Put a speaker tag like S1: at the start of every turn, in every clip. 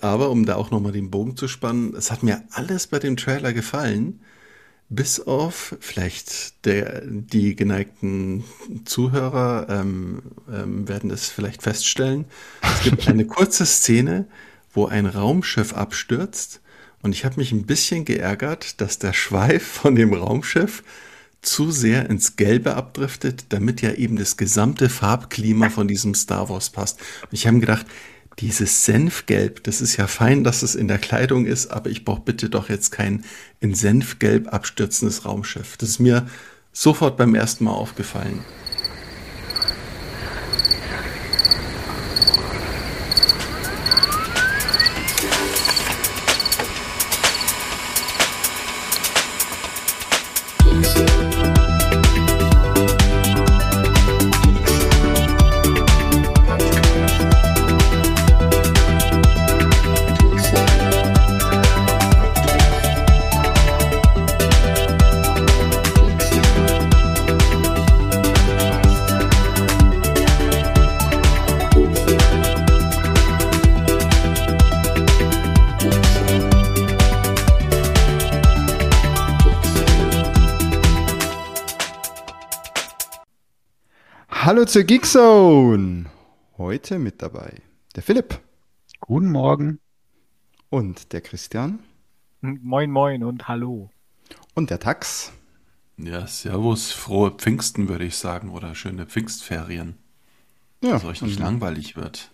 S1: Aber um da auch nochmal den Bogen zu spannen, es hat mir alles bei dem Trailer gefallen, bis auf vielleicht der, die geneigten Zuhörer ähm, ähm, werden es vielleicht feststellen. Es gibt eine kurze Szene, wo ein Raumschiff abstürzt und ich habe mich ein bisschen geärgert, dass der Schweif von dem Raumschiff zu sehr ins Gelbe abdriftet, damit ja eben das gesamte Farbklima von diesem Star Wars passt. Und ich habe gedacht, dieses Senfgelb, das ist ja fein, dass es in der Kleidung ist, aber ich brauche bitte doch jetzt kein in Senfgelb abstürzendes Raumschiff. Das ist mir sofort beim ersten Mal aufgefallen.
S2: Zur Geekzone. Heute mit dabei der Philipp.
S3: Guten Morgen.
S2: Und der Christian.
S4: Moin, moin und hallo.
S2: Und der Tax.
S1: Ja, servus, frohe Pfingsten würde ich sagen oder schöne Pfingstferien. Ja. Dass euch nicht langweilig wird.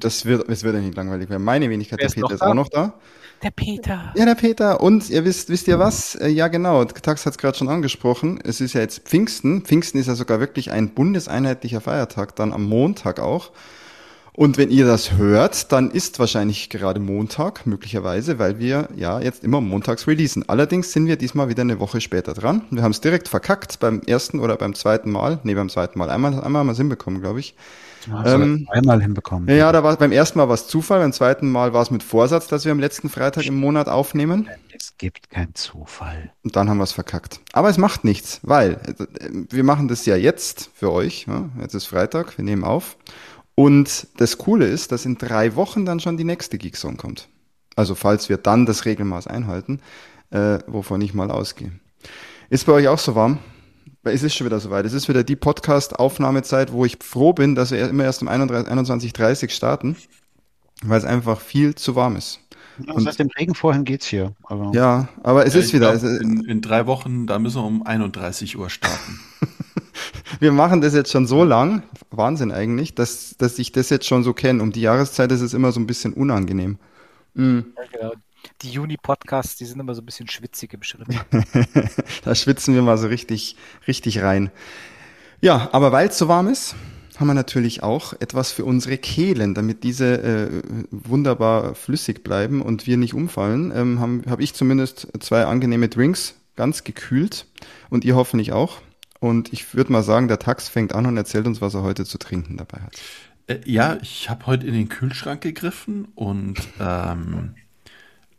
S2: Das wird, es wird ja nicht langweilig werden. Meine Wenigkeit, der Peter ist auch noch da.
S4: Der Peter.
S2: Ja, der Peter. Und ihr wisst, wisst ihr was? Äh, ja, genau. Tax hat es gerade schon angesprochen. Es ist ja jetzt Pfingsten. Pfingsten ist ja sogar wirklich ein bundeseinheitlicher Feiertag, dann am Montag auch. Und wenn ihr das hört, dann ist wahrscheinlich gerade Montag, möglicherweise, weil wir ja jetzt immer montags releasen. Allerdings sind wir diesmal wieder eine Woche später dran. Wir haben es direkt verkackt beim ersten oder beim zweiten Mal. Nee, beim zweiten Mal. Einmal, einmal haben wir es hinbekommen, glaube ich.
S3: Ähm, einmal hinbekommen.
S2: Ja, da war beim ersten Mal war es Zufall, beim zweiten Mal war es mit Vorsatz, dass wir am letzten Freitag im Monat aufnehmen.
S3: Es gibt keinen Zufall.
S2: Und dann haben wir es verkackt. Aber es macht nichts, weil äh, wir machen das ja jetzt für euch. Ja? Jetzt ist Freitag, wir nehmen auf. Und das Coole ist, dass in drei Wochen dann schon die nächste Geekzone kommt. Also falls wir dann das Regelmaß einhalten, äh, wovon ich mal ausgehe. Ist bei euch auch so warm? Es ist schon wieder soweit. Es ist wieder die Podcast-Aufnahmezeit, wo ich froh bin, dass wir immer erst um 21.30 Uhr starten, weil es einfach viel zu warm ist.
S3: Ja, und, seit dem Regen vorhin geht's hier.
S2: Aber ja, aber es ja, ist wieder.
S1: Glaub, in, in, drei Wochen, da müssen wir um 31 Uhr starten.
S2: wir machen das jetzt schon so lang, Wahnsinn eigentlich, dass, dass ich das jetzt schon so kenne. Um die Jahreszeit ist es immer so ein bisschen unangenehm.
S4: Mhm. Ja, genau die Juni-Podcasts, die sind immer so ein bisschen schwitzig im Schritt.
S2: da schwitzen wir mal so richtig, richtig rein. Ja, aber weil es so warm ist, haben wir natürlich auch etwas für unsere Kehlen, damit diese äh, wunderbar flüssig bleiben und wir nicht umfallen. Ähm, Habe hab ich zumindest zwei angenehme Drinks, ganz gekühlt und ihr hoffentlich auch. Und ich würde mal sagen, der Tax fängt an und erzählt uns, was er heute zu trinken dabei hat.
S1: Äh, ja, ich habe heute in den Kühlschrank gegriffen und ähm,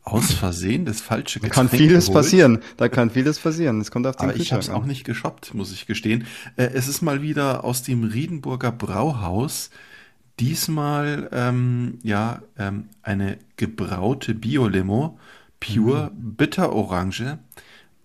S1: aus Versehen das falsche
S2: Getränk Da kann vieles geholt. passieren. Da kann vieles passieren. Es kommt auf den
S1: Aber ich habe es auch nicht geshoppt, muss ich gestehen. Äh, es ist mal wieder aus dem Riedenburger Brauhaus. Diesmal ähm, ja ähm, eine gebraute Bio-Limo, pure mhm. Bitterorange.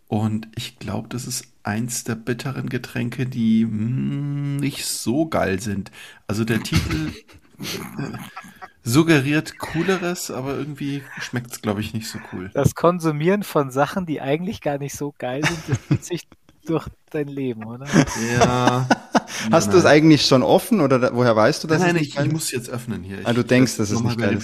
S1: Und ich glaube, das ist eins der bitteren Getränke, die mh, hm, nicht so geil sind. Also der Titel suggeriert Cooleres, aber irgendwie schmeckt es, glaube ich, nicht so cool.
S4: Das Konsumieren von Sachen, die eigentlich gar nicht so geil sind, das zieht sich durch dein Leben, oder?
S2: Ja. Hast du es eigentlich schon offen oder woher weißt du das?
S1: Nein, nein, ich, ich muss jetzt öffnen hier.
S2: Ich ah, du denkst, das ist nicht geil.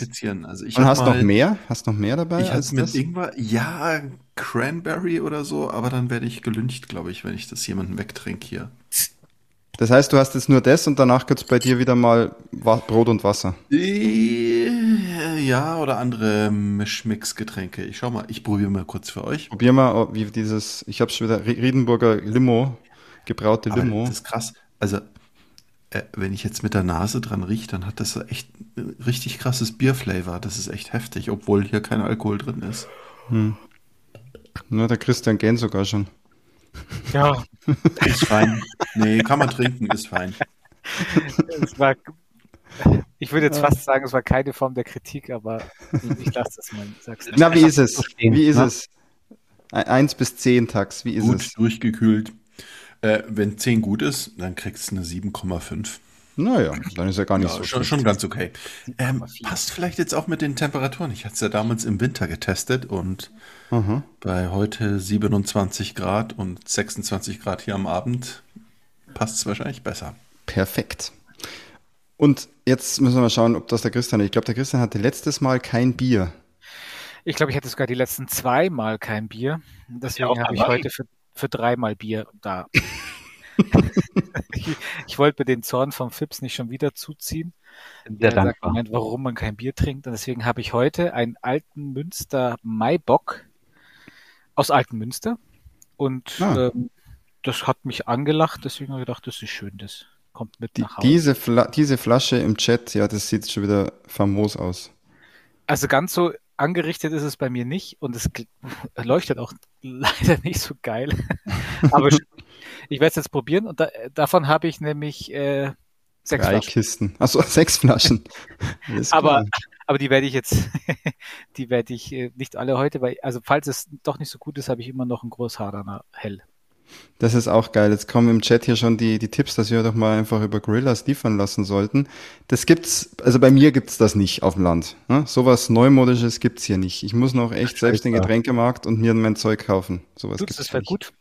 S1: Also
S2: ich Und hast noch mehr? Hast noch mehr dabei?
S1: Ich hatte mit das? Ingwer, ja, Cranberry oder so, aber dann werde ich gelüncht, glaube ich, wenn ich das jemanden wegtrinke hier.
S2: Das heißt, du hast jetzt nur das und danach gibt es bei dir wieder mal Brot und Wasser.
S1: Ja, oder andere Mischmix-Getränke. Ich schau mal, ich probiere mal kurz für euch.
S2: Probier mal, wie dieses, ich habe schon wieder Riedenburger Limo, gebraute Aber Limo.
S1: Das ist krass. Also, äh, wenn ich jetzt mit der Nase dran rieche, dann hat das echt richtig krasses Bierflavor. Das ist echt heftig, obwohl hier kein Alkohol drin ist. Hm.
S2: Na, der Christian gähnt sogar schon.
S1: Ja. Ist fein. Nee, kann man trinken, ist fein.
S4: Es war, Ich würde jetzt fast sagen, es war keine Form der Kritik, aber ich lasse das mal. Sag's nicht.
S2: Na, wie ist es? Wie ist
S3: ne?
S2: es? Ein- Eins bis zehn Tax, wie ist
S1: Gut
S2: es?
S1: durchgekühlt. Äh, wenn 10 gut ist, dann kriegst du eine 7,5.
S2: Naja, dann ist ja gar nicht
S1: Ja,
S2: so
S1: schon,
S2: schlecht.
S1: schon ganz okay. Ähm, passt vielleicht jetzt auch mit den Temperaturen. Ich hatte es ja damals im Winter getestet und
S2: Aha.
S1: bei heute 27 Grad und 26 Grad hier am Abend passt es wahrscheinlich besser.
S2: Perfekt. Und jetzt müssen wir mal schauen, ob das der Christian, ich glaube, der Christian hatte letztes Mal kein Bier.
S4: Ich glaube, ich hatte sogar die letzten zweimal kein Bier. Deswegen habe ich heute für, für dreimal Bier da. ich, ich wollte mir den Zorn vom Fips nicht schon wieder zuziehen.
S3: Sehr
S4: Er sagt,
S3: dankbar.
S4: meint, warum man kein Bier trinkt. Und deswegen habe ich heute einen alten Münster Maibock aus Alten Münster. Und
S2: Ah.
S4: ähm, das hat mich angelacht. Deswegen habe ich gedacht, das ist schön. Das kommt mit
S2: Die,
S4: nach Hause.
S2: diese, Fla diese Flasche im Chat, ja, das sieht schon wieder famos aus.
S4: Also ganz so angerichtet ist es bei mir nicht und es leuchtet auch leider nicht so geil. Aber ich werde es jetzt probieren und da, davon habe ich nämlich äh, sechs
S2: Drei
S4: Flaschen.
S2: Kisten. Achso, sechs Flaschen.
S4: Aber, aber die werde ich jetzt, die werde ich äh, nicht alle heute, weil, also falls es doch nicht so gut ist, habe ich immer noch einen Großhaderner hell.
S2: Das ist auch geil. Jetzt kommen im Chat hier schon die, die Tipps, dass wir doch mal einfach über Gorillas liefern lassen sollten. Das gibt's, also bei mir gibt's das nicht auf dem Land. Ne? Sowas Neumodisches gibt's hier nicht. Ich muss noch echt selbst den. Getränkemarkt und mir mein Zeug kaufen. Sowas
S4: Du,
S2: gibt's
S4: das wäre gut.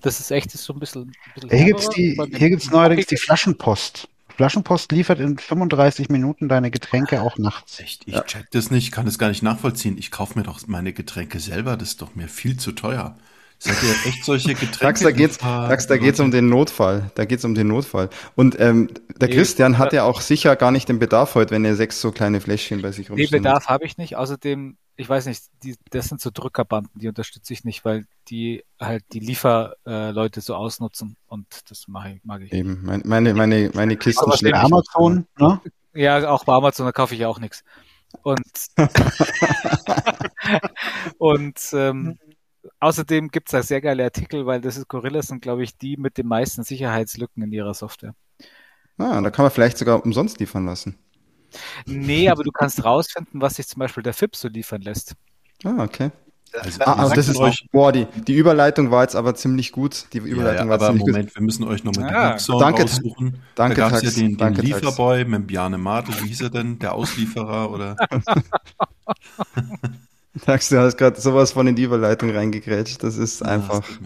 S4: Das ist echt, das ist so ein bisschen. ein bisschen
S3: Hier gibt's die, hier gibt's neuerdings die Flaschenpost. Flaschenpost liefert in 35 Minuten deine Getränke auch nachts.
S1: Echt, ich check das nicht, kann das gar nicht nachvollziehen. Ich kaufe mir doch meine Getränke selber, das ist doch mir viel zu teuer. Seid ihr echt solche Getränke?
S2: Dax, da geht's, Dax, da geht's um den Notfall. Da geht's um den Notfall. Und ähm, der
S4: Nee,
S2: Christian hat ja auch sicher gar nicht den Bedarf heute, wenn er sechs so kleine Fläschchen bei sich rumstehen hat.
S4: Bedarf habe ich nicht. Außerdem, ich weiß nicht, die, das sind so Drückerbanden, die unterstütze ich nicht, weil die halt die Lieferleute äh, so ausnutzen und das mache ich, mag ich. nicht.
S2: Eben, mein- meine, meine, meine Kisten
S3: bei
S2: auch.
S3: Amazon, ne?
S4: Ja, auch bei Amazon, da kaufe ich ja auch nichts. Und, und ähm, außerdem gibt's da sehr geile Artikel, weil das ist Gorillas sind, glaube ich, die mit den meisten Sicherheitslücken in ihrer Software.
S2: Ah, da kann man vielleicht sogar umsonst liefern lassen.
S4: Nee, aber du kannst rausfinden, was sich zum Beispiel der FIP so liefern lässt.
S2: Ah, okay.
S1: Also,
S2: Ah,
S1: wir
S2: das ist
S1: euch,
S2: boah, die, die Überleitung war jetzt aber ziemlich gut. Die
S1: ja,
S2: Überleitung
S1: ja,
S2: war
S1: aber
S2: ziemlich gut.
S1: Moment, wir müssen euch nochmal
S4: Ah,
S1: die Geekzone
S2: danke,
S1: raussuchen.
S2: danke,
S1: da gab's
S2: Tax,
S1: ja den, den
S2: danke, Tax.
S1: Lieferboy mit dem Bjarne Martel, wie hieß er denn? Der Auslieferer oder?
S2: Tax, du hast gerade sowas von in die Überleitung reingegrätscht. Das ist
S1: Ah,
S2: einfach,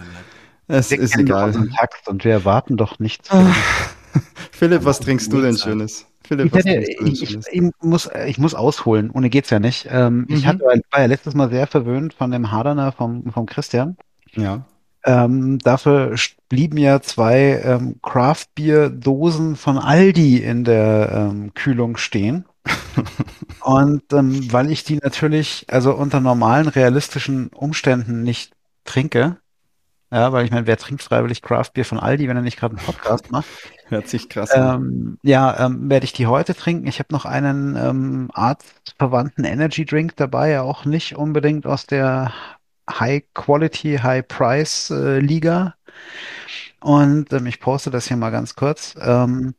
S1: es
S2: ist egal.
S3: Takt und wir erwarten doch nichts.
S2: Philipp, was trinkst du denn
S1: Uhrzeit.
S2: Schönes? Philipp,
S3: Ich,
S2: denn
S3: ich, ich,
S2: Schönes?
S3: ich, muss, ich muss ausholen, ohne geht's ja nicht. Ähm, Ich
S2: Mhm.
S3: hatte, war ja letztes Mal sehr verwöhnt von dem Haderner vom, vom Christian.
S2: Ja.
S3: Ähm, dafür blieben ja zwei ähm, Craft-Bier-Dosen von Aldi in der ähm, Kühlung stehen. Und ähm, weil ich die natürlich, also unter normalen, realistischen Umständen nicht trinke, ja, weil ich meine, wer trinkt freiwillig Craft-Bier von Aldi, wenn er nicht gerade einen Podcast macht?
S2: Hört sich krass an.
S3: Ähm, ja, ähm, werde ich die heute trinken. Ich habe noch einen ähm, arztverwandten Energy Drink dabei, ja auch nicht unbedingt aus der High Quality, High Price äh, Liga. Und ähm, ich poste das hier mal ganz kurz. Ähm,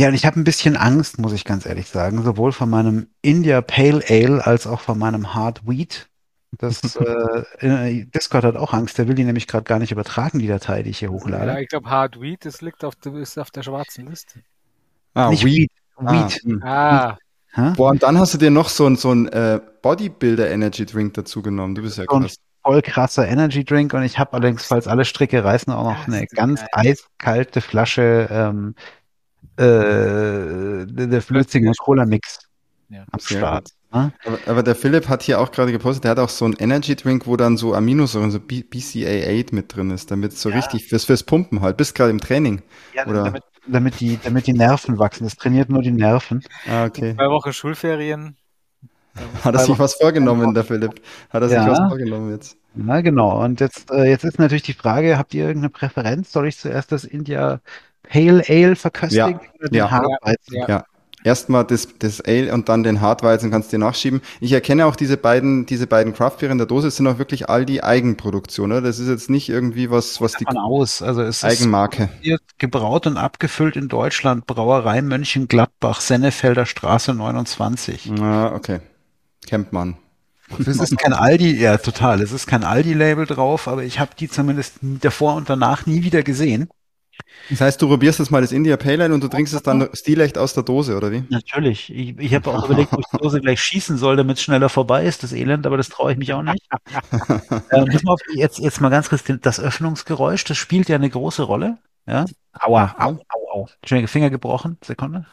S3: ja, und ich habe ein bisschen Angst, muss ich ganz ehrlich sagen, sowohl von meinem India Pale Ale als auch von meinem Hard Wheat. Das äh, äh, Discord hat auch Angst, der will die nämlich gerade gar nicht übertragen, die Datei, die ich hier hochlade.
S4: Ja, ich glaube, Hard Wheat, das liegt auf der, ist auf der schwarzen Liste.
S2: Ah,
S3: Nicht
S2: Weed.
S3: Wheat,
S2: Ah,
S3: Wheat.
S4: Ah,
S3: Hä?
S2: Boah, und dann hast du dir noch so ein, so ein äh, Bodybuilder Energy Drink dazu genommen. Du bist ja krass.
S3: voll krasser Energy Drink und ich habe allerdings, falls alle Stricke reißen, auch noch eine ganz eiskalte Flasche ähm, äh, der der Flötzinger Cola Mix
S4: Ja.
S3: am Start. Ne?
S2: Aber, aber der Philipp hat hier auch gerade gepostet, der hat auch so einen Energy Drink, wo dann so Aminosäuren, so B BCA8 mit drin ist, damit so
S3: Ja.
S2: richtig fürs, fürs Pumpen halt. Bist gerade im Training.
S3: Ja,
S2: Oder-
S3: damit, damit, die, damit die Nerven wachsen. Das trainiert nur die Nerven.
S2: Ah, okay.
S4: zwei Wochen Schulferien.
S2: Hat er sich was vorgenommen, der Philipp? Hat er sich
S3: Ja.
S2: was vorgenommen jetzt?
S3: Na genau. Und jetzt, äh, jetzt ist natürlich die Frage, habt ihr irgendeine Präferenz? Soll ich zuerst das India Pale Ale den
S2: Ja.
S3: Hartweizen?
S4: Ja.
S2: Ja. erstmal das, das Ale und dann den Hartweizen kannst du dir nachschieben. Ich erkenne auch diese beiden, diese beiden Craftbeere in der Dose sind auch wirklich all die Eigenproduktion, oder? Das ist jetzt nicht irgendwie was, was die
S3: aus. Also es
S2: Eigenmarke.
S3: ist gebraut und abgefüllt in Deutschland, Brauerei Mönchengladbach, Sennefelder Straße 29.
S2: Ah, okay. Kennt man.
S3: Es ist kein Aldi, ja total, es ist kein Aldi-Label drauf, aber ich habe die zumindest davor und danach nie wieder gesehen.
S2: Das heißt, du probierst jetzt mal das India Pale Ale und du trinkst es dann stilecht aus der Dose, oder wie?
S3: Natürlich. Ich, ich habe auch überlegt, ob ich die Dose gleich schießen soll, damit es schneller vorbei ist, das Elend, aber das traue ich mich auch nicht. ähm, auf, jetzt, jetzt mal ganz kurz, das Öffnungsgeräusch, das spielt ja eine große Rolle. Ja? Aua, au, au, au. Schnell Finger gebrochen, Sekunde.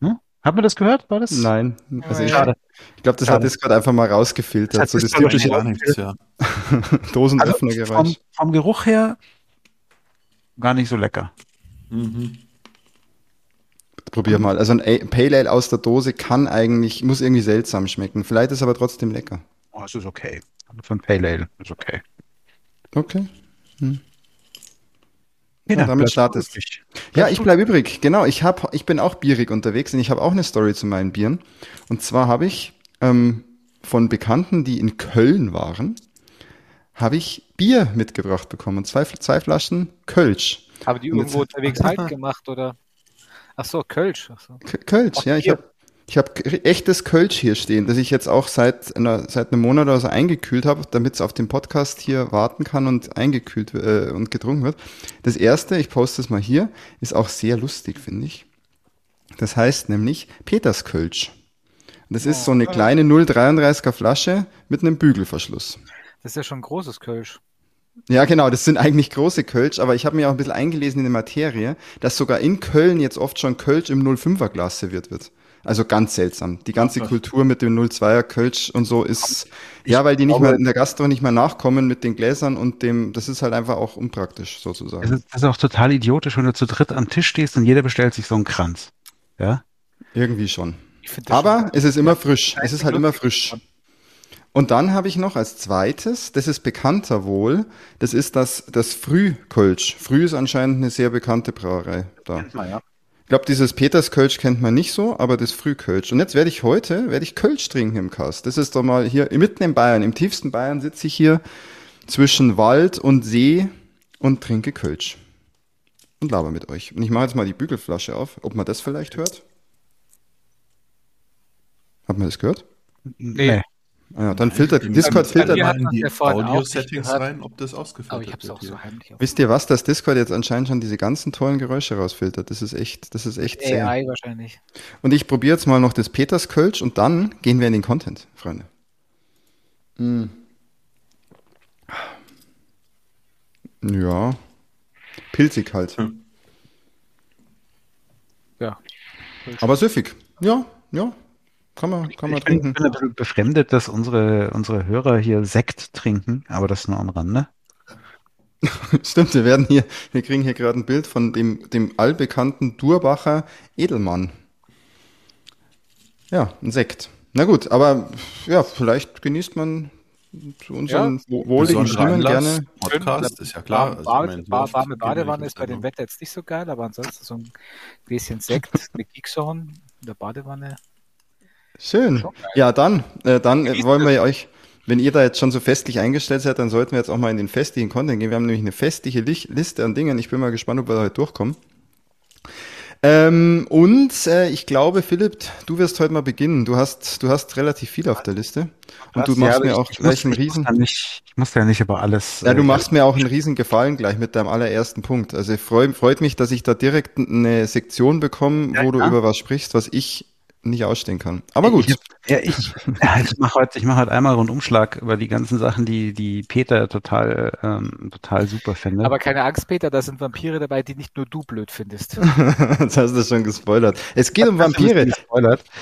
S3: Hm? Hat man das gehört? War das?
S2: Nein. Also ich
S3: Schade.
S2: ich glaube, das hat
S3: Schade.
S2: das gerade einfach mal rausgefiltert.
S3: Das
S2: So
S3: hat
S2: das typische
S1: Gar nichts, ja.
S3: Also
S2: Dosenöffnergeräusch.
S3: vom, vom Geruch her gar nicht so lecker.
S1: Mhm.
S2: Probier mal. Also ein Pale Ale aus der Dose kann eigentlich, muss irgendwie seltsam schmecken. Vielleicht ist aber trotzdem lecker.
S3: Oh, es ist okay. Für ein Pale Ale ist okay.
S2: Okay.
S3: Ja,
S2: damit
S3: bleib
S2: startest
S3: du übrig.
S2: Ja, ich bleibe übrig. Genau, ich hab, ich bin auch bierig unterwegs und ich habe auch eine Story zu meinen Bieren. Und zwar habe ich ähm, von Bekannten, die in Köln waren, habe ich Bier mitgebracht bekommen. Zwei, zwei Flaschen Kölsch.
S4: Haben die irgendwo
S2: jetzt-
S4: unterwegs halt gemacht oder? Ach so, Kölsch. Ach so.
S2: Kölsch, ja. Ich habe ich hab echtes Kölsch hier stehen, das ich jetzt auch seit, einer, seit einem Monat oder so eingekühlt habe, damit es auf den Podcast hier warten kann und eingekühlt äh, und getrunken wird. Das erste, ich poste es mal hier, ist auch sehr lustig, finde ich. Das heißt nämlich Peterskölsch. Und das ist so eine kleine 0,33er Flasche mit einem Bügelverschluss.
S4: Das ist ja schon ein großes Kölsch.
S2: Ja, genau, das sind eigentlich große Kölsch, aber ich habe mir auch ein bisschen eingelesen in die Materie, dass sogar in Köln jetzt oft schon Kölsch im 05er Glas serviert wird. Also ganz seltsam. Die ganze
S1: Ach.
S2: Kultur mit dem 02er Kölsch und so ist, ja, weil die nicht mehr in der Gastro nicht mehr nachkommen mit den Gläsern und dem, das ist halt einfach auch unpraktisch sozusagen.
S3: ist, es ist auch total idiotisch, wenn du zu dritt am Tisch stehst und jeder bestellt sich so einen Kranz. Ja?
S2: Irgendwie schon.
S4: Das
S2: Aber
S4: schon-
S2: es ist immer frisch. Es ist halt immer frisch. Und dann habe ich noch als zweites, das ist bekannter wohl, das ist das, das Frühkölsch. Früh ist anscheinend eine sehr bekannte Brauerei da.
S3: ja.
S2: Ich glaube, dieses Peterskölsch kennt man nicht so, aber das Frühkölsch. Und jetzt werde ich heute, werde ich Kölsch trinken im Cast. Das ist doch mal hier mitten in Bayern, im tiefsten Bayern sitze ich hier zwischen Wald und See und trinke Kölsch. Und laber mit euch. Und ich mache jetzt mal die Bügelflasche auf, ob man das vielleicht hört. Hat man das gehört?
S4: Nee.
S2: Ah ja, dann filtert, Discord filtert
S1: mal in die Audio-Settings rein, ob das ausgefiltert
S4: Aber ich habe es
S1: wird
S4: auch so heimlich
S2: Wisst ihr was, dass Discord jetzt anscheinend schon diese ganzen tollen Geräusche rausfiltert? Das ist echt, das ist echt zäh.
S4: AI wahrscheinlich.
S2: Und ich probiere jetzt mal noch das Peterskölsch und dann gehen wir in den Content, Freunde. Mm. Ja. Pilzig halt.
S1: Hm.
S4: Ja.
S2: Aber süffig. Ja, ja. Kann man, kann man
S3: Ich bin,
S2: trinken.
S3: bin ein bisschen befremdet, dass unsere, unsere Hörer hier Sekt trinken, aber das nur am Rande.
S2: Stimmt, wir werden hier, wir kriegen hier gerade ein Bild von dem, dem allbekannten Durbacher Edelmann. Ja, ein Sekt. Na gut, aber ja, vielleicht genießt man zu unseren wo- wohligen Stimmen gerne.
S1: Podcast, ist ja klar. Also, ich
S4: warme
S1: gehen wir
S4: Badewanne ist bei dem. Wetter jetzt nicht so geil, aber ansonsten so ein Gläschen Sekt mit Geekshorn in der Badewanne.
S2: Schön. Ja, dann, äh, dann äh, wollen wir euch, wenn ihr da jetzt schon so festlich eingestellt seid, dann sollten wir jetzt auch mal in den festlichen Content gehen. Wir haben nämlich eine festliche Lich Liste an Dingen. Ich bin mal gespannt, ob wir da heute durchkommen. Ähm, und äh, ich glaube, Philipp, du wirst heute mal beginnen. Du hast, du hast relativ viel auf der Liste. Und du
S3: Ja,
S2: machst
S3: aber
S2: mir
S3: ich-
S2: auch
S3: ich
S2: gleich
S3: muss,
S2: einen
S3: ich muss
S2: riesen.
S3: ja nicht, ich muss ja nicht über alles.
S2: Ja, du
S3: äh,
S2: machst mir auch einen riesen Gefallen gleich mit deinem allerersten Punkt. Also freu, freut mich, dass ich da direkt eine Sektion bekomme,
S3: Ja,
S2: wo du über was sprichst, was ich nicht ausstehen kann. Aber gut.
S3: Ich, ja, ich, ja, ich mache heute, ich mache heute einmal Rundumschlag über die ganzen Sachen, die, die Peter total, ähm, total super findet.
S4: Aber keine Angst, Peter, da sind Vampire dabei, die nicht nur du blöd findest.
S2: Jetzt hast du schon gespoilert. Es geht um
S3: Das
S2: Vampire.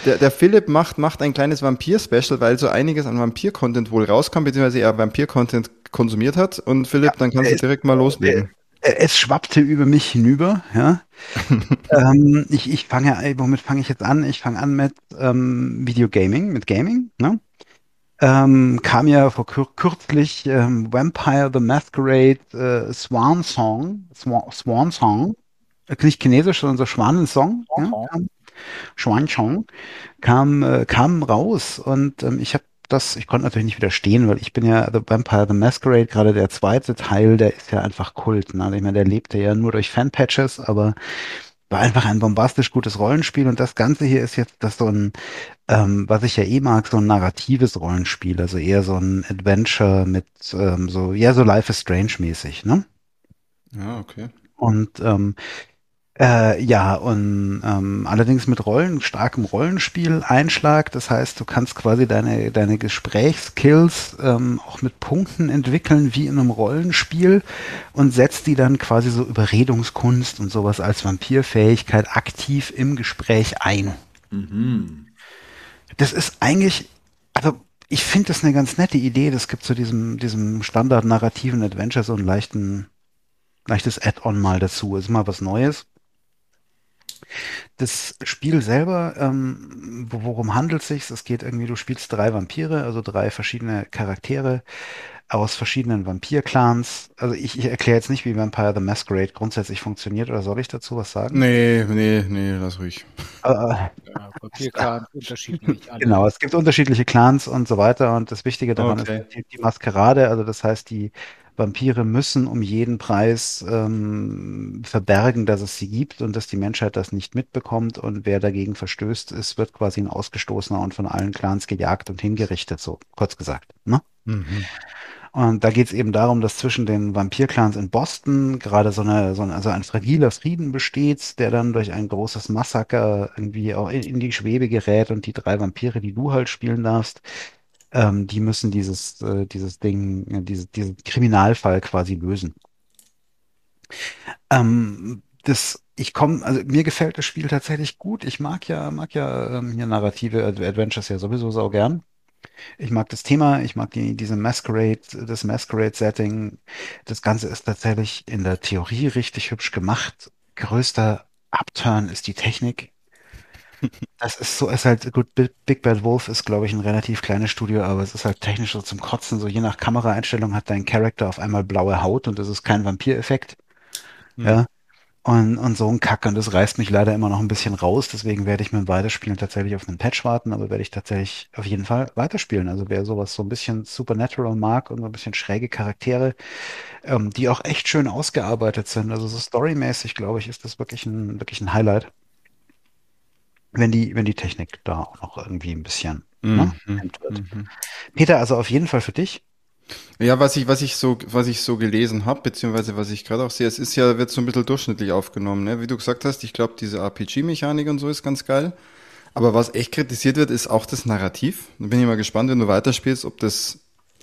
S2: Der, der Philipp macht, macht ein kleines Vampir-Special, weil so einiges an Vampir-Content wohl rauskommt, beziehungsweise er Vampir-Content konsumiert hat. Und Philipp, dann kannst du direkt mal loslegen.
S3: Äh, Es schwappte über mich hinüber, ja. ähm, ich, ich fange, ey, womit fange ich jetzt an? Ich fange an mit ähm, Videogaming, mit Gaming, ne? Ähm, kam ja vor kür kürzlich ähm, Vampire the Masquerade äh, Swan Song, Swan, Swan Song nicht chinesisch, sondern so Schwanensong, ja,
S4: Aha.
S3: kam, Schwanchong, kam, äh, kam raus und ähm, ich habe das, ich konnte natürlich nicht widerstehen, weil ich bin ja The Vampire the Masquerade, gerade der zweite Teil, der ist ja einfach Kult. Ne? Ich meine, der lebte ja nur durch Fanpatches, aber war einfach ein bombastisch gutes Rollenspiel und das Ganze hier ist jetzt das so ein, ähm, was ich ja eh mag, so ein narratives Rollenspiel, also eher so ein Adventure mit ähm, so, ja, so Life is Strange mäßig, ne?
S2: Ja, okay.
S3: Und ähm, äh, ja, und ähm, allerdings mit Rollen, starkem Rollenspiel-Einschlag. Das heißt, du kannst quasi deine, deine Gesprächskills ähm, auch mit Punkten entwickeln, wie in einem Rollenspiel, und setzt die dann quasi so Überredungskunst und sowas als Vampirfähigkeit aktiv im Gespräch ein.
S1: Mhm.
S3: Das ist eigentlich, also ich finde das eine ganz nette Idee. Das gibt so diesem, diesem Standard-narrativen Adventure so einen leichten, leichtes Add-on mal dazu. Ist mal was Neues. Das Spiel selber, ähm, wo- worum handelt es sich? Es geht irgendwie, du spielst drei Vampire, also drei verschiedene Charaktere aus verschiedenen Vampir-Clans. Also ich, ich erkläre jetzt nicht, wie Vampire the Masquerade grundsätzlich funktioniert, oder soll ich dazu was sagen?
S2: Nee, nee, nee, lass ruhig.
S3: Äh,
S4: Ja, Papierkran, unterschiedlich. alle.
S3: Genau, es gibt unterschiedliche Clans und so weiter und das Wichtige daran
S2: Okay.
S3: ist die, die Maskerade, also das heißt, die Vampire müssen um jeden Preis ähm, verbergen, dass es sie gibt und dass die Menschheit das nicht mitbekommt und wer dagegen verstößt ist, wird quasi ein Ausgestoßener und von allen Clans gejagt und hingerichtet, so kurz gesagt. Ne?
S2: Mhm.
S3: Und da geht es eben darum, dass zwischen den Vampir-Clans in Boston gerade so eine, so ein, also ein fragiler Frieden besteht, der dann durch ein großes Massaker irgendwie auch in, in die Schwebe gerät und die drei Vampire, die du halt spielen darfst, ähm, die müssen dieses, äh, dieses Ding, äh, diese, diesen Kriminalfall quasi lösen. Ähm, das, ich komme, also mir gefällt das Spiel tatsächlich gut. Ich mag ja, mag ja ähm, hier narrative Ad- Adventures ja sowieso sau gern. Ich mag das Thema, ich mag die, diese Masquerade, das Masquerade-Setting. Das Ganze ist tatsächlich in der Theorie richtig hübsch gemacht. Größter Upturn ist die Technik. Das ist so, ist halt, gut, Big Bad Wolf ist, glaube ich, ein relativ kleines Studio, aber es ist halt technisch so zum Kotzen. So je nach Kameraeinstellung hat dein Charakter auf einmal blaue Haut und das ist kein Vampireffekt.
S2: Hm.
S3: Ja. Und, und so ein Kack, und das reißt mich leider immer noch ein bisschen raus. Deswegen werde ich mit dem Weiterspielen tatsächlich auf einen Patch warten, aber werde ich tatsächlich auf jeden Fall weiterspielen. Also wer sowas so ein bisschen Supernatural mag und so ein bisschen schräge Charaktere, ähm, die auch echt schön ausgearbeitet sind. Also so storymäßig, glaube ich, ist das wirklich ein, wirklich ein Highlight. Wenn die, wenn die Technik da auch noch irgendwie ein bisschen ne,
S2: Mhm.
S3: hemmt wird.
S2: Mhm.
S3: Peter, also auf jeden Fall für dich.
S2: Ja, was ich, was ich so, was ich so gelesen habe, beziehungsweise was ich gerade auch sehe, es ist ja, wird so ein bisschen durchschnittlich aufgenommen, ne? Wie du gesagt hast, ich glaube, diese RPG-Mechanik und so ist ganz geil. Aber was echt kritisiert wird, ist auch das Narrativ. Da bin ich mal gespannt, wenn du weiterspielst, ob das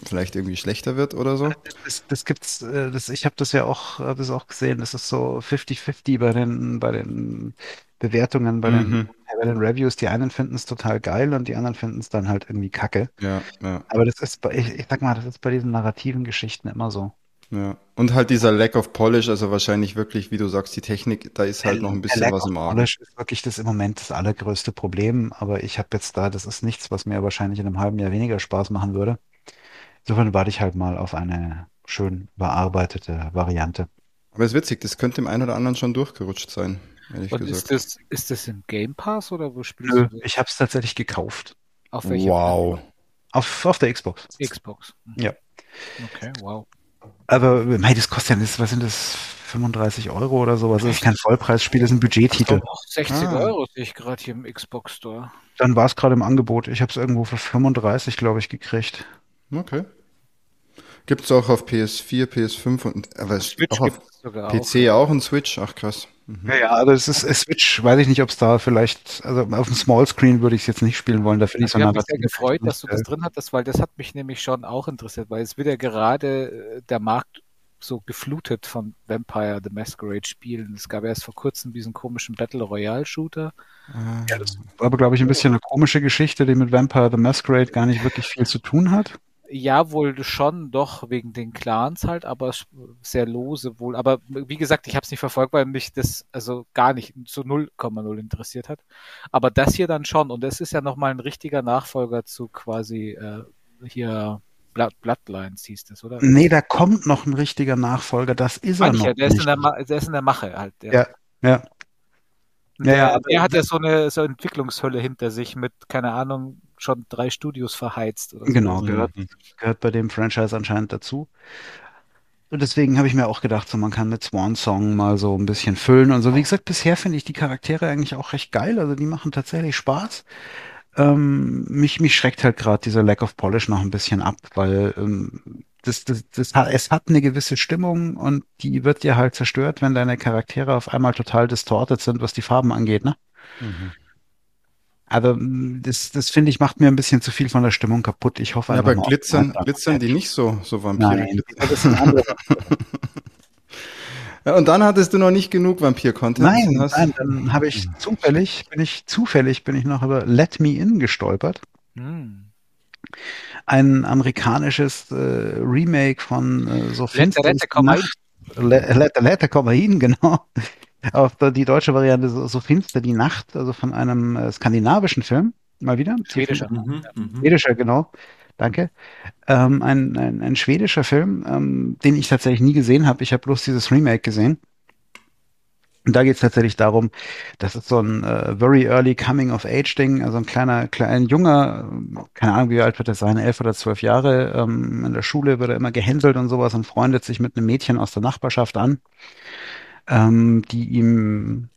S2: vielleicht irgendwie schlechter wird oder so.
S3: Das, das gibt's, äh, das, ich habe das ja auch, hab das auch gesehen, das ist so 50-50 bei den, bei den Bewertungen, bei den,
S2: Mhm.
S3: Bei den Reviews. Die einen finden es total geil und die anderen finden es dann halt irgendwie kacke.
S2: Ja, ja,
S3: Aber das ist bei, ich, ich sag mal, das ist bei diesen narrativen Geschichten immer so.
S2: ja. Und halt dieser Lack of Polish, also wahrscheinlich wirklich, wie du sagst, die Technik, da ist halt noch ein bisschen was im Argen.
S3: Polish ist wirklich das im Moment das allergrößte Problem, aber ich habe jetzt da, das ist nichts, was mir wahrscheinlich in einem halben Jahr weniger Spaß machen würde. Insofern warte ich halt mal auf eine schön überarbeitete Variante.
S2: Aber es ist witzig, das könnte dem einen oder anderen schon durchgerutscht sein,
S4: Und
S2: gesagt.
S4: ist das, ist das im Game Pass oder wo spielst
S3: Nö,
S4: du das?
S3: ich habe es tatsächlich gekauft.
S4: Auf welcher
S2: Wow.
S3: Auf, auf der Xbox.
S4: Xbox.
S3: Ja.
S4: Okay, wow.
S3: Aber mei, das kostet ja, das- was sind das, 35 Euro oder sowas? Das ist kein Vollpreisspiel, das ist ein Budgettitel.
S4: Oh, 60
S2: Ah.
S4: Euro sehe ich gerade hier im Xbox Store.
S3: Dann war es gerade im Angebot. Ich habe es irgendwo für 35, glaube ich, gekriegt.
S2: Okay. Gibt's auch auf PS4, PS5 und aber es
S4: Switch
S2: auch auf
S4: gibt es sogar
S2: PC auch und Switch. Ach krass. Mhm.
S3: Ja, ja, also es ist es Switch, weiß ich nicht, ob es da vielleicht, also auf dem Small Screen würde ich es jetzt nicht spielen wollen, da finde ich so
S4: Ich habe mich sehr gefreut, dass du das drin hattest, weil das hat mich nämlich schon auch interessiert, weil es wird ja gerade äh, der Markt so geflutet von Vampire the Masquerade Spielen. Es gab erst vor kurzem diesen komischen Battle Royale Shooter.
S2: Ah,
S3: äh, aber glaube ich ein bisschen eine komische Geschichte, die mit Vampire the Masquerade gar nicht wirklich viel zu tun hat.
S4: Ja, wohl schon, doch, wegen den Clans halt, aber sehr lose wohl. Aber wie gesagt, ich habe es nicht verfolgt, weil mich das also gar nicht zu 0,0 interessiert hat. Aber das hier dann schon. Und das ist ja nochmal ein richtiger Nachfolger zu quasi äh, hier Blood, Bloodlines hieß das, oder?
S3: Nee, da kommt noch ein richtiger Nachfolger, das ist er
S4: Mancher,
S3: noch
S4: der ist, in
S3: nicht.
S4: der, Ma- der ist in der Mache halt. Der.
S3: Ja. Ja.
S4: Ja, ja, aber er hat ja so eine so Entwicklungshölle hinter sich mit, keine Ahnung, schon drei Studios verheizt.
S3: Oder so. Genau, gehört, gehört bei dem Franchise anscheinend dazu. Und deswegen habe ich mir auch gedacht, so man kann mit Swan Song mal so ein bisschen füllen und so. Wie gesagt, bisher finde ich die Charaktere eigentlich auch recht geil. Also die machen tatsächlich Spaß. Ähm, mich, mich schreckt halt gerade dieser Lack of Polish noch ein bisschen ab, weil ähm, das, das, das, es hat eine gewisse Stimmung und die wird dir halt zerstört, wenn deine Charaktere auf einmal total distorted sind, was die Farben angeht, ne? Mhm. Aber mm, das, das finde ich, macht mir ein bisschen zu viel von der Stimmung kaputt. Ich hoffe
S2: ja, aber glitzern, glitzern die nicht so, so Vampire? Nein, das sind andere ja, und dann hattest du noch nicht genug Vampir-Content.
S3: Nein, nein, dann habe ich zufällig, bin ich zufällig, bin ich noch über Let Me In gestolpert. Hm. Ein amerikanisches äh, Remake von äh, so
S4: Let, let,
S3: let, let, let, komm hin, genau. Auf die deutsche Variante so, so finster die Nacht, also von einem äh, skandinavischen Film, mal wieder.
S4: Schwedischer. Mhm,
S3: mhm, Schwedischer, genau. Danke. Ähm, ein, ein, ein schwedischer Film, ähm, den ich tatsächlich nie gesehen habe. Ich habe bloß dieses Remake gesehen. Und da geht es tatsächlich darum, das ist so ein äh, very early coming of age Ding, also ein kleiner, kleiner junger, keine Ahnung, wie alt wird er sein, elf oder zwölf Jahre, ähm, in der Schule wird er immer gehänselt und sowas und freundet sich mit einem Mädchen aus der Nachbarschaft an ähm, die ihm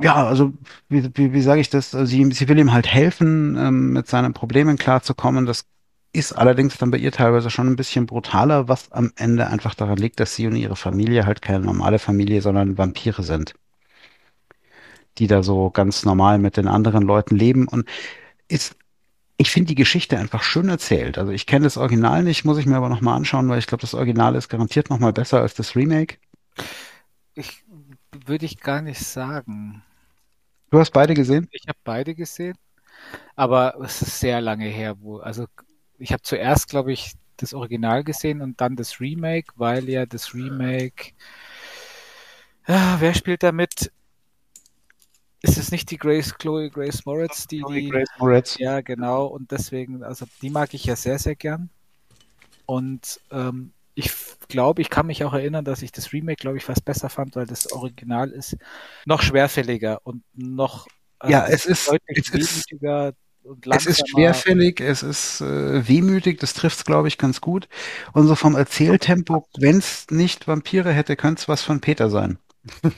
S3: ja, also wie, wie, wie sage ich das? Also sie, sie will ihm halt helfen, ähm, mit seinen Problemen klarzukommen. Das ist allerdings dann bei ihr teilweise schon ein bisschen brutaler, was am Ende einfach daran liegt, dass sie und ihre Familie halt keine normale Familie, sondern Vampire sind, die da so ganz normal mit den anderen Leuten leben und ist ich finde die Geschichte einfach schön erzählt. Also ich kenne das Original nicht, muss ich mir aber nochmal anschauen, weil ich glaube, das Original ist garantiert nochmal besser als das Remake.
S4: Ich würde ich gar nicht sagen.
S3: Du hast beide gesehen?
S4: Ich habe beide gesehen, aber es ist sehr lange her, wo also ich habe zuerst, glaube ich, das Original gesehen und dann das Remake, weil ja das Remake ja, wer spielt da mit? Ist es nicht die Grace Chloe Grace Moritz, die, die
S3: Grace Moritz.
S4: Ja, genau und deswegen also die mag ich ja sehr sehr gern. Und ähm, ich glaube, ich kann mich auch erinnern, dass ich das Remake, glaube ich, fast besser fand, weil das Original ist noch schwerfälliger und noch
S3: also ja, es ist und langsamer. Es ist schwerfällig, es ist äh, wehmütig, das trifft es, glaube ich, ganz gut. Und so vom Erzähltempo, wenn es nicht Vampire hätte, könnte es was von Peter sein.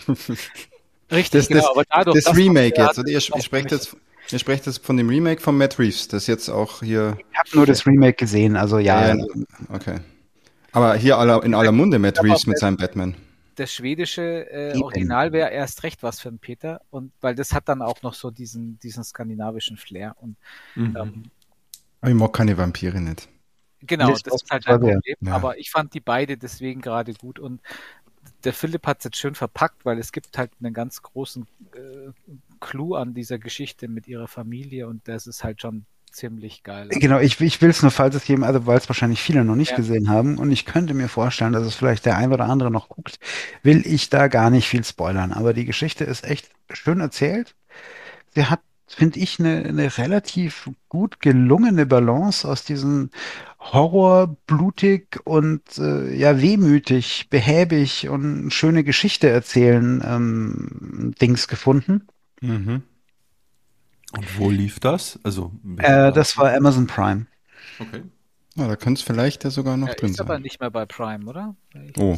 S2: Richtig, das, genau, das, aber dadurch, das Remake jetzt, oder ihr, ihr sprecht jetzt Ihr sprecht jetzt von dem Remake von Matt Reeves, das jetzt auch hier.
S3: Ich habe nur das Remake gesehen, also ja. ja
S2: okay. Aber hier aller, in aller Munde Matt Reeves mit seinem Batman.
S4: Das schwedische äh, Original wäre erst recht was für einen Peter und weil das hat dann auch noch so diesen, diesen skandinavischen Flair und mhm. ähm,
S2: aber ich mag keine Vampire nicht.
S4: Genau, das, das ist halt ein Problem. Ja. Aber ich fand die beide deswegen gerade gut und der Philipp hat es jetzt schön verpackt, weil es gibt halt einen ganz großen äh, Clou an dieser Geschichte mit ihrer Familie und das ist halt schon ziemlich geil.
S3: Genau, ich, ich will es nur, falls es jemand, also weil es wahrscheinlich viele noch nicht ja. gesehen haben und ich könnte mir vorstellen, dass es vielleicht der ein oder andere noch guckt, will ich da gar nicht viel spoilern. Aber die Geschichte ist echt schön erzählt. Sie hat, finde ich, eine, eine relativ gut gelungene Balance aus diesen Horror, blutig und äh, ja wehmütig, behäbig und schöne Geschichte erzählen ähm, Dings gefunden. Mhm.
S1: Und wo lief das? Also
S3: äh, das war Amazon Prime.
S2: Okay. Ja, da könnte es vielleicht ja sogar noch ja, drin ist sein.
S4: Ist aber nicht mehr bei Prime, oder?
S2: oh.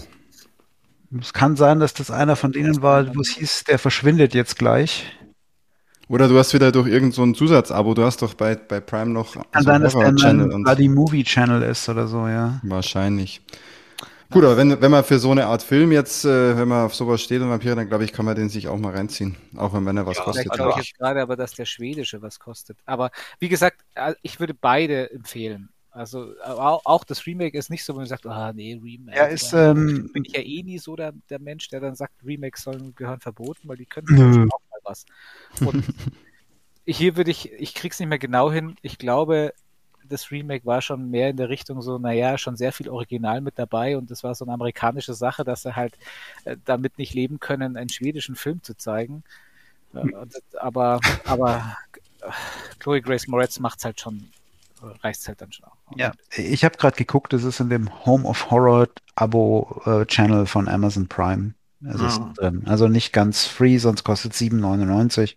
S3: Es kann sein, dass das einer von denen war, wo es hieß, der verschwindet jetzt gleich.
S2: Oder du hast wieder durch irgendein so Zusatzabo, du hast doch bei, bei Prime noch
S3: kann so sein, dass der ein Buddy Movie Channel ist oder so, ja.
S2: Wahrscheinlich. Gut, aber wenn, wenn man für so eine Art Film jetzt, äh, wenn man auf sowas steht und Vampire, dann glaube ich, kann man den sich auch mal reinziehen. Auch wenn, er was ja, kostet.
S4: Ich glaube ich jetzt gerade aber, dass der schwedische was kostet. Aber wie gesagt, äh, ich würde beide empfehlen. Also auch das Remake ist nicht so, wenn man sagt, ah nee, Remake.
S3: Ja, ist, ähm,
S4: bin ich ja eh nie so der, der Mensch, der dann sagt, Remakes sollen gehören verboten, weil die können auch mal was. Und hier würde ich, ich krieg's nicht mehr genau hin. Ich glaube, das Remake war schon mehr in der Richtung so, naja, schon sehr viel Original mit dabei und das war so eine amerikanische Sache, dass sie halt äh, damit nicht leben können, einen schwedischen Film zu zeigen. Äh, aber, aber äh, Chloe Grace Moretz macht es halt schon, reißt halt dann schon auch.
S3: Ja, ich habe gerade geguckt, das ist in dem Home of Horror Abo-Channel von Amazon Prime. Also ist
S1: Ah.
S3: drin. Also nicht ganz free, sonst kostet 7,99.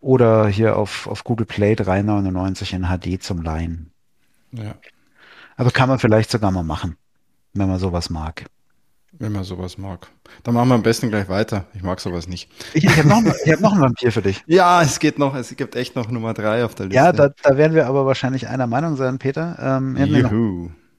S3: Oder hier auf, auf Google Play 3,99 in HD zum Leihen.
S2: Ja,
S3: Also kann man vielleicht sogar mal machen, wenn man sowas mag.
S2: wenn man sowas mag. Dann machen wir am besten gleich weiter. Ich mag sowas nicht.
S3: Ich, ich habe noch, ich hab noch einen Vampir für dich.
S2: Ja, es geht noch, es gibt echt noch Nummer drei auf der Liste.
S3: Ja, da, da werden wir aber wahrscheinlich einer Meinung sein, Peter. Ähm, ich habe mir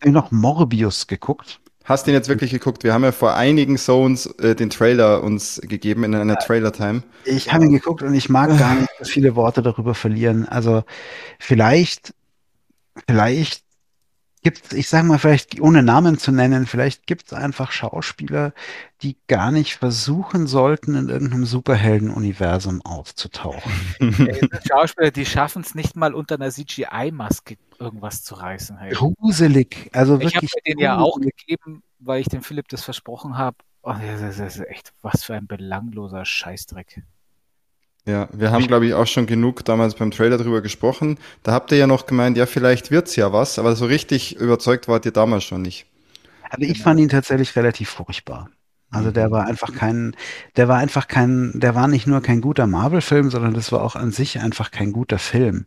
S3: noch, noch Morbius geguckt.
S2: Hast du den jetzt wirklich geguckt? Wir haben ja vor einigen Zones äh, den Trailer uns gegeben in einer Trailer-Time.
S3: Ich habe ihn geguckt und ich mag gar nicht so viele Worte darüber verlieren. Also vielleicht, vielleicht gibt's, ich sage mal, vielleicht ohne Namen zu nennen, vielleicht gibt's einfach Schauspieler, die gar nicht versuchen sollten, in irgendeinem Superhelden-Universum aufzutauchen.
S4: Es Schauspieler, die schaffen es nicht mal unter einer CGI-Maske irgendwas zu reißen. Hey.
S3: Gruselig, also
S4: Ich habe
S3: wirklich.
S4: mir den ja auch gegeben, weil ich dem Philipp das versprochen habe. Oh, das ist echt was für ein belangloser Scheißdreck.
S2: Ja, wir haben, glaube ich, auch schon genug damals beim Trailer drüber gesprochen. Da habt ihr ja noch gemeint, ja, vielleicht wird's ja was, aber so richtig überzeugt wart ihr damals schon nicht.
S3: Also ich fand ihn tatsächlich relativ furchtbar. Also der war einfach kein, der war einfach kein, der war nicht nur kein guter Marvel-Film, sondern das war auch an sich einfach kein guter Film.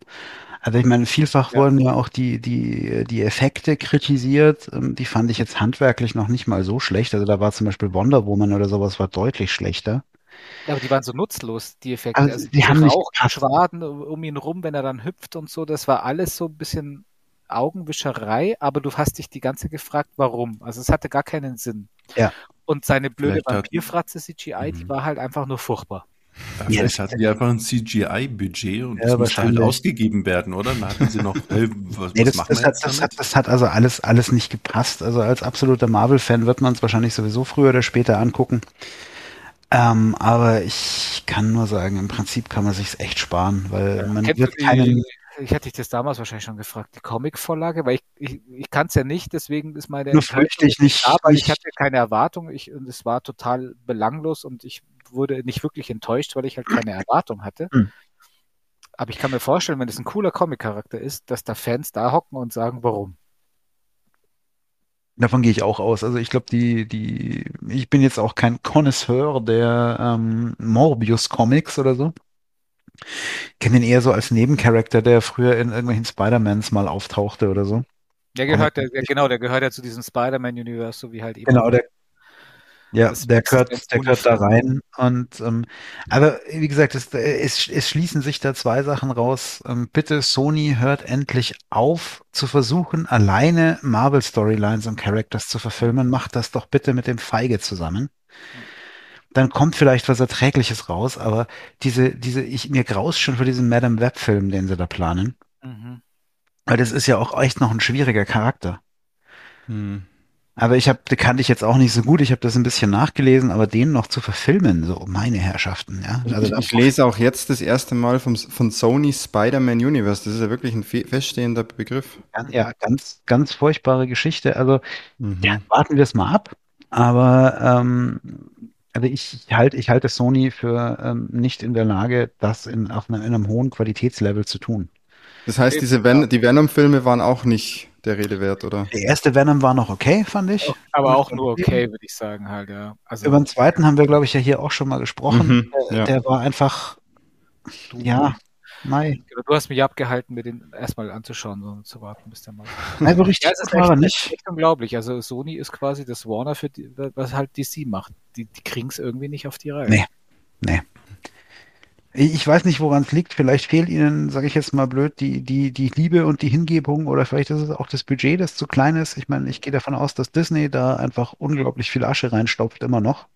S3: Also ich meine, vielfach
S4: Ja.
S3: wurden ja auch die, die, die Effekte kritisiert. Ähm, Die fand ich jetzt handwerklich noch nicht mal so schlecht. Also da war zum Beispiel Wonder Woman oder sowas war deutlich schlechter.
S4: Ja, aber die waren so nutzlos, die Effekte.
S3: Also,
S4: Also,
S3: die haben nicht gepasst.
S4: Rauchschwaden um ihn rum, wenn er dann hüpft und so, das war alles so ein bisschen Augenwischerei, aber du hast dich die ganze gefragt, warum. Also es hatte gar keinen Sinn.
S3: Ja.
S4: Und seine blöde Vampirfratze CGI, die
S1: Mhm.
S4: war halt einfach nur furchtbar.
S1: Ja,
S3: Ja,
S1: vielleicht
S3: das-
S1: hatten die einfach ein CGI-Budget und
S3: Ja,
S1: das musste halt
S3: wahrscheinlich.
S1: ausgegeben werden, oder? Dann hatten sie noch, hey, was,
S3: Nee,
S1: was
S3: das,
S1: machen
S3: das,
S1: wir
S3: hat,
S1: jetzt
S3: das, hat, das hat also alles, alles nicht gepasst. Also als absoluter Marvel-Fan wird man es wahrscheinlich sowieso früher oder später angucken. Ähm, aber ich kann nur sagen, im Prinzip kann man sich's echt sparen, weil man
S4: Kennst
S3: wird keinen.
S4: ich hatte dich das damals wahrscheinlich schon gefragt, die Comic-Vorlage, weil ich, ich, ich kann es ja nicht, deswegen ist meine
S3: Nur fürchte ich nicht.
S4: Aber ich
S3: nicht
S4: hatte keine Erwartung ich, und es war total belanglos und ich wurde nicht wirklich enttäuscht, weil ich halt keine Erwartung hatte.
S3: Hm.
S4: Aber ich kann mir vorstellen, wenn es ein cooler Comic-Charakter ist, dass da Fans da hocken und sagen, warum.
S3: Davon gehe ich auch aus. Also ich glaube, die, die, ich bin jetzt auch kein Connoisseur der ähm, Morbius-Comics oder so. Ich kenne den eher so als Nebencharakter, der früher in irgendwelchen Spider-Mans mal auftauchte oder so.
S4: Der gehört, der, der, genau, der gehört ja zu diesem Spider-Man-Universe, so wie halt eben.
S3: Genau, der, ja,
S4: Das-
S3: der gehört, der gehört da rein. Und ähm, aber wie gesagt, es, es, es schließen sich da zwei Sachen raus. Ähm, bitte, Sony hört endlich auf zu versuchen, alleine Marvel-Storylines und Characters zu verfilmen. Macht das doch bitte mit dem Feige zusammen. Dann kommt vielleicht was Erträgliches raus, aber diese, diese, ich, mir graust schon vor diesem Madame Web-Film, den sie da planen.
S4: Mhm.
S3: Weil das ist ja auch echt noch ein schwieriger Charakter.
S2: Hm.
S3: Aber ich habe, kannte ich jetzt auch nicht so gut. Ich habe das ein bisschen nachgelesen, aber den noch zu verfilmen, so meine Herrschaften, ja. Also
S2: ich, ich lese auch jetzt das erste Mal vom, von Sony Spider-Man Universe. Das ist ja wirklich ein fe- feststehender Begriff.
S3: ja, ganz, ganz furchtbare Geschichte. Also
S2: Mhm.
S3: ja, warten wir es mal ab. Aber ähm, also ich, ich halte, ich halte Sony für ähm, nicht in der Lage, das in, auf einem, in einem hohen Qualitätslevel zu tun.
S2: Das heißt, diese Ven die Venom-Filme waren auch nicht der Rede wert, oder?
S3: Der erste Venom war noch okay, fand ich.
S4: Aber auch nur okay, würde ich sagen, halt, ja. Also,
S3: Über den zweiten haben wir, glaube ich, ja hier auch schon mal gesprochen.
S2: Mhm,
S3: der,
S2: ja.
S3: der war einfach, ja, nein.
S4: du hast mich abgehalten, mir den erstmal anzuschauen, sondern zu warten, bis der mal.
S3: Also richtig
S4: Ja, es ist echt,
S3: nicht.
S4: echt unglaublich. Also Sony ist quasi das Warner für die, was halt DC macht. Die, die kriegen es irgendwie nicht auf die Reihe.
S3: Nee. Nee. Ich weiß nicht, woran es liegt. Vielleicht fehlt ihnen, sage ich jetzt mal blöd, die, die, die Liebe und die Hingebung oder vielleicht ist es auch das Budget, das zu klein ist. Ich meine, ich gehe davon aus, dass Disney da einfach unglaublich viel Asche reinstopft, immer noch.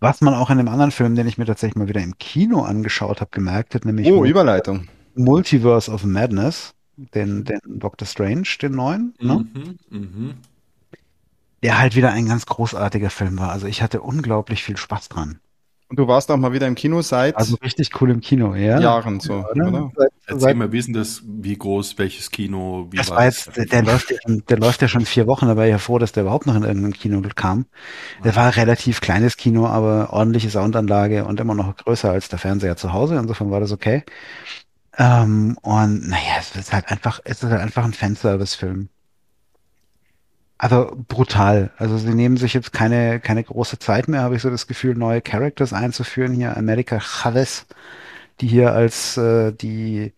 S3: Was man auch in dem anderen Film, den ich mir tatsächlich mal wieder im Kino angeschaut habe, gemerkt hat, nämlich
S2: Oh, Überleitung.
S3: Multiverse of Madness, den, den Doctor Strange, den neuen, ne?
S1: Mhm, mhm.
S3: der halt wieder ein ganz großartiger Film war. Also ich hatte unglaublich viel Spaß dran.
S2: Und du warst auch mal wieder im Kino seit
S3: Also richtig cool im Kino, ja.
S2: Jahren so,
S3: Oder?
S2: oder?
S3: Seit,
S1: Erzähl
S3: seit,
S1: mal, wie ist denn das, wie groß, welches Kino, wie
S3: das
S1: war
S3: war
S1: das?
S3: jetzt, der, der läuft ja schon, der läuft ja schon vier Wochen, da war ich ja froh, dass der überhaupt noch in irgendeinem Kino kam. Der war ein relativ kleines Kino, aber ordentliche Soundanlage und immer noch größer als der Fernseher zu Hause. Insofern war das okay. Ähm, und naja, es ist halt einfach, es ist halt einfach ein Fanservice-Film. Also brutal. Also sie nehmen sich jetzt keine, keine große Zeit mehr, habe ich so das Gefühl, neue Characters einzuführen. Hier America Chavez, die hier als äh, die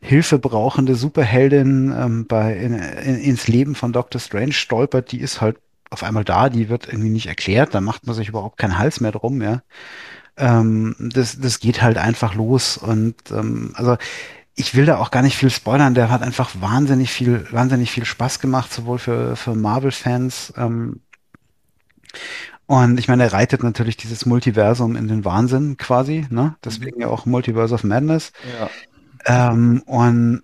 S3: Hilfe brauchende Superheldin ähm, bei in, in, ins Leben von Doctor Strange stolpert, die ist halt auf einmal da, die wird irgendwie nicht erklärt, da macht man sich überhaupt keinen Hals mehr drum, ja. Ähm, das, das geht halt einfach los und ähm, also ich will da auch gar nicht viel spoilern. Der hat einfach wahnsinnig viel, wahnsinnig viel Spaß gemacht, sowohl für, für Marvel-Fans. Ähm, und ich meine, er reitet natürlich dieses Multiversum in den Wahnsinn quasi, ne? Deswegen ja auch Multiverse of Madness. Ja. Ähm, und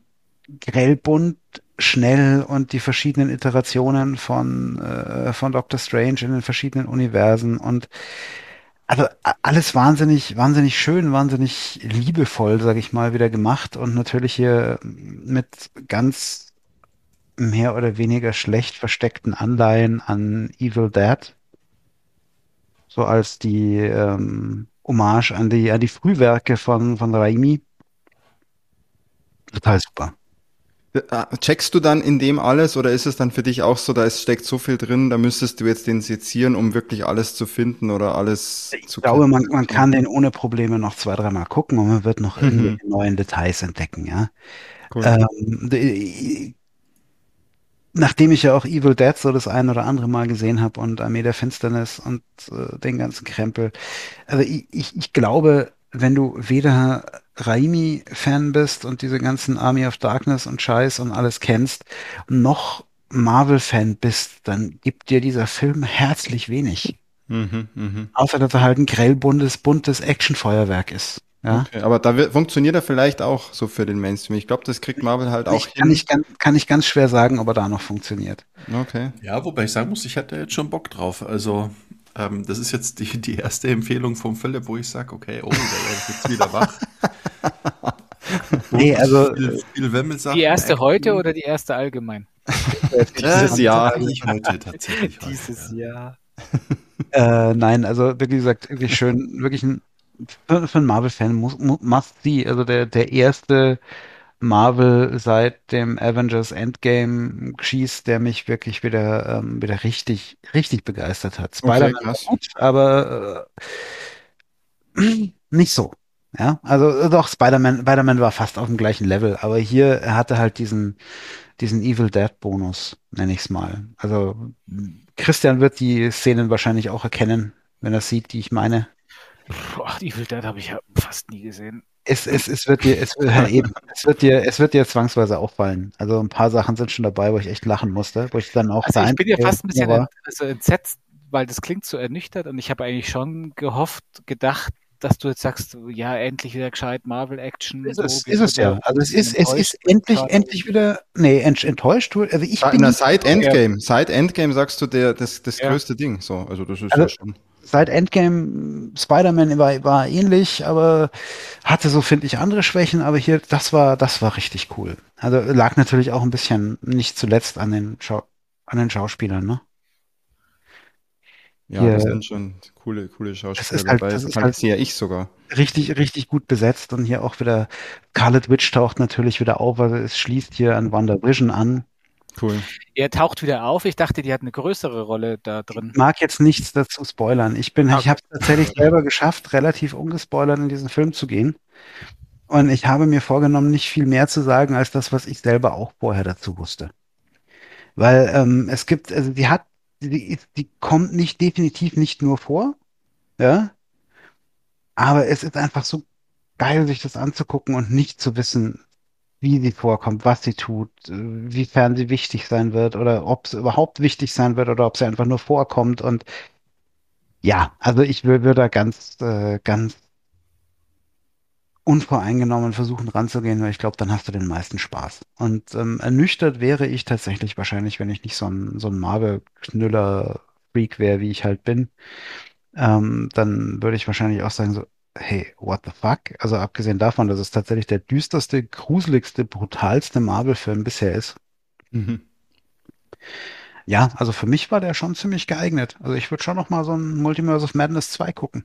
S3: grellbunt, schnell und die verschiedenen Iterationen von, äh, von Doctor Strange in den verschiedenen Universen und also alles wahnsinnig, wahnsinnig schön, wahnsinnig liebevoll, sage ich mal, wieder gemacht und natürlich hier mit ganz mehr oder weniger schlecht versteckten Anleihen an Evil Dead. So als die ähm, Hommage an die, an die Frühwerke von, von Raimi. Total super.
S2: Äh, checkst du dann in dem alles oder ist es dann für dich auch so, da ist, steckt so viel drin, da müsstest du jetzt den sezieren, um wirklich alles zu finden oder alles
S3: ich zu Ich glaube, man, man kann den ohne Probleme noch zwei, dreimal gucken und man wird noch mhm. neuen Details entdecken, ja. Cool. Ähm, die, nachdem ich ja auch Evil Dead so das ein oder andere Mal gesehen habe und Armee der Finsternis und äh, den ganzen Krempel, also ich, ich, ich glaube, wenn du weder Raimi-Fan bist und diese ganzen Army of Darkness und Scheiß und alles kennst, noch Marvel-Fan bist, dann gibt dir dieser Film herzlich wenig. Mhm, mh. Außer dass er halt ein grellbuntes, buntes Actionfeuerwerk ist. Ja?
S2: Okay, aber da wird, funktioniert er vielleicht auch so für den Mainstream. Ich glaube, das kriegt Marvel halt auch
S3: ich, hin. Kann ich, kann, kann ich ganz schwer sagen, ob er da noch funktioniert.
S1: Okay. Ja, wobei ich sagen muss, ich hatte jetzt schon Bock drauf. Also ähm, das ist jetzt die, die erste Empfehlung vom Philipp, wo ich sage, okay, oh, da werde ich jetzt wieder wach.
S4: nee, also viel, viel Die erste heute oder die erste allgemein?
S2: Dieses Jahr.
S1: Nicht heute tatsächlich.
S4: Dieses Jahr.
S3: äh, nein, also wie gesagt, wirklich schön, wirklich ein für, für einen Marvel-Fan muss, muss, must see. Also der, der erste Marvel seit dem Avengers Endgame schießt, der mich wirklich wieder, ähm, wieder richtig, richtig begeistert hat. Spider-Man okay, war gut, aber äh, nicht so. Ja, also äh, doch, Spider-Man, Spider-Man war fast auf dem gleichen Level, aber hier er hatte halt diesen, diesen Evil Dead Bonus, nenne ich es mal. Also Christian wird die Szenen wahrscheinlich auch erkennen, wenn er sieht, die ich meine.
S4: Ach, Evil Dead habe ich ja fast nie gesehen
S3: es, es, es wird dir, es, ja, eben, es wird dir, es wird dir zwangsweise auffallen. Also ein paar Sachen sind schon dabei, wo ich echt lachen musste, wo ich dann auch
S4: also ich bin ja fast ein bisschen also entsetzt, weil das klingt so ernüchtert und ich habe eigentlich schon gehofft, gedacht, dass du jetzt sagst, ja, endlich wieder gescheit Marvel Action.
S3: Ist es, ist es ja. Also es ist, es ist endlich, endlich wieder, nee, enttäuscht. Also ich
S2: bin. Na, seit Endgame, seit Endgame sagst du der, das, das ja. größte Ding, so. Also das ist also, ja schon
S3: seit Endgame Spider-Man war, war ähnlich, aber hatte so, finde ich, andere Schwächen, aber hier, das war, das war richtig cool. Also lag natürlich auch ein bisschen nicht zuletzt an den, Schau an den Schauspielern, ne?
S2: Ja, hier, das sind schon coole, coole Schauspieler halt, dabei. Das, das halt ja ich sogar.
S3: Richtig, richtig gut besetzt und hier auch wieder Scarlet Witch taucht natürlich wieder auf, also es schließt hier an WandaVision an.
S2: Cool.
S4: Er taucht wieder auf. Ich dachte, die hat eine größere Rolle da drin.
S3: Ich mag jetzt nichts dazu spoilern. Ich bin, okay. ich habe es tatsächlich selber geschafft, relativ ungespoilert in diesen Film zu gehen. Und ich habe mir vorgenommen, nicht viel mehr zu sagen als das, was ich selber auch vorher dazu wusste. Weil ähm, es gibt, also die hat, die, die kommt nicht definitiv nicht nur vor, ja. Aber es ist einfach so geil, sich das anzugucken und nicht zu wissen, wie sie vorkommt, was sie tut, wiefern sie wichtig sein wird oder ob es überhaupt wichtig sein wird oder ob sie einfach nur vorkommt. Und ja, also ich würde da ganz, äh, ganz unvoreingenommen versuchen ranzugehen, weil ich glaube, dann hast du den meisten Spaß. Und ähm, ernüchtert wäre ich tatsächlich wahrscheinlich, wenn ich nicht so ein, so ein Marvel-Knüller-Freak wäre, wie ich halt bin. Ähm, dann würde ich wahrscheinlich auch sagen, so, hey, what the fuck? Also abgesehen davon, dass es tatsächlich der düsterste, gruseligste, brutalste Marvel-Film bisher ist. Mhm. Ja, also für mich war der schon ziemlich geeignet. Also ich würde schon noch mal so ein Multiverse of Madness 2 gucken.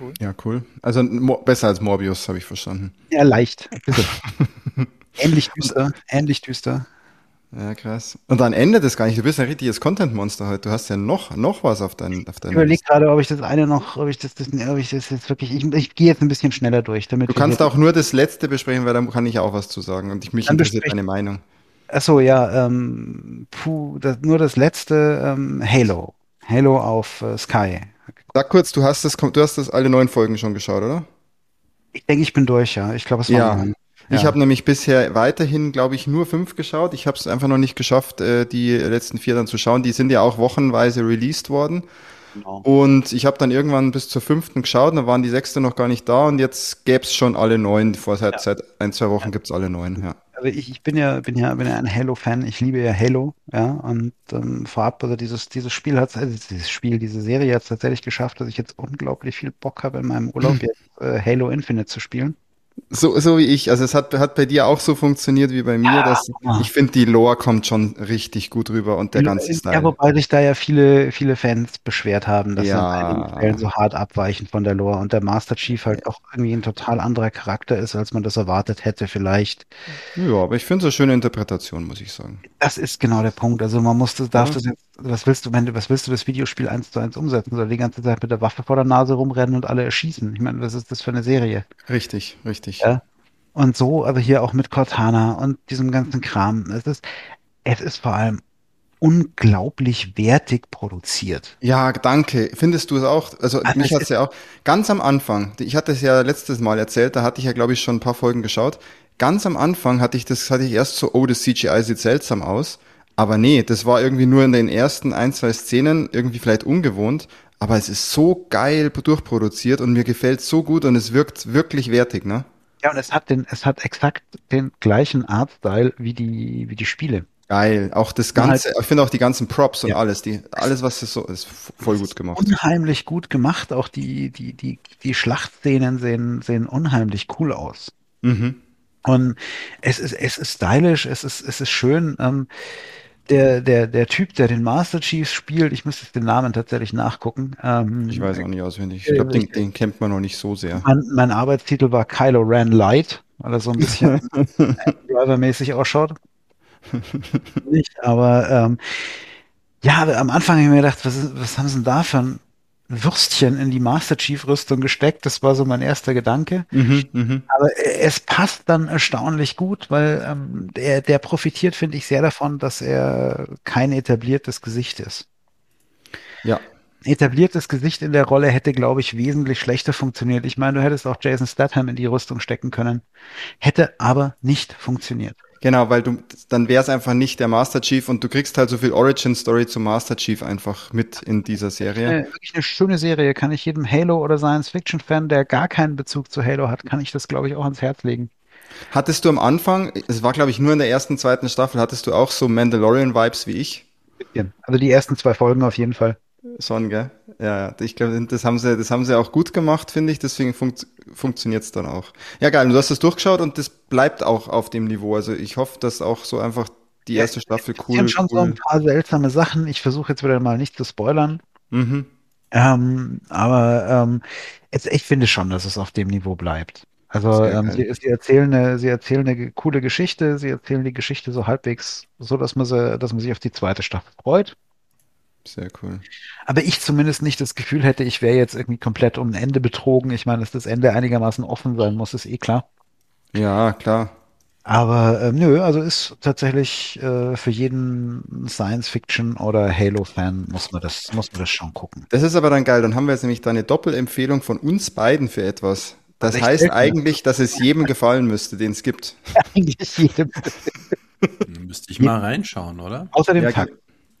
S2: Cool. Ja, cool. Also besser als Morbius, habe ich verstanden.
S3: Ja, leicht. ähnlich düster, ähnlich düster.
S2: Ja, krass. Und dann endet es gar nicht. Du bist ein richtiges Content-Monster heute. Du hast ja noch, noch was auf deinem auf
S3: Ich
S2: deinem
S3: überlege gerade, ob ich das eine noch, ob ich das, das, ob ich das jetzt wirklich, ich, ich gehe jetzt ein bisschen schneller durch, damit
S2: Du kannst auch nur das letzte besprechen, weil da kann ich auch was zu sagen. Und ich, mich
S3: Dann
S2: interessiert deine Meinung.
S3: Ach so, ja, ähm, puh, das, nur das letzte, ähm, Halo. Halo auf äh, Sky.
S2: Sag kurz, du hast das, du hast das alle neun Folgen schon geschaut, oder?
S3: Ich denke, ich bin durch, ja. Ich glaube, es war
S2: Ja.
S3: Neun.
S2: Ich
S3: Ja.
S2: habe nämlich bisher weiterhin, glaube ich, nur fünf geschaut. Ich habe es einfach noch nicht geschafft, äh, die letzten vier dann zu schauen. Die sind ja auch wochenweise released worden.
S3: Genau.
S2: Und ich habe dann irgendwann bis zur fünften geschaut, dann waren die sechste noch gar nicht da und jetzt gäbe es schon alle neun. Vor seit, seit ein, zwei Wochen gibt's alle neun, ja.
S3: Also ich, ich bin ja, bin ja, bin ja ein Halo-Fan. Ich liebe ja Halo, ja. Und ähm, vorab, also dieses, dieses Spiel hat, also dieses Spiel, diese Serie hat es tatsächlich geschafft, dass ich jetzt unglaublich viel Bock habe, in meinem Urlaub jetzt äh, Halo Infinite zu spielen.
S2: So, so wie ich. Also es hat, hat bei dir auch so funktioniert wie bei mir. dass
S3: ja.
S2: Ich finde, die Lore kommt schon richtig gut rüber und der ganze
S3: Ja,
S2: Style.
S3: wobei sich da ja viele, viele Fans beschwert haben, dass
S2: Ja.
S3: Stellen so hart abweichen von der Lore und der Master Chief halt auch irgendwie ein total anderer Charakter ist, als man das erwartet hätte vielleicht.
S2: Ja, aber ich finde es eine schöne Interpretation, muss ich sagen.
S3: Das ist genau der Punkt. Also man muss das, darf
S2: Ja.
S3: das jetzt, was willst du, wenn du, was willst du das Videospiel eins zu eins umsetzen? Soll die ganze Zeit mit der Waffe vor der Nase rumrennen und alle erschießen? Ich meine, was ist das für eine Serie?
S2: Richtig, richtig.
S3: Ja. Und so, aber hier auch mit Cortana und diesem ganzen Kram. Es ist, es ist vor allem unglaublich wertig produziert.
S2: Ja, danke. Findest du es auch? Also
S3: Also
S2: mich
S3: es
S2: hat's ja auch ganz am Anfang. Ich hatte es ja letztes Mal erzählt, da hatte ich ja glaube ich schon ein paar Folgen geschaut. Ganz am Anfang hatte ich das, hatte ich erst so, oh, das CGI sieht seltsam aus. Aber nee, das war irgendwie nur in den ersten ein, zwei Szenen irgendwie vielleicht ungewohnt. Aber es ist so geil durchproduziert und mir gefällt so gut und es wirkt wirklich wertig, ne?
S3: Ja, und es hat den, es hat exakt den gleichen Artstyle wie die, wie die Spiele.
S2: Geil. Auch das
S3: Halt-
S2: Ganze, ich finde auch die ganzen Props und
S3: Ja.
S2: alles, die, alles, was es so ist, voll gut gemacht.
S3: Unheimlich gut gemacht. Auch die, die, die, die Schlachtszenen sehen, sehen unheimlich cool aus.
S2: Mhm.
S3: Und es ist, es ist stylisch, es ist, es ist schön. Ähm, der, der, der Typ, der den Master Chief spielt, ich müsste den Namen tatsächlich nachgucken. Ähm,
S2: Ich weiß auch nicht auswendig. Ich glaube, den, den kennt man noch nicht so sehr.
S3: Mein, mein Arbeitstitel war Kylo Ren Light, weil er so ein bisschen Driver-mäßig ausschaut. Nicht, aber ähm, ja, am Anfang habe ich mir gedacht, was, ist, was haben sie denn da für ein Würstchen in die Master Chief Rüstung gesteckt? Das war so mein erster Gedanke.
S2: Mhm, mhm.
S3: Aber es passt dann erstaunlich gut, weil ähm, der, der profitiert, finde ich, sehr davon, dass er kein etabliertes Gesicht ist.
S2: Ja.
S3: Etabliertes Gesicht in der Rolle hätte, glaube ich, wesentlich schlechter funktioniert. Ich meine, du hättest auch Jason Statham in die Rüstung stecken können. Hätte aber nicht funktioniert.
S2: Genau, weil du, dann wäre es einfach nicht der Master Chief und du kriegst halt so viel Origin Story zum Master Chief einfach mit in dieser Serie.
S3: Äh, wirklich eine schöne Serie. Kann ich jedem Halo- oder Science-Fiction-Fan, der gar keinen Bezug zu Halo hat, kann ich das, glaube ich, auch ans Herz legen.
S2: Hattest du am Anfang, es war glaube ich nur in der ersten, zweiten Staffel, hattest du auch so Mandalorian-Vibes wie ich?
S3: Also die ersten zwei Folgen auf jeden Fall.
S2: Son, gell? Ja, ja. Ich glaube, das haben sie, das haben sie auch gut gemacht, finde ich. Deswegen funkt, funktioniert's dann auch. Ja, geil. Du hast das durchgeschaut und das bleibt auch auf dem Niveau. Also ich hoffe, dass auch so einfach die erste Staffel
S3: Es
S2: cool.
S3: sind schon so
S2: cool.
S3: ein paar seltsame Sachen. Ich versuche jetzt wieder mal nicht zu spoilern.
S2: Mhm.
S3: Ähm, aber ähm, jetzt, ich finde schon, dass es auf dem Niveau bleibt. Also ähm, sie, sie erzählen eine, sie erzählen eine coole Geschichte, sie erzählen die Geschichte so halbwegs so, dass man sie, dass man sich auf die zweite Staffel freut.
S2: Sehr cool.
S3: Aber ich zumindest nicht das Gefühl hätte, ich wäre jetzt irgendwie komplett um ein Ende betrogen. Ich meine, dass das Ende einigermaßen offen sein muss, ist eh klar.
S2: Ja, klar.
S3: Aber ähm, nö, also ist tatsächlich äh, für jeden Science-Fiction oder Halo-Fan muss man das, muss man das schon gucken.
S2: Das ist aber dann geil. Dann haben wir jetzt nämlich da eine Doppelempfehlung von uns beiden für etwas. Das
S3: echt
S2: heißt eigentlich, dass es jedem gefallen müsste, den es gibt.
S3: Eigentlich jedem.
S1: Müsste ich mal reinschauen, oder?
S3: Außer dem
S2: Ja.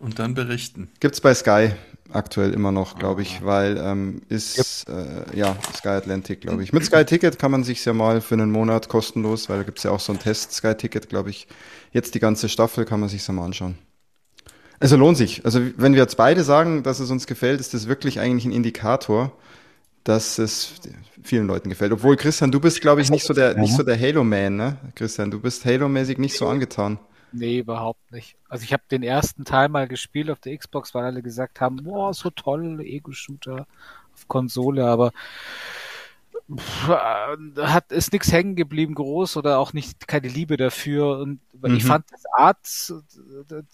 S1: Und dann berichten.
S2: Gibt's bei Sky aktuell immer noch, glaube ich, weil ähm, ist äh, ja Sky Atlantic, glaube ich. Mit Sky Ticket kann man sich ja mal für einen Monat kostenlos, weil da gibt's ja auch so ein Test Sky Ticket, glaube ich. Jetzt die ganze Staffel kann man sich ja mal anschauen. Also lohnt sich. Also wenn wir jetzt beide sagen, dass es uns gefällt, ist das wirklich eigentlich ein Indikator, dass es vielen Leuten gefällt. Obwohl Christian, du bist, glaube ich, nicht so der nicht so der Halo Man, ne? Christian, du bist Halo-mäßig nicht so angetan.
S4: Nee, überhaupt nicht. Also ich habe den ersten Teil mal gespielt auf der Xbox, weil alle gesagt haben, boah, so toll, Ego-Shooter auf Konsole, aber hat ist nichts hängen geblieben groß oder auch nicht keine Liebe dafür und mhm. ich fand das Art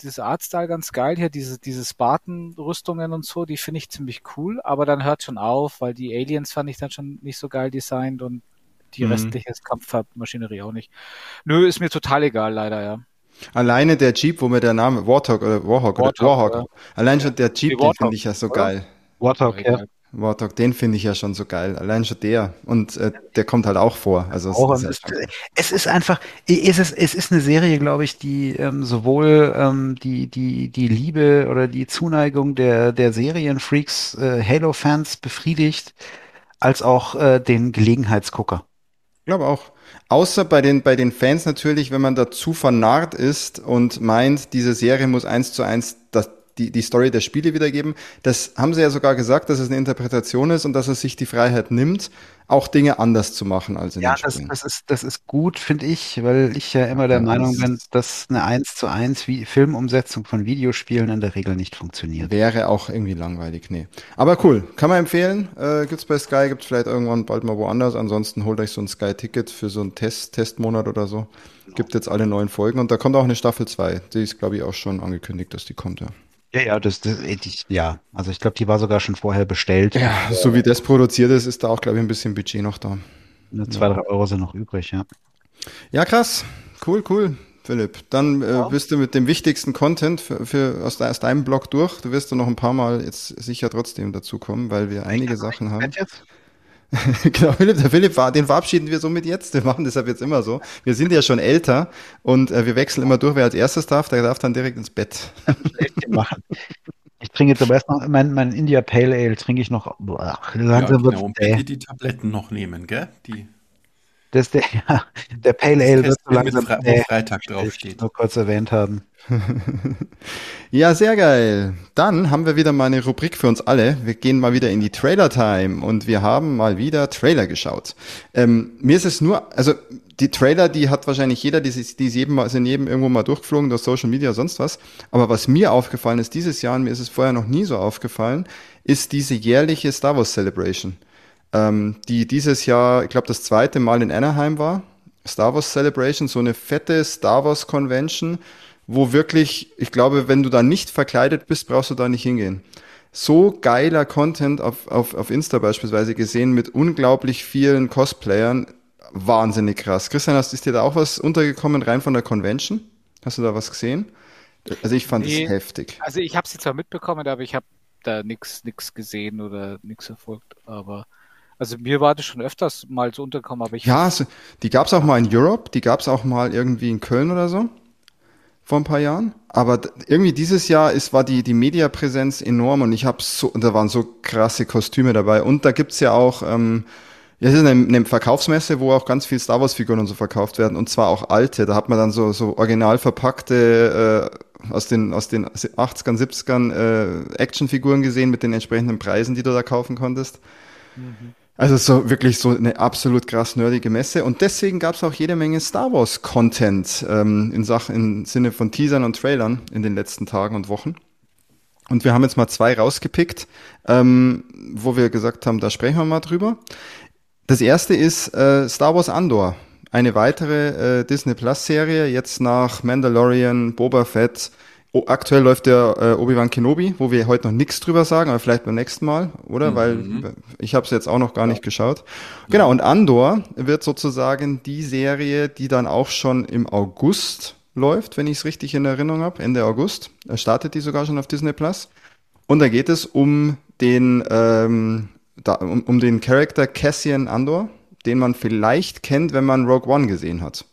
S4: das Artstyle ganz geil hier diese diese Spartan Rüstungen und so die finde ich ziemlich cool aber dann hört schon auf weil die Aliens fand ich dann schon nicht so geil designt und die mhm. restliche Kampfmaschinerie auch nicht nö ist mir total egal leider ja
S2: Alleine der Jeep, wo mir der Name Warthog oder Warhawk, Warthog, oder Warhawk. Ja. Allein schon der Jeep, den finde ich ja so oder? geil.
S3: Warthog, ja.
S2: Warthog, den finde ich ja schon so geil. Allein schon der. Und äh, der kommt halt auch vor. Also
S3: auch es, ist, es ist einfach, es ist, es ist eine Serie, glaube ich, die ähm, sowohl ähm, die, die, die Liebe oder die Zuneigung der, der Serienfreaks, äh, Halo-Fans befriedigt, als auch äh, den Gelegenheitsgucker.
S2: Ich glaube auch. Außer bei den, bei den Fans natürlich, wenn man dazu vernarrt ist und meint, diese Serie muss eins zu eins das, die, die Story der Spiele wiedergeben. Das haben sie ja sogar gesagt, dass es eine Interpretation ist und dass er sich die Freiheit nimmt, auch Dinge anders zu machen als in
S3: ja,
S2: den Spielen.
S3: Ja, das, das, ist, das ist gut, finde ich, weil ich ja immer der ja, Meinung bin, dass eine 1 zu 1 Filmumsetzung von Videospielen in der Regel nicht funktioniert.
S2: Wäre auch irgendwie langweilig, nee. Aber cool, kann man empfehlen. Äh, gibt's bei Sky, gibt's vielleicht irgendwann bald mal woanders. Ansonsten holt euch so ein Sky-Ticket für so einen Test, Testmonat oder so. Gibt jetzt alle neuen Folgen und da kommt auch eine Staffel 2. Die ist, glaube ich, auch schon angekündigt, dass die kommt, ja.
S3: Ja, ja, das, das ich, ja. Also ich glaube, die war sogar schon vorher bestellt.
S2: Ja, so wie das produziert ist, ist da auch, glaube ich, ein bisschen Budget noch da.
S3: Nur zwei, ja. drei Euro sind noch übrig, ja.
S2: Ja, krass. Cool, cool, Philipp. Dann äh, ja. bist du mit dem wichtigsten Content für, für aus, aus, deinem Blog durch. Du wirst du noch ein paar Mal jetzt sicher trotzdem dazu kommen, weil wir einige Sachen haben. Jetzt? genau, Philipp, der Philipp war, den verabschieden wir somit jetzt. Wir machen das ab jetzt immer so. Wir sind ja schon älter und äh, wir wechseln immer durch, wer als erstes darf, der darf dann direkt ins Bett.
S3: machen. Ich trinke jetzt aber erst noch, mein, mein India Pale Ale trinke ich noch.
S1: Langsam ja, genau, und bitte die Tabletten noch nehmen, gell? Die.
S3: Das der, ja, der Pale Ale wird so langsam.
S1: Fre wo Freitag draufsteht.
S3: Nur kurz erwähnt haben.
S2: Ja, sehr geil. Dann haben wir wieder mal eine Rubrik für uns alle. Wir gehen mal wieder in die Trailer-Time und wir haben mal wieder Trailer geschaut. Ähm, mir ist es nur, also die Trailer, die hat wahrscheinlich jeder, die, die ist jedem, sind jedem irgendwo mal durchgeflogen durch Social Media, sonst was. Aber was mir aufgefallen ist dieses Jahr, und mir ist es vorher noch nie so aufgefallen, ist diese jährliche Star Wars Celebration, ähm, die dieses Jahr, ich glaube, das zweite Mal in Anaheim war. Star Wars Celebration, so eine fette Star Wars Convention, wo wirklich, ich glaube, wenn du da nicht verkleidet bist, brauchst du da nicht hingehen. So geiler Content auf, auf, auf Insta beispielsweise gesehen mit unglaublich vielen Cosplayern. Wahnsinnig krass. Christian, hast, ist dir da auch was untergekommen rein von der Convention? Hast du da was gesehen? Also ich fand es nee, heftig.
S4: Also ich habe sie zwar mitbekommen, aber ich habe da nichts nix gesehen oder nichts erfolgt. Aber also mir war das schon öfters mal so untergekommen, aber ich.
S2: Ja, also, die gab's auch mal in Europe, die gab's auch mal irgendwie in Köln oder so vor ein paar Jahren. Aber irgendwie dieses Jahr ist, war die, die Mediapräsenz enorm und ich habe so, da waren so krasse Kostüme dabei. Und da gibt's ja auch, ähm, ja, ist eine, eine Verkaufsmesse, wo auch ganz viel Star Wars Figuren und so verkauft werden und zwar auch alte. Da hat man dann so, so original verpackte, äh, aus den, aus den 80ern, 70ern, äh, Actionfiguren gesehen mit den entsprechenden Preisen, die du da kaufen konntest. Mhm. Also so wirklich so eine absolut krass nerdige Messe. Und deswegen gab es auch jede Menge Star Wars Content ähm, in Sachen im Sinne von Teasern und Trailern in den letzten Tagen und Wochen. Und wir haben jetzt mal zwei rausgepickt, ähm, wo wir gesagt haben, da sprechen wir mal drüber. Das erste ist äh, Star Wars Andor, eine weitere äh, Disney Plus Serie, jetzt nach Mandalorian, Boba Fett, Oh, aktuell läuft der äh, Obi-Wan Kenobi, wo wir heute noch nichts drüber sagen, aber vielleicht beim nächsten Mal, oder? Mhm. Weil ich habe es jetzt auch noch gar ja. nicht geschaut. Genau, und Andor wird sozusagen die Serie, die dann auch schon im August läuft, wenn ich es richtig in Erinnerung habe, Ende August. Er startet die sogar schon auf Disney Plus. Und da geht es um den, ähm, da, um, um den Charakter Cassian Andor, den man vielleicht kennt, wenn man Rogue One gesehen hat.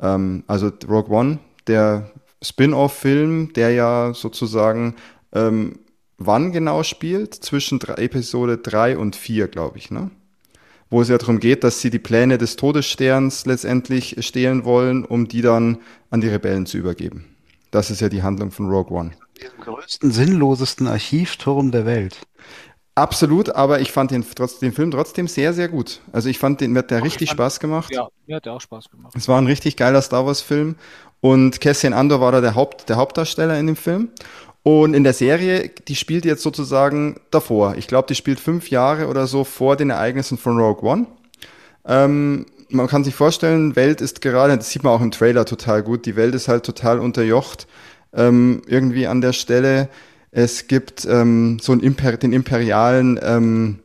S2: Ähm, also Rogue One, der Spin-off-Film, der ja sozusagen ähm, wann genau spielt? Zwischen drei, Episode 3 und 4, glaube ich, ne? Wo es ja darum geht, dass sie die Pläne des Todessterns letztendlich stehlen wollen, um die dann an die Rebellen zu übergeben. Das ist ja die Handlung von Rogue One.
S3: Dem größten, sinnlosesten Archivturm der Welt.
S2: Absolut, aber ich fand den, trotz, den Film trotzdem sehr, sehr gut. Also ich fand den, mir hat der richtig fand, Spaß gemacht.
S4: Ja, mir hat der auch Spaß gemacht.
S2: Es war ein richtig geiler Star Wars Film und Cassian Andor war da der, Haupt, der Hauptdarsteller in dem Film. Und in der Serie, die spielt jetzt sozusagen davor. Ich glaube, die spielt fünf Jahre oder so vor den Ereignissen von Rogue One. Ähm, man kann sich vorstellen, Welt ist gerade, das sieht man auch im Trailer total gut, die Welt ist halt total unterjocht ähm, irgendwie an der Stelle. Es gibt ähm, so einen Imper den imperialen ähm,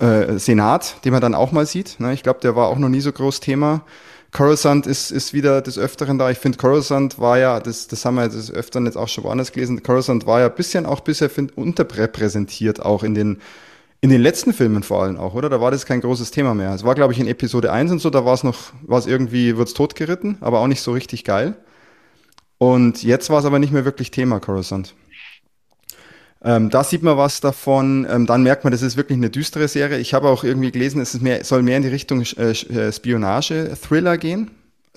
S2: äh, Senat, den man dann auch mal sieht. Ne? Ich glaube, der war auch noch nie so groß Thema. Coruscant ist, ist wieder des Öfteren da. Ich finde, Coruscant war ja, das, das haben wir des Öfteren jetzt auch schon woanders gelesen, Coruscant war ja ein bisschen auch bisher find, unterrepräsentiert, auch in den, in den letzten Filmen vor allem auch, oder? Da war das kein großes Thema mehr. Es war, glaube ich, in Episode 1 und so, da war es noch, war es irgendwie, wird's totgeritten, aber auch nicht so richtig geil. Und jetzt war es aber nicht mehr wirklich Thema, Coruscant. Ähm, da sieht man was davon. Ähm, dann merkt man, das ist wirklich eine düstere Serie. Ich habe auch irgendwie gelesen, es mehr, soll mehr in die Richtung äh, äh, Spionage-Thriller gehen.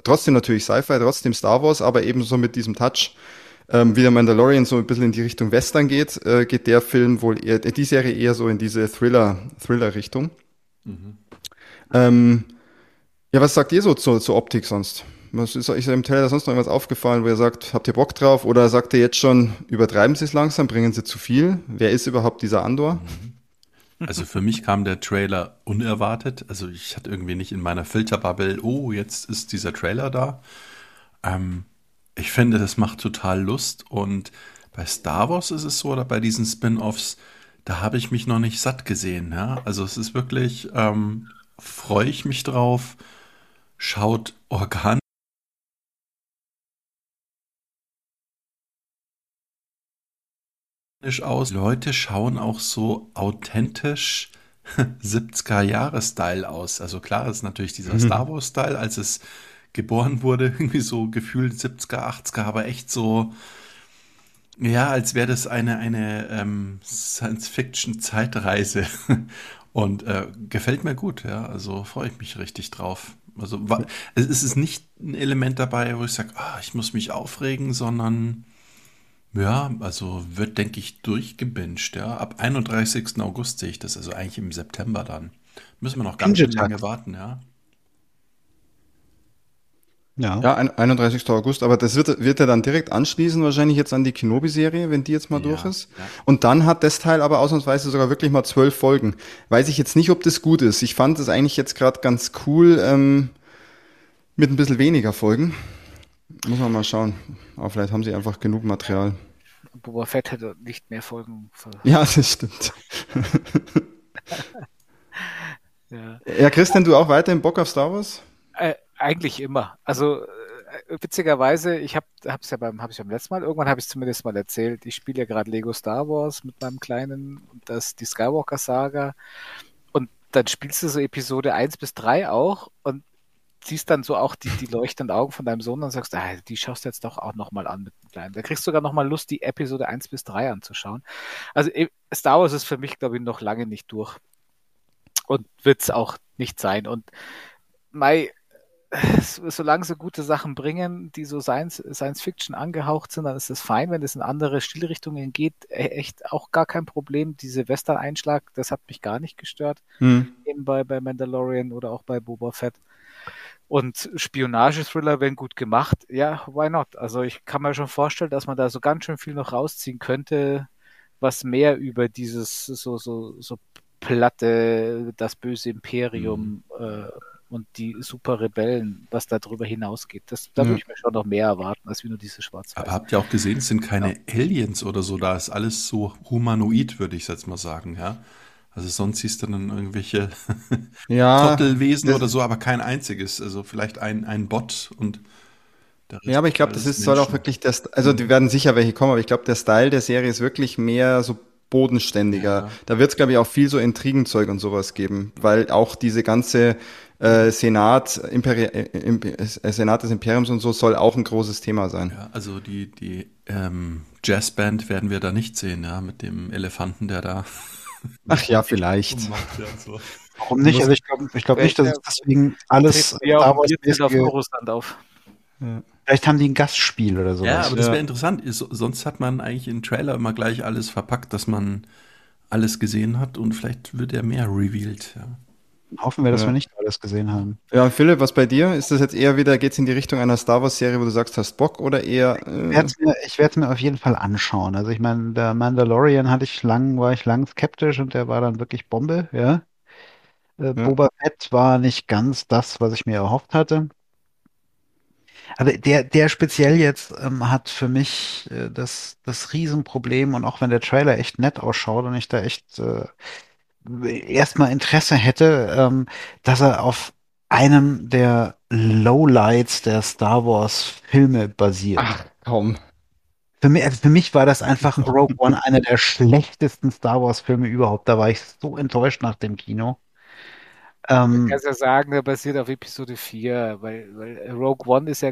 S2: Trotzdem natürlich Sci-Fi, trotzdem Star Wars, aber ebenso mit diesem Touch. Ähm, wie der Mandalorian so ein bisschen in die Richtung Western geht, äh, geht der Film wohl eher, äh, die Serie eher so in diese Thriller, Thriller-Richtung. Mhm. Ähm, ja, was sagt ihr so zur, zur Optik sonst? Was ist euch im Trailer sonst noch irgendwas aufgefallen, wo ihr sagt, habt ihr Bock drauf? Oder sagt ihr jetzt schon, übertreiben Sie es langsam, bringen Sie zu viel? Wer ist überhaupt dieser Andor?
S1: Mhm. Also für mich kam der Trailer unerwartet. Also ich hatte irgendwie nicht in meiner Filterbubble, oh, jetzt ist dieser Trailer da. Ähm, ich finde, das macht total Lust. Und bei Star Wars ist es so, oder bei diesen Spin-offs, da habe ich mich noch nicht satt gesehen. Ja? Also es ist wirklich, ähm, freue ich mich drauf, schaut organisch aus. Leute schauen auch so authentisch 70er-Jahre-Style aus. Also klar ist natürlich dieser mhm. Star Wars-Style, als es geboren wurde, irgendwie so gefühlt 70er, 80er, aber echt so, ja, als wäre das eine, eine ähm, Science-Fiction-Zeitreise. Und äh, gefällt mir gut, ja. Also freue ich mich richtig drauf. Also es ist nicht ein Element dabei, wo ich sage, ah, ich muss mich aufregen, sondern ja, also wird, denke ich, durchgebinged, ja. Ab 31. August sehe ich das, also eigentlich im September dann. Müssen wir noch ganz schön lange warten, ja.
S2: Ja. Ja, 31. August, aber das wird, wird er dann direkt anschließen, wahrscheinlich jetzt an die Kenobi-Serie, wenn die jetzt mal ja, durch ist. Ja. Und dann hat das Teil aber ausnahmsweise sogar wirklich mal zwölf Folgen. Weiß ich jetzt nicht, ob das gut ist. Ich fand das eigentlich jetzt gerade ganz cool ähm, mit ein bisschen weniger Folgen. Muss man mal schauen. Aber vielleicht haben sie einfach genug Material.
S4: Boba Fett hätte nicht mehr Folgen.
S2: Ja, das stimmt. ja. ja, Christian, du auch weiterhin Bock auf Star Wars?
S4: Äh, eigentlich immer. Also äh, witzigerweise, ich habe es ja beim, habe ich beim letzten Mal, irgendwann habe ich zumindest mal erzählt, ich spiele ja gerade Lego Star Wars mit meinem Kleinen und das die Skywalker Saga. Und dann spielst du so Episode 1 bis 3 auch und siehst dann so auch die, die leuchtenden Augen von deinem Sohn und sagst, ah, die schaust du jetzt doch auch nochmal an mit dem Kleinen. Da kriegst du sogar nochmal Lust, die Episode 1 bis 3 anzuschauen. Also e, Star Wars ist für mich, glaube ich, noch lange nicht durch. Und wird es auch nicht sein. Und Mai, solange sie gute Sachen bringen, die so Science, Science Fiction angehaucht sind, dann ist es fein. Wenn es in andere Stilrichtungen geht, e, echt auch gar kein Problem. Diese Western-Einschlag, das hat mich gar nicht gestört. Hm. Eben bei, bei Mandalorian oder auch bei Boba Fett. Und Spionage-Thriller, wenn gut gemacht, ja, why not? Also ich kann mir schon vorstellen, dass man da so ganz schön viel noch rausziehen könnte, was mehr über dieses so, so, so platte, das böse Imperium mhm. äh, und die super Rebellen, was da drüber hinausgeht. Das, da ja. würde ich mir schon noch mehr erwarten, als wie nur diese schwarz
S1: Aber habt ihr auch gesehen, es sind keine ja. Aliens oder so, da ist alles so humanoid, würde ich jetzt mal sagen, ja. Also sonst siehst du dann irgendwelche ja, Trottelwesen oder so, aber kein einziges. Also vielleicht ein, ein Bot und
S2: ja, aber ich glaube, das ist, soll auch wirklich das, also die werden sicher welche kommen, aber ich glaube, der Style der Serie ist wirklich mehr so bodenständiger. Ja. Da wird es, glaube ich, auch viel so Intrigenzeug und sowas geben, weil auch diese ganze äh, Senat, Imperi äh, Senat des Imperiums und so soll auch ein großes Thema sein.
S1: Ja, also die, die ähm, Jazzband werden wir da nicht sehen, ja, mit dem Elefanten, der da
S2: Ach ja, vielleicht.
S3: Warum nicht? Also ich glaube ich glaub nicht, dass es deswegen alles
S4: ja, Star Wars auf Russland auf.
S3: Ja. Vielleicht haben die ein Gastspiel oder so.
S1: Ja, aber das wäre interessant. Sonst hat man eigentlich im Trailer immer gleich alles verpackt, dass man alles gesehen hat und vielleicht wird er mehr revealed. Ja.
S3: Hoffen wir, dass ja. wir nicht alles gesehen haben.
S2: Ja, Philipp, was bei dir? Ist das jetzt eher wieder, geht es in die Richtung einer Star Wars-Serie, wo du sagst, hast Bock oder eher.
S3: Äh ich werde es mir, mir, auf jeden Fall anschauen. Also ich meine, der Mandalorian hatte ich lang, war ich lang skeptisch und der war dann wirklich Bombe, ja. Äh, Boba Fett war nicht ganz das, was ich mir erhofft hatte. Aber der, der speziell jetzt ähm, hat für mich äh, das, das Riesenproblem und auch wenn der Trailer echt nett ausschaut und ich da echt äh, erstmal Interesse hätte, ähm, dass er auf einem der Lowlights der Star Wars Filme basiert.
S2: Ach, komm.
S3: Für mich, also für mich war das einfach Rogue One einer der schlechtesten Star Wars Filme überhaupt. Da war ich so enttäuscht nach dem Kino.
S4: Ähm, kannst ja sagen, der basiert auf Episode 4, weil, weil Rogue One ist ja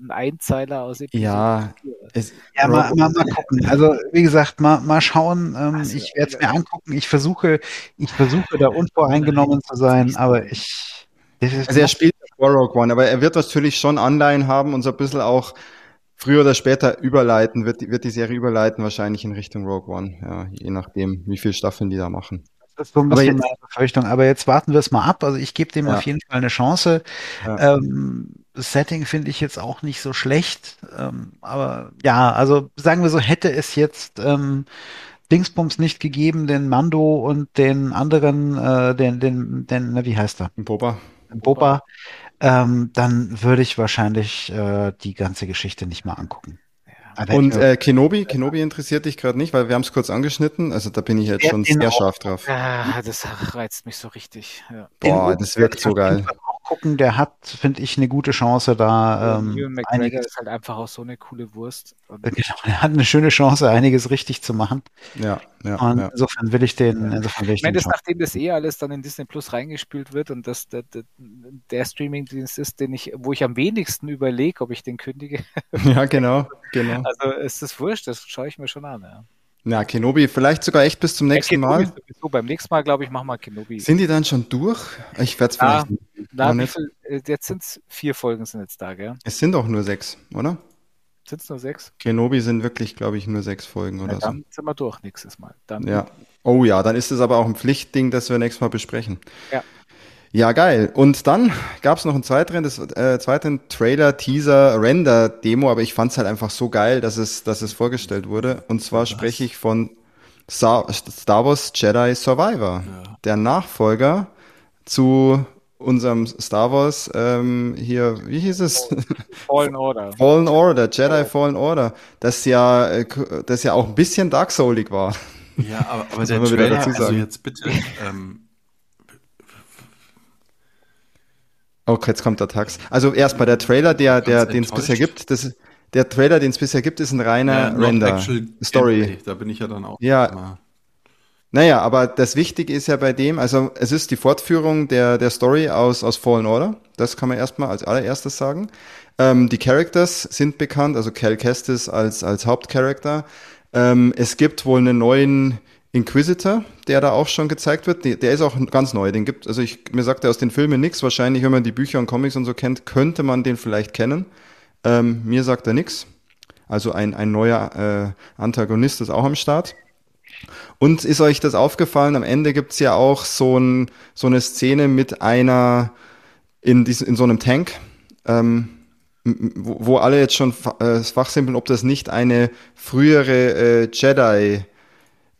S4: ein Einzeiler aus Episode
S2: ja,
S3: 4. Es, ja, mal, mal, mal, gucken. Also, wie gesagt, mal, mal schauen. Ähm, also, ich werde es mir angucken. Ich versuche, ich versuche da unvoreingenommen zu sein, aber ich.
S2: Also, er spielt vor Rogue One, aber er wird natürlich schon Anleihen haben und so ein bisschen auch früher oder später überleiten, wird, wird die Serie überleiten, wahrscheinlich in Richtung Rogue One, ja, je nachdem, wie viele Staffeln die da machen.
S3: Das ist so ein bisschen meine Befürchtung. Aber jetzt warten wir es mal ab. Also ich gebe dem ja. auf jeden Fall eine Chance. Ja. Ähm, das Setting finde ich jetzt auch nicht so schlecht. Ähm, aber ja, also sagen wir so, hätte es jetzt ähm, Dingsbums nicht gegeben, den Mando und den anderen, äh, den, den, den, wie heißt er?
S2: Boba.
S3: Boba. Ähm, dann würde ich wahrscheinlich äh, die ganze Geschichte nicht mal angucken.
S2: Und äh, Kenobi, Kenobi interessiert dich gerade nicht, weil wir haben es kurz angeschnitten. Also da bin ich jetzt schon sehr scharf drauf.
S4: Ah, das reizt mich so richtig. Ja.
S2: Boah, das wirkt so geil
S3: gucken, der hat, finde ich, eine gute Chance da. Ähm,
S4: Ewan McGregor ist halt einfach auch so eine coole Wurst.
S3: Genau, er hat eine schöne Chance, einiges richtig zu machen.
S2: Ja, ja.
S3: Und
S2: ja.
S3: insofern will ich den. Insofern will ich,
S4: ich meine, das, nachdem das eh alles dann in Disney Plus reingespült wird und das der, der, der Streamingdienst ist, den ich, wo ich am wenigsten überlege, ob ich den kündige.
S2: Ja, genau, genau.
S4: Also ist das wurscht, das schaue ich mir schon an. Ja.
S2: Na, Kenobi, vielleicht sogar echt bis zum nächsten ja, Mal.
S4: Sowieso. Beim nächsten Mal, glaube ich, machen wir Kenobi.
S2: Sind die dann schon durch? Ich werde es
S4: vielleicht. Na, na viel, äh, jetzt sind es vier Folgen sind jetzt da, gell?
S2: Es sind auch nur sechs, oder?
S4: Sind es nur sechs?
S2: Kenobi sind wirklich, glaube ich, nur sechs Folgen oder
S4: ja, dann so. Dann sind wir durch nächstes Mal. Dann
S2: ja. Oh ja, dann ist es aber auch ein Pflichtding, das wir nächstes Mal besprechen.
S4: Ja.
S2: Ja, geil. Und dann gab es noch einen zweiten, das, äh, zweiten Trailer, Teaser, Render-Demo, aber ich fand es halt einfach so geil, dass es, dass es vorgestellt wurde. Und zwar Was? spreche ich von Star, Star Wars Jedi Survivor, ja. der Nachfolger zu unserem Star Wars ähm, hier, wie hieß es?
S4: Fallen Order.
S2: Fallen Order, Jedi oh. Fallen Order, das ja, äh, das ja auch ein bisschen Dark Soulig war.
S1: Ja, aber, aber der Trailer, also jetzt bitte, ähm,
S2: Oh, jetzt kommt der Tax. Also erstmal der Trailer, der, der, den es bisher gibt, das, der Trailer, den es bisher gibt, ist ein reiner ja, Render Story. Gameplay.
S1: Da bin ich ja dann auch.
S2: Ja. Immer. Naja, aber das Wichtige ist ja bei dem, also es ist die Fortführung der, der Story aus, aus Fallen Order. Das kann man erstmal als allererstes sagen. Ähm, die Characters sind bekannt, also Cal Kestis als, als Hauptcharakter. Ähm, es gibt wohl einen neuen Inquisitor, der da auch schon gezeigt wird, der, ist auch ganz neu. Den gibt, also ich, mir sagt er aus den Filmen nichts. Wahrscheinlich, wenn man die Bücher und Comics und so kennt, könnte man den vielleicht kennen. Ähm, mir sagt er nichts. Also ein, ein neuer äh, Antagonist ist auch am Start. Und ist euch das aufgefallen? Am Ende gibt's ja auch so, ein, so eine Szene mit einer in, diesem, in so einem Tank, ähm, wo, wo alle jetzt schon äh, fachsimpeln, ob das nicht eine frühere äh, Jedi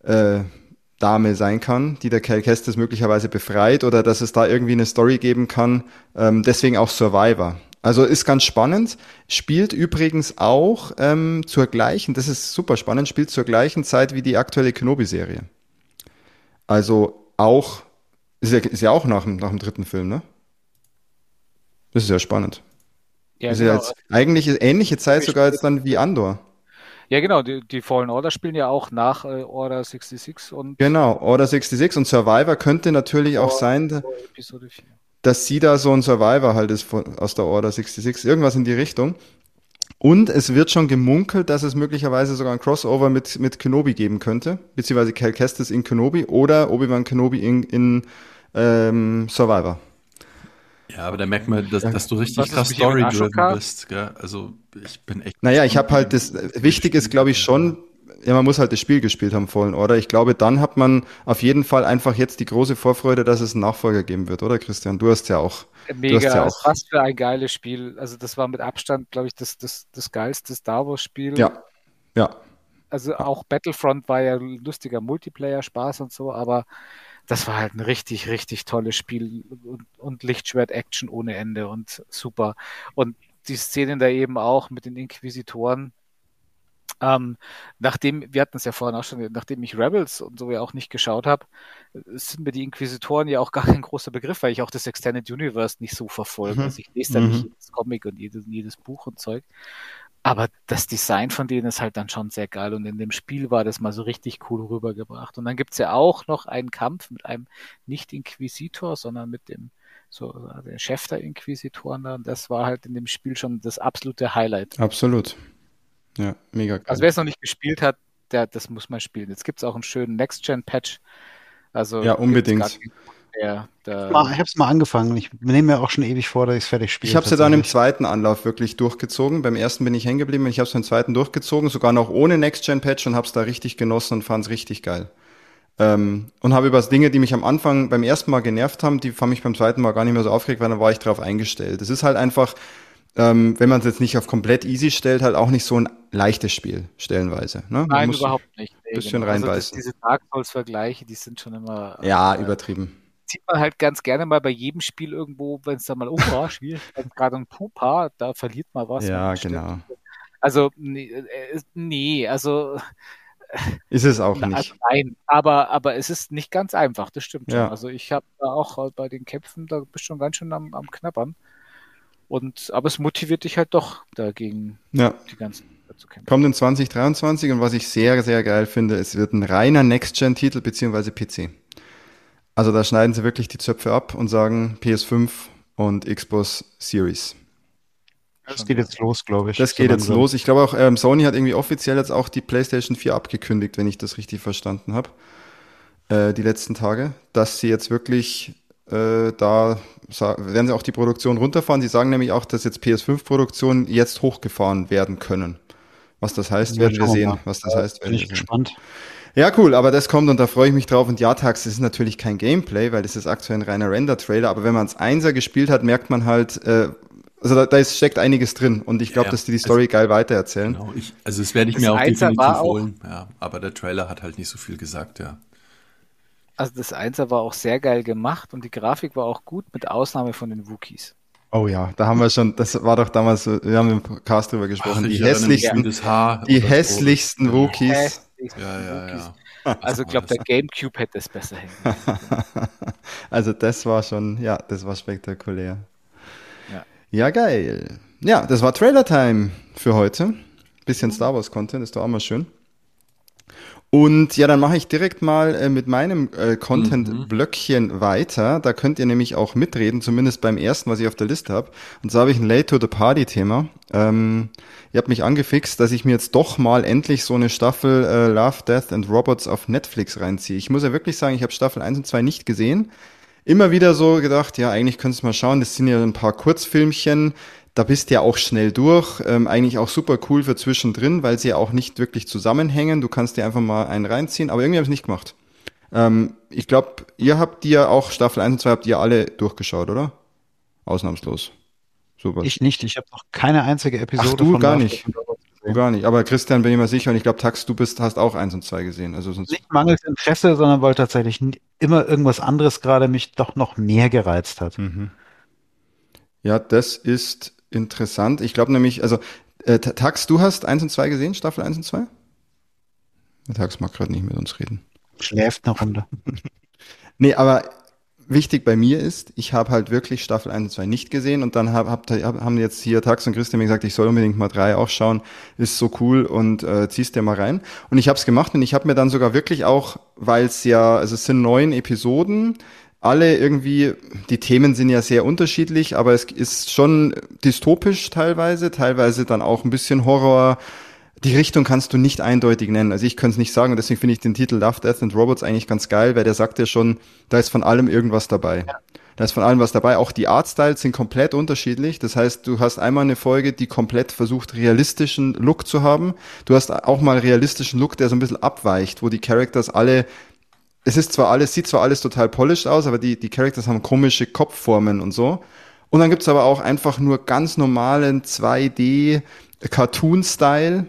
S2: äh, Dame sein kann, die der Cal Kestis möglicherweise befreit oder dass es da irgendwie eine Story geben kann. Ähm, deswegen auch Survivor. Also ist ganz spannend. Spielt übrigens auch ähm, zur gleichen, das ist super spannend, spielt zur gleichen Zeit wie die aktuelle Kenobi-Serie. Also auch, ist ja, ist ja auch nach, nach dem dritten Film, ne? Das ist ja spannend. Ja, ist genau. ja jetzt eigentlich ähnliche Zeit sogar jetzt dann wie Andor.
S4: Ja, genau, die, die Fallen Order spielen ja auch nach äh, Order 66 und.
S2: Genau, Order 66 und Survivor könnte natürlich auch sein, dass sie da so ein Survivor halt ist von, aus der Order 66, irgendwas in die Richtung. Und es wird schon gemunkelt, dass es möglicherweise sogar ein Crossover mit, mit Kenobi geben könnte, beziehungsweise Cal Kestis in Kenobi oder Obi-Wan Kenobi in, in ähm, Survivor.
S1: Ja, aber da merkt man, dass, dass du richtig krass story-driven bist. Gell? Also ich bin echt.
S2: Naja, ich habe halt das. Wichtig ist, glaube ich, schon. Ja, man muss halt das Spiel gespielt haben wollen, oder? Ich glaube, dann hat man auf jeden Fall einfach jetzt die große Vorfreude, dass es einen Nachfolger geben wird, oder Christian? Du hast ja auch.
S4: Mega,
S2: ja
S4: auch. was für ein geiles Spiel. Also das war mit Abstand, glaube ich, das, das, das geilste Star Wars-Spiel.
S2: Ja, ja.
S4: Also auch Battlefront war ja lustiger Multiplayer-Spaß und so, aber das war halt ein richtig, richtig tolles Spiel und, und Lichtschwert-Action ohne Ende und super. Und die Szenen da eben auch mit den Inquisitoren, ähm, nachdem, wir hatten es ja vorhin auch schon, nachdem ich Rebels und so ja auch nicht geschaut habe, sind mir die Inquisitoren ja auch gar kein großer Begriff, weil ich auch das Extended Universe nicht so verfolge. Mhm. Also ich lese da mhm. nicht jedes Comic und jedes, jedes Buch und Zeug. Aber das Design von denen ist halt dann schon sehr geil und in dem Spiel war das mal so richtig cool rübergebracht. Und dann gibt's ja auch noch einen Kampf mit einem nicht Inquisitor, sondern mit dem so der Chef der Inquisitoren da. Und das war halt in dem Spiel schon das absolute Highlight.
S2: Absolut. Ja, mega
S4: geil. Also wer es noch nicht gespielt hat, der, das muss man spielen. Jetzt gibt's auch einen schönen Next-Gen-Patch. Also
S2: ja, unbedingt.
S3: Der, der ich habe es mal angefangen. Ich nehme mir auch schon ewig vor, dass ich es fertig spiele.
S2: Ich habe es ja dann im zweiten Anlauf wirklich durchgezogen. Beim ersten bin ich hängen geblieben. Ich habe es im zweiten durchgezogen, sogar noch ohne Next-Gen-Patch und habe es da richtig genossen und fand es richtig geil. Ähm, und habe über Dinge, die mich am Anfang beim ersten Mal genervt haben, die fand mich beim zweiten Mal gar nicht mehr so aufgeregt, weil dann war ich drauf eingestellt. Es ist halt einfach, ähm, wenn man es jetzt nicht auf komplett easy stellt, halt auch nicht so ein leichtes Spiel, stellenweise. Ne?
S4: Nein, überhaupt nicht.
S2: Ein bisschen genau. reinbeißen. Also
S4: das, diese Dark Souls-Vergleiche, die sind schon immer.
S2: Ja, äh, übertrieben
S4: sieht man halt ganz gerne mal bei jedem Spiel irgendwo, wenn es da mal, oh, war schwierig, gerade ein Pupa, da verliert man was.
S2: Ja, genau.
S4: Also, nee, äh, nee, also.
S2: Ist es auch nicht. Also
S4: nein, aber, aber es ist nicht ganz einfach, das stimmt schon. Also ich habe da auch bei den Kämpfen, da bist du schon ganz schön am, am Knabbern. Und, aber es motiviert dich halt doch dagegen,
S2: ja.
S4: die ganzen zu kämpfen.
S2: Kommt in 2023 und was ich sehr, sehr geil finde, es wird ein reiner Next-Gen-Titel beziehungsweise PC. Also da schneiden sie wirklich die Zöpfe ab und sagen PS5 und Xbox Series.
S3: Das geht jetzt los, glaube ich.
S2: Das geht so jetzt los. Ich glaube auch, ähm, Sony hat irgendwie offiziell jetzt auch die PlayStation 4 abgekündigt, wenn ich das richtig verstanden habe, äh, die letzten Tage, dass sie jetzt wirklich äh, da werden sie auch die Produktion runterfahren. Sie sagen nämlich auch, dass jetzt PS5-Produktionen jetzt hochgefahren werden können. Was das heißt, ja, werden wir sehen. Was das heißt,
S3: werden bin ich gespannt. Sehen.
S2: Ja, cool, aber das kommt und da freue ich mich drauf. Und ja, Tax, ist natürlich kein Gameplay, weil das ist aktuell ein reiner Render-Trailer, aber wenn man es Einser gespielt hat, merkt man halt, äh, also da, da ist, steckt einiges drin und ich glaube, ja, dass die die Story also, geil weitererzählen. Genau,
S1: ich, also das werde ich das mir auch Einser definitiv holen, ja, aber der Trailer hat halt nicht so viel gesagt, ja.
S4: Also das Einser war auch sehr geil gemacht und die Grafik war auch gut, mit Ausnahme von den Wookies.
S2: Oh ja, da haben wir schon, das war doch damals, wir haben im Cast drüber gesprochen, Ach, die hässlichsten, die hässlichsten Wookies.
S1: Ja, ja, ja.
S4: Also ich glaube, der Gamecube hätte es besser
S2: hängen. also das war schon, ja, das war spektakulär. Ja. ja, geil. Ja, das war Trailer Time für heute. Bisschen Star Wars Content, ist doch auch mal schön. Und ja, dann mache ich direkt mal äh, mit meinem äh, Content-Blöckchen mhm. weiter. Da könnt ihr nämlich auch mitreden, zumindest beim ersten, was ich auf der Liste habe. Und so habe ich ein Late to the Party-Thema. Ähm, ihr habt mich angefixt, dass ich mir jetzt doch mal endlich so eine Staffel äh, Love, Death and Robots auf Netflix reinziehe. Ich muss ja wirklich sagen, ich habe Staffel 1 und 2 nicht gesehen. Immer wieder so gedacht, ja, eigentlich könntest du mal schauen, das sind ja ein paar Kurzfilmchen da bist du ja auch schnell durch. Ähm, eigentlich auch super cool für zwischendrin, weil sie ja auch nicht wirklich zusammenhängen. Du kannst dir einfach mal einen reinziehen, aber irgendwie habe ich es nicht gemacht. Ähm, ich glaube, ihr habt ja auch Staffel 1 und 2 habt ihr alle durchgeschaut, oder? Ausnahmslos.
S3: Super. Ich nicht, ich habe noch keine einzige Episode
S2: Ach, du von gar nicht. Du gar nicht. Aber Christian, bin ich mir sicher und ich glaube, Tax, du bist, hast auch 1 und 2 gesehen. Also sonst
S3: nicht mangels Interesse, sondern weil tatsächlich immer irgendwas anderes gerade mich doch noch mehr gereizt hat. Mhm.
S2: Ja, das ist interessant. Ich glaube nämlich, also äh, Tax, du hast 1 und 2 gesehen, Staffel 1 und 2? Der Tax mag gerade nicht mit uns reden.
S3: Schläft noch runter.
S2: nee, aber wichtig bei mir ist, ich habe halt wirklich Staffel 1 und 2 nicht gesehen und dann hab, hab, haben jetzt hier Tax und Christian mir gesagt, ich soll unbedingt mal 3 auch schauen, ist so cool und äh, ziehst dir mal rein. Und ich habe es gemacht und ich habe mir dann sogar wirklich auch, weil es ja, also es sind neun Episoden, alle irgendwie, die Themen sind ja sehr unterschiedlich, aber es ist schon dystopisch teilweise, teilweise dann auch ein bisschen Horror. Die Richtung kannst du nicht eindeutig nennen. Also ich könnte es nicht sagen und deswegen finde ich den Titel Love, Death and Robots eigentlich ganz geil, weil der sagt ja schon, da ist von allem irgendwas dabei. Ja. Da ist von allem was dabei. Auch die Artstyles sind komplett unterschiedlich. Das heißt, du hast einmal eine Folge, die komplett versucht, realistischen Look zu haben. Du hast auch mal realistischen Look, der so ein bisschen abweicht, wo die Characters alle es ist zwar alles, sieht zwar alles total polished aus, aber die, die Characters haben komische Kopfformen und so. Und dann gibt's aber auch einfach nur ganz normalen 2D Cartoon-Style.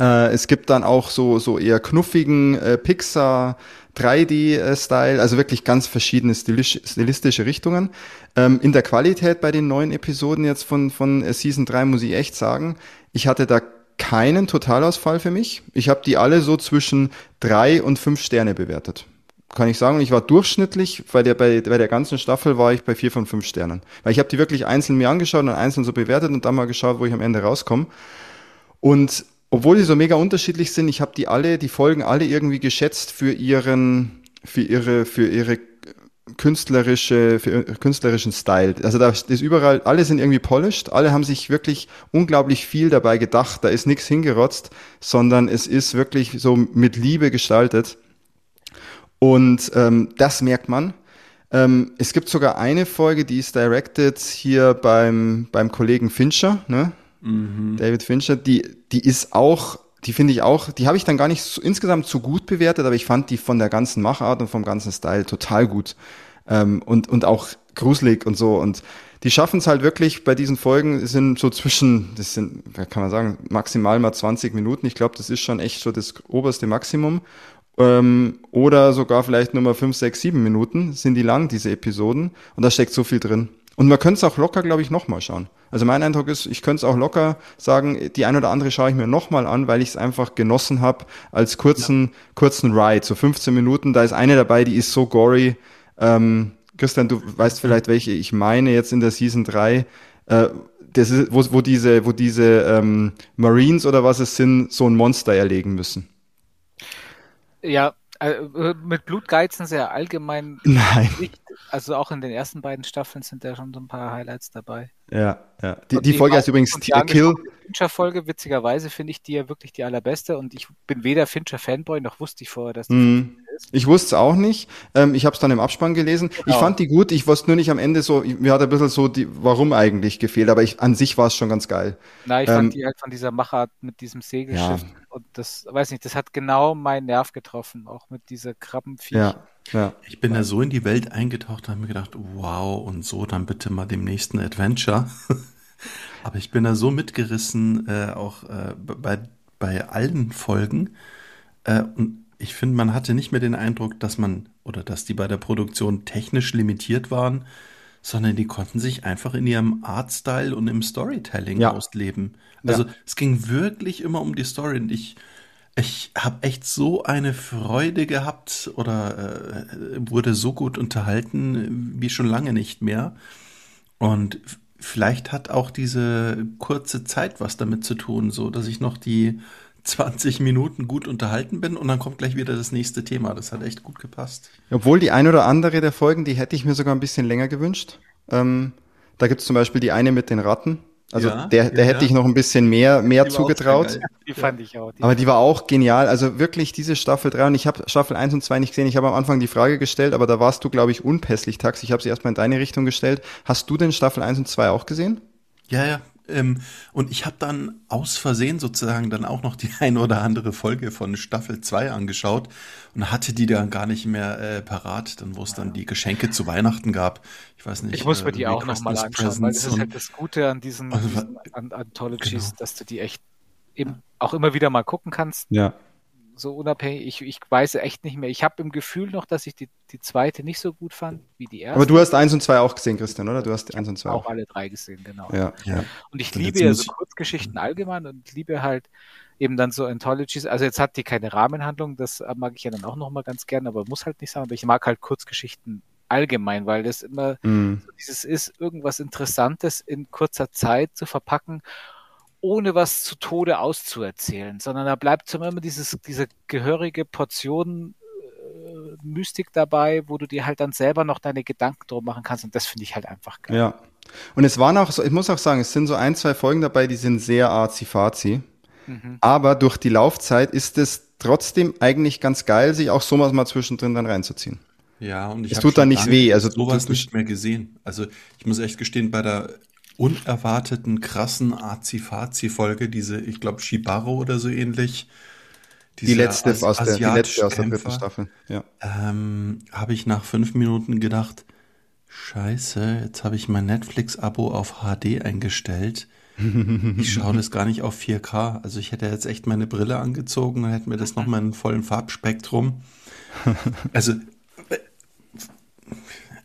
S2: Äh, es gibt dann auch so, so eher knuffigen äh, Pixar 3D-Style, also wirklich ganz verschiedene stilisch, stilistische Richtungen. Ähm, in der Qualität bei den neuen Episoden jetzt von, von äh, Season 3 muss ich echt sagen, ich hatte da keinen Totalausfall für mich. Ich habe die alle so zwischen drei und fünf Sterne bewertet. Kann ich sagen, ich war durchschnittlich, bei der, bei, bei der ganzen Staffel war ich bei vier von fünf Sternen. Weil ich habe die wirklich einzeln mir angeschaut und einzeln so bewertet und dann mal geschaut, wo ich am Ende rauskomme. Und obwohl die so mega unterschiedlich sind, ich habe die alle, die Folgen alle irgendwie geschätzt für ihren, für ihre, für ihre künstlerische, für künstlerischen Style. Also da ist überall, alle sind irgendwie polished, alle haben sich wirklich unglaublich viel dabei gedacht, da ist nichts hingerotzt, sondern es ist wirklich so mit Liebe gestaltet. Und ähm, das merkt man. Ähm, es gibt sogar eine Folge, die ist directed hier beim, beim Kollegen Fincher, ne? Mhm. David Fincher, die, die ist auch, die finde ich auch, die habe ich dann gar nicht so, insgesamt so gut bewertet, aber ich fand die von der ganzen Machart und vom ganzen Style total gut. Ähm, und, und auch gruselig und so. Und die schaffen es halt wirklich bei diesen Folgen, sind so zwischen, das sind, kann man sagen, maximal mal 20 Minuten. Ich glaube, das ist schon echt so das oberste Maximum. Ähm, oder sogar vielleicht nur mal 5, 6, 7 Minuten sind die lang, diese Episoden. Und da steckt so viel drin. Und man könnte es auch locker, glaube ich, nochmal schauen. Also mein Eindruck ist, ich könnte es auch locker sagen, die ein oder andere schaue ich mir nochmal an, weil ich es einfach genossen habe als kurzen, ja. kurzen Ride, so 15 Minuten. Da ist eine dabei, die ist so gory. Ähm, Christian, du weißt vielleicht, welche ich meine jetzt in der Season 3. Äh, das ist, wo, wo diese, wo diese ähm, Marines oder was es sind, so ein Monster erlegen müssen.
S4: Ja, äh, mit Blutgeizen sehr allgemein.
S2: Nein.
S4: Nicht. Also auch in den ersten beiden Staffeln sind da schon so ein paar Highlights dabei.
S2: Ja, ja. Die, die Folge heißt übrigens
S4: die Kill. Fincher-Folge, witzigerweise, finde ich die ja wirklich die allerbeste und ich bin weder Fincher-Fanboy noch wusste ich vorher, dass die
S2: mm. ist. Ich wusste es auch nicht. Ähm, ich habe es dann im Abspann gelesen. Genau. Ich fand die gut. Ich wusste nur nicht am Ende so, mir hat ein bisschen so die, warum eigentlich gefehlt, aber ich, an sich war es schon ganz geil.
S4: Na, ich ähm, fand die halt von dieser Machart mit diesem Segelschiff ja. Und das, weiß nicht, das hat genau meinen Nerv getroffen, auch mit dieser Krabbenviech.
S1: Ja. Ja. Ich bin da so in die Welt eingetaucht und habe mir gedacht, wow, und so dann bitte mal dem nächsten Adventure. Aber ich bin da so mitgerissen, äh, auch äh, bei, bei allen Folgen. Äh, und ich finde, man hatte nicht mehr den Eindruck, dass man oder dass die bei der Produktion technisch limitiert waren, sondern die konnten sich einfach in ihrem Artstyle und im Storytelling ja. ausleben. Also ja. es ging wirklich immer um die Story und ich ich habe echt so eine Freude gehabt oder äh, wurde so gut unterhalten wie schon lange nicht mehr. Und vielleicht hat auch diese kurze Zeit was damit zu tun, so dass ich noch die 20 Minuten gut unterhalten bin und dann kommt gleich wieder das nächste Thema. Das hat echt gut gepasst.
S2: Obwohl die ein oder andere der Folgen, die hätte ich mir sogar ein bisschen länger gewünscht. Ähm, da gibt es zum Beispiel die eine mit den Ratten. Also ja, der, der ja, hätte ich noch ein bisschen mehr, mehr zugetraut.
S4: Die fand ich auch.
S2: Die aber die war auch genial. Also wirklich diese Staffel 3 und ich habe Staffel 1 und 2 nicht gesehen. Ich habe am Anfang die Frage gestellt, aber da warst du, glaube ich, unpässlich, Tax. Ich habe sie erstmal in deine Richtung gestellt. Hast du denn Staffel 1 und 2 auch gesehen?
S1: Ja, ja, ähm, und ich habe dann aus Versehen sozusagen dann auch noch die ein oder andere Folge von Staffel 2 angeschaut und hatte die dann gar nicht mehr äh, parat, dann wo es dann die Geschenke zu Weihnachten gab. Ich weiß nicht.
S4: Ich muss mir äh, die auch nochmal anschauen, weil das ist halt das Gute an diesen, also, diesen an Anthologies, genau. dass du die echt eben auch immer wieder mal gucken kannst.
S2: Ja
S4: so unabhängig. Ich, ich weiß echt nicht mehr. Ich habe im Gefühl noch, dass ich die, die zweite nicht so gut fand wie die erste.
S2: Aber du hast eins und zwei auch gesehen, Christian, oder? Du hast eins und zwei
S4: auch. Auch alle drei gesehen, genau.
S2: Ja, ja.
S4: Und ich liebe ja so Kurzgeschichten allgemein und liebe halt eben dann so Anthologies. Also jetzt hat die keine Rahmenhandlung, das mag ich ja dann auch nochmal ganz gern, aber muss halt nicht sein. Aber ich mag halt Kurzgeschichten allgemein, weil das immer mm. so dieses ist, irgendwas Interessantes in kurzer Zeit zu verpacken ohne was zu Tode auszuerzählen, sondern da bleibt immer dieses, diese gehörige Portion äh, Mystik dabei, wo du dir halt dann selber noch deine Gedanken drum machen kannst und das finde ich halt einfach geil.
S2: Ja. Und es waren auch so, ich muss auch sagen, es sind so ein, zwei Folgen dabei, die sind sehr arzi-fazi. Mhm. Aber durch die Laufzeit ist es trotzdem eigentlich ganz geil, sich auch sowas mal zwischendrin dann reinzuziehen.
S1: Ja, und ich
S2: es tut dann nicht weh. Also
S1: sowas nicht mehr gesehen. Also ich muss echt gestehen, bei der unerwarteten, krassen Azi-Fazi-Folge, diese, ich glaube, Shibaro oder so ähnlich.
S2: Die letzte, As aus der, die letzte aus der dritten Staffel, ja.
S1: Ähm, Habe ich nach fünf Minuten gedacht, Scheiße, jetzt habe ich mein Netflix-Abo auf HD eingestellt. Ich schaue das gar nicht auf 4K. Also ich hätte jetzt echt meine Brille angezogen und hätte mir das nochmal in vollem Farbspektrum. Also,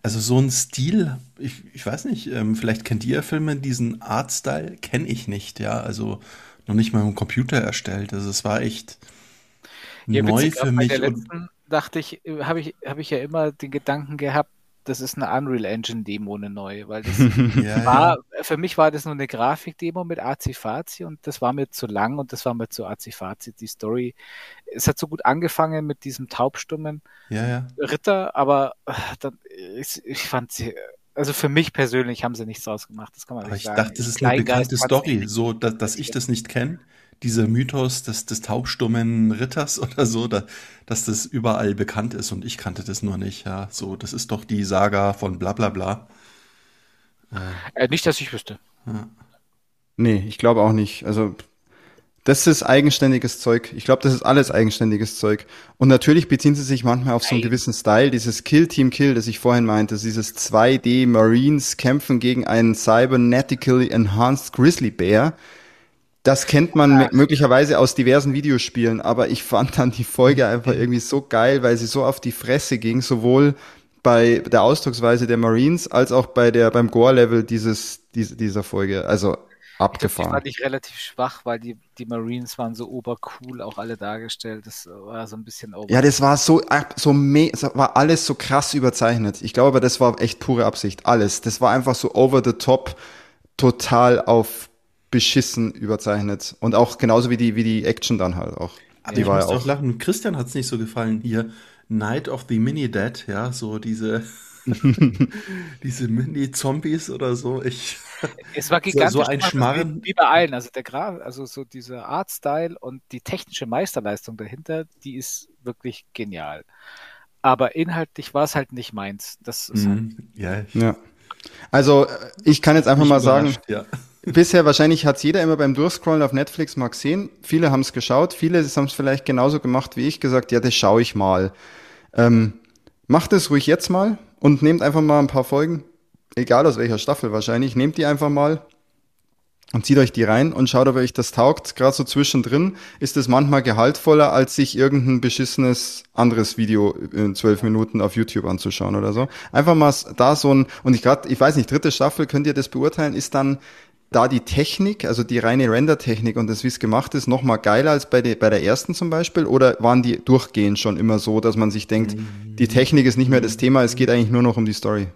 S1: also so ein Stil, ich, ich weiß nicht, ähm, vielleicht kennt ihr Filme, diesen Artstyle kenne ich nicht, ja. Also noch nicht mal im Computer erstellt. Also es war echt
S4: Ja,
S1: neu
S4: witzig,
S1: für
S4: bei
S1: mich.
S4: der
S1: Und,
S4: letzten dachte ich, habe ich, habe ich ja immer den Gedanken gehabt, das ist eine Unreal Engine Demo, eine neue, weil das
S1: ja,
S4: war, für mich war das nur eine Grafikdemo mit Azifazi und das war mir zu lang und das war mir zu Azifazi. Die Story, es hat so gut angefangen mit diesem taubstummen
S1: ja, ja.
S4: Ritter, aber äh, dann, ich, ich fand sie, also für mich persönlich haben sie nichts draus gemacht, das kann man
S1: Aber
S4: nicht
S1: ich
S4: sagen.
S1: dachte, das ist eine bekannte Story, so dass, dass ich das nicht kenne. Dieser Mythos des, des taubstummen Ritters oder so, da, dass das überall bekannt ist und ich kannte das nur nicht. Ja, so, das ist doch die Saga von bla bla bla.
S4: Äh, nicht, dass ich wüsste.
S2: Nee, ich glaube auch nicht. Also, das ist eigenständiges Zeug. Ich glaube, das ist alles eigenständiges Zeug. Und natürlich beziehen sie sich manchmal auf so einen gewissen Style. Dieses Kill Team Kill, das ich vorhin meinte, dieses 2D Marines kämpfen gegen einen cybernetically enhanced Grizzly Bear. Das kennt man möglicherweise aus diversen Videospielen, aber ich fand dann die Folge einfach irgendwie so geil, weil sie so auf die Fresse ging, sowohl bei der Ausdrucksweise der Marines als auch bei der beim Gore-Level dieses, diese, dieser Folge. Also
S4: Die
S2: abgefahren.
S4: fand ich relativ schwach, weil die, die Marines waren so obercool auch alle dargestellt. Das war so ein bisschen over.
S2: Ja, das war so, ab- so me es war alles so krass überzeichnet. Ich glaube aber, das war echt pure Absicht. Alles. Das war einfach so over the top, total auf beschissen überzeichnet. Und auch genauso wie die, wie die Action dann halt auch.
S1: Aber
S2: die
S1: ich
S2: war ja
S1: musste auch
S2: auch.
S1: lachen. Christian hat es nicht so gefallen hier. Night of the Mini Dead, ja, so diese, diese Mini-Zombies oder so. Ich,
S4: Es war
S1: so,
S4: gigantisch.
S1: so ein
S4: gemacht,
S1: Schmarren.
S4: Wie, wie bei allen. Also der Graf, also so dieser Artstyle und die technische Meisterleistung dahinter, die ist wirklich genial. Aber inhaltlich war es halt nicht meins. Das ist halt,
S1: Mhm. Ja, ich
S2: Ja. Also, äh, ich kann jetzt einfach mal sagen,
S1: ja.
S2: Bisher wahrscheinlich hat jeder immer beim Durchscrollen auf Netflix mal gesehen. Viele haben es geschaut, viele haben es vielleicht genauso gemacht wie ich, gesagt, ja, das schaue ich mal. Ähm, macht es ruhig jetzt mal und nehmt einfach mal ein paar Folgen, egal aus welcher Staffel wahrscheinlich, nehmt die einfach mal und zieht euch die rein und schaut, ob euch das taugt. Gerade so zwischendrin ist es manchmal gehaltvoller, als sich irgendein beschissenes anderes Video in zwölf Minuten auf YouTube anzuschauen oder so. Einfach mal da so ein, und ich gerade, ich weiß nicht, dritte Staffel, könnt ihr das beurteilen, ist dann da die Technik, also die reine Render-Technik und das, wie es gemacht ist, noch mal geiler als bei, de, bei der ersten zum Beispiel? Oder waren die durchgehend schon immer so, dass man sich denkt, die Technik ist nicht mehr das Thema, es geht eigentlich nur noch um die Story?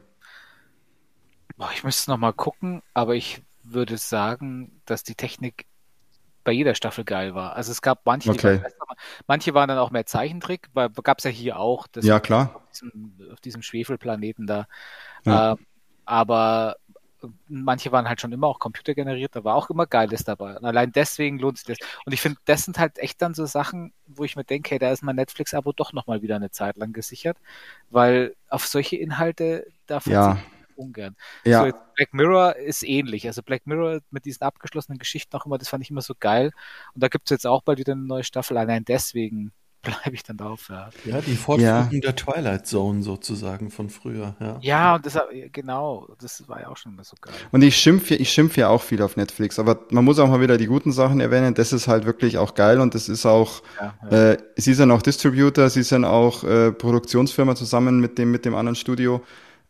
S4: Boah, ich müsste noch mal gucken, aber ich würde sagen, dass die Technik bei jeder Staffel geil war. Also es gab manche,
S2: Okay.
S4: waren manche waren dann auch mehr Zeichentrick, weil gab es ja hier auch. Das
S2: Ja, klar.
S4: Auf diesem, auf diesem Schwefelplaneten da.
S2: Ja.
S4: Ähm, aber manche waren halt schon immer auch computergeneriert, da war auch immer Geiles dabei. Und allein deswegen lohnt sich das. Und ich finde, das sind halt echt dann so Sachen, wo ich mir denke, hey, da ist mein Netflix-Abo doch nochmal wieder eine Zeit lang gesichert, weil auf solche Inhalte, da
S2: Ja.
S4: Ungern.
S2: Ja.
S4: So, Black Mirror ist ähnlich. Also Black Mirror mit diesen abgeschlossenen Geschichten auch immer, das fand ich immer so geil. Und da gibt es jetzt auch bald wieder eine neue Staffel. Allein deswegen bleibe ich dann drauf. Ja,
S1: Ja, die Fortführung der Twilight Zone sozusagen von früher, ja.
S4: ja und das genau, das war ja auch schon immer so geil.
S2: Und ich schimpfe, ich schimpfe ja auch viel auf Netflix, aber man muss auch mal wieder die guten Sachen erwähnen. Das ist halt wirklich auch geil und das ist auch,
S4: Ja, ja.
S2: äh, sie sind auch Distributor, sie sind auch äh, Produktionsfirma zusammen mit dem, mit dem anderen Studio,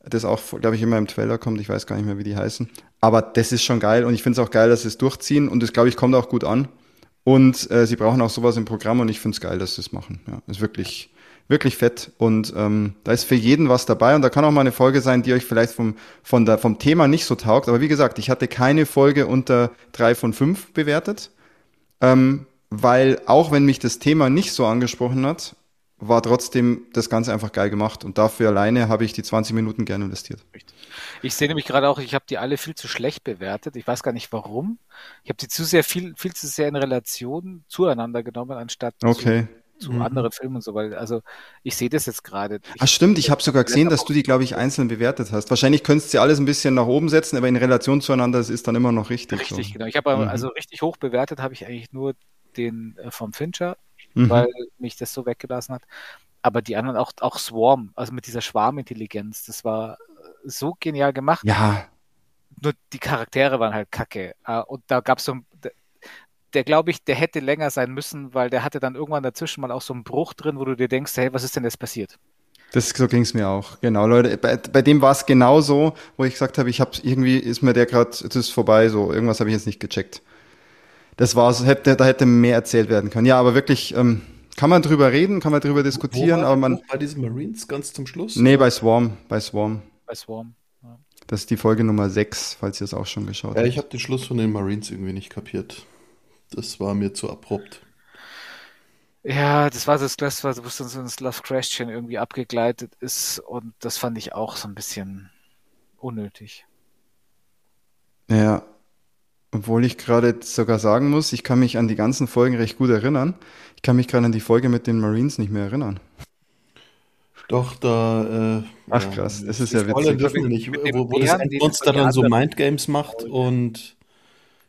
S2: das auch, glaube ich, immer im Trailer kommt. Ich weiß gar nicht mehr, wie die heißen. Aber das ist schon geil und ich finde es auch geil, dass sie es durchziehen und das, glaube ich, kommt auch gut an. Und äh, sie brauchen auch sowas im Programm und ich finde es geil, dass sie es machen. Ja, ist wirklich, wirklich fett. Und ähm, da ist für jeden was dabei und da kann auch mal eine Folge sein, die euch vielleicht vom, von der, vom Thema nicht so taugt. Aber wie gesagt, ich hatte keine Folge unter drei von fünf bewertet. Ähm, weil auch wenn mich das Thema nicht so angesprochen hat, war trotzdem das Ganze einfach geil gemacht. Und dafür alleine habe ich die 20 Minuten gerne investiert.
S4: Ich sehe nämlich gerade auch, ich habe die alle viel zu schlecht bewertet. Ich weiß gar nicht warum. Ich habe die zu sehr viel, viel zu sehr in Relation zueinander genommen, anstatt
S2: Okay.
S4: zu, zu
S1: Mhm.
S4: anderen Filmen und so, weil, also ich sehe das jetzt gerade.
S2: Ah, stimmt, ich habe sogar gesehen, dass du die, glaube ich, einzeln bewertet hast. Wahrscheinlich könntest du alles ein bisschen nach oben setzen, aber in Relation zueinander, das ist dann immer noch richtig.
S4: Richtig,
S2: so.
S4: genau. Ich habe
S2: Mhm.
S4: also richtig hoch bewertet, habe ich eigentlich nur den äh, vom Fincher,
S2: Mhm.
S4: weil mich das so weggelassen hat. Aber die anderen auch, auch Swarm, also mit dieser Schwarmintelligenz, das war so genial gemacht.
S2: Ja,
S4: Nur die Charaktere waren halt kacke. Äh, Und da gab es so ein, der, glaube ich, der hätte länger sein müssen, weil der hatte dann irgendwann dazwischen mal auch so einen Bruch drin, wo du dir denkst, hey, was ist denn jetzt passiert?
S2: Das, so ging's mir auch. Genau, Leute. Bei, bei dem war es genauso, wo ich gesagt habe, ich habe irgendwie ist mir der gerade, jetzt ist vorbei, so irgendwas habe ich jetzt nicht gecheckt. Das war's, hätte, da hätte mehr erzählt werden können. Ja, aber wirklich, ähm, kann man drüber reden, kann man drüber diskutieren,
S1: Wo war
S2: aber man.
S1: bei diesen Marines ganz zum Schluss?
S2: Nee, bei Swarm, bei Swarm.
S4: Bei Swarm. Ja.
S2: Das ist die Folge Nummer 6, falls ihr es auch schon geschaut
S1: Ja,
S2: habt.
S1: ich habe den Schluss von den Marines irgendwie nicht kapiert. Das war mir zu abrupt.
S4: Ja, das war das, das war, wo so ein Love Question irgendwie abgegleitet ist und das fand ich auch so ein bisschen unnötig.
S2: Ja, obwohl ich gerade sogar sagen muss, ich kann mich an die ganzen Folgen recht gut erinnern. Ich kann mich gerade an die Folge mit den Marines nicht mehr erinnern.
S1: Doch, da. Äh,
S2: Ach,
S1: ja,
S2: krass, das ist ja witzig.
S1: dürfen wir nicht, wo, wo das
S4: die
S1: dann so Mindgames macht und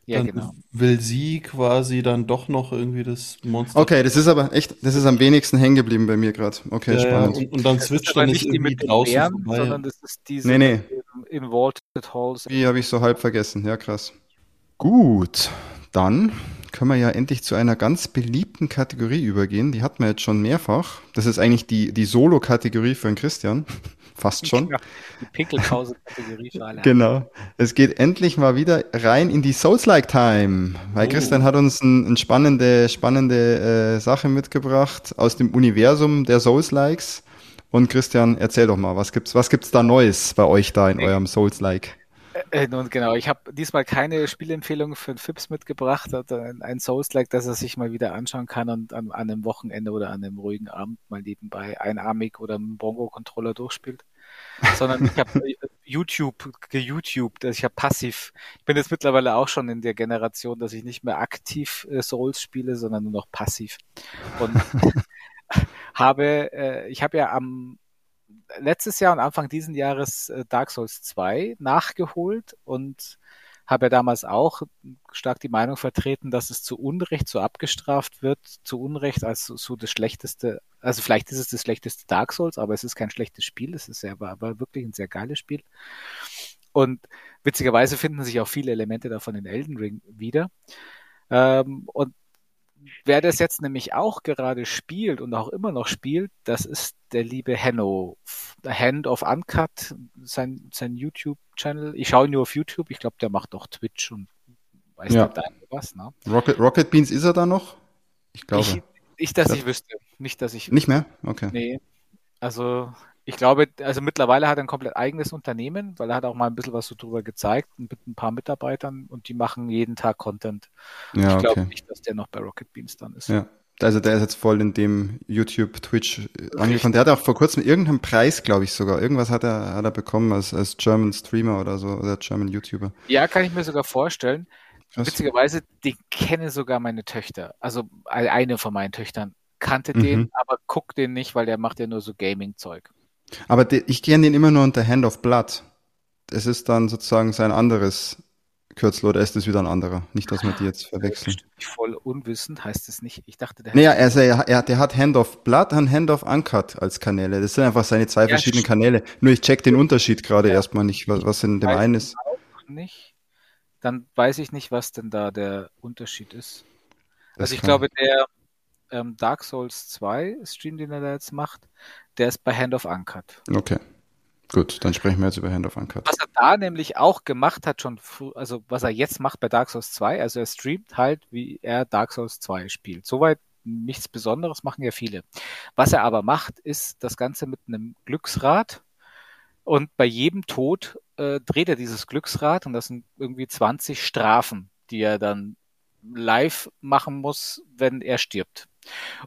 S4: Ja,
S1: dann
S4: genau.
S1: will sie quasi dann doch noch irgendwie das Monster.
S2: Okay, das ist aber echt, das ist am wenigsten hängen geblieben bei mir gerade. Okay,
S1: Ja,
S2: spannend.
S1: und, und dann switcht dann
S4: nicht die mit
S1: draußen
S4: Bären,
S1: vorbei.
S4: sondern das ist diese
S2: Nee, nee.
S4: in Vaulted Halls.
S2: Die habe ich so halb vergessen. Ja, krass. Gut, dann können wir ja endlich zu einer ganz beliebten Kategorie übergehen. Die hatten wir jetzt schon mehrfach. Das ist eigentlich die, die Solo-Kategorie für den Christian. Fast schon.
S4: Ja, die Pinkelpause-Kategorie für alle.
S2: Genau. Es geht endlich mal wieder rein in die Souls-like-Time. Weil
S1: Oh.
S2: Christian hat uns eine ein spannende, spannende äh, Sache mitgebracht aus dem Universum der Souls-likes. Und Christian, erzähl doch mal, was gibt's, was gibt's da Neues bei euch da in eurem Souls-like?
S4: Äh, nun genau, ich habe diesmal keine Spielempfehlung für den Fips mitgebracht, ein, ein Souls-like, dass er sich mal wieder anschauen kann und an, an einem Wochenende oder an einem ruhigen Abend mal nebenbei einarmig oder mit dem Bongo-Controller durchspielt. Sondern ich habe YouTube geYouTubed, also ich habe passiv. Ich bin jetzt mittlerweile auch schon in der Generation, dass ich nicht mehr aktiv äh, Souls spiele, sondern nur noch passiv. Und habe, äh, ich habe ja am letztes Jahr und Anfang diesen Jahres äh, Dark Souls 2 nachgeholt und habe ja damals auch stark die Meinung vertreten, dass es zu Unrecht so abgestraft wird, zu Unrecht als so, das schlechteste, also vielleicht ist es das schlechteste Dark Souls, aber es ist kein schlechtes Spiel, es ist aber, aber wirklich ein sehr geiles Spiel. Und witzigerweise finden sich auch viele Elemente davon in Elden Ring wieder. Ähm, und wer das jetzt nämlich auch gerade spielt und auch immer noch spielt, das ist der liebe Henno. Hand of Uncut, sein, sein YouTube-Channel. Ich schaue ihn nur auf YouTube. Ich glaube, der macht auch Twitch und weiß
S2: Ja.
S4: nicht da was. Ne?
S2: Rocket, Rocket Beans ist er da noch? Ich glaube.
S4: Ich, ich, dass ich wüsste. Nicht, dass ich.
S2: Nicht mehr? Okay.
S4: Nee. Also, ich glaube, also mittlerweile hat er ein komplett eigenes Unternehmen, weil er hat auch mal ein bisschen was so drüber gezeigt mit ein paar Mitarbeitern und die machen jeden Tag Content.
S2: Ja,
S4: ich glaube
S2: okay.
S4: nicht, dass der noch bei Rocket Beans dann ist.
S2: Ja. Also der ist jetzt voll in dem YouTube, Twitch äh, angefangen. Der hat auch vor kurzem irgendeinen Preis, glaube ich sogar. Irgendwas hat er, hat er bekommen als, als German Streamer oder so, oder German YouTuber.
S4: Ja, kann ich mir sogar vorstellen.
S2: Krass.
S4: Witzigerweise, den kennen sogar meine Töchter. Also eine von meinen Töchtern kannte
S2: Mhm.
S4: den, aber guckt den nicht, weil der macht ja nur so Gaming-Zeug.
S2: Aber de, ich kenne den immer nur unter Hand of Blood. Es ist dann sozusagen sein anderes Kürzel oder ist es wieder ein anderer? Nicht, dass wir die jetzt verwechseln.
S4: Voll unwissend heißt es nicht. Ich dachte, der
S2: Naja, also er, er, der hat Hand of Blood und Hand of Uncut als Kanäle. Das sind einfach seine zwei
S4: Ja,
S2: verschiedenen. Kanäle. Nur ich check den Unterschied gerade
S4: Ja.
S2: erstmal nicht, was, was in dem einen ist.
S4: auch nicht. Dann weiß ich nicht, was denn da der Unterschied ist.
S2: Das
S4: also ich glaube, der ähm, Dark Souls 2 Stream, den er da jetzt macht, der ist bei Hand of Uncut.
S2: Okay. Gut, dann sprechen wir jetzt über Hand of Uncut.
S4: Was er da nämlich auch gemacht hat, schon, also was er jetzt macht bei Dark Souls 2, also er streamt halt, wie er Dark Souls 2 spielt. Soweit nichts Besonderes, machen ja viele. Was er aber macht, ist das Ganze mit einem Glücksrad und bei jedem Tod äh, dreht er dieses Glücksrad und das sind irgendwie 20 Strafen, die er dann live machen muss, wenn er stirbt.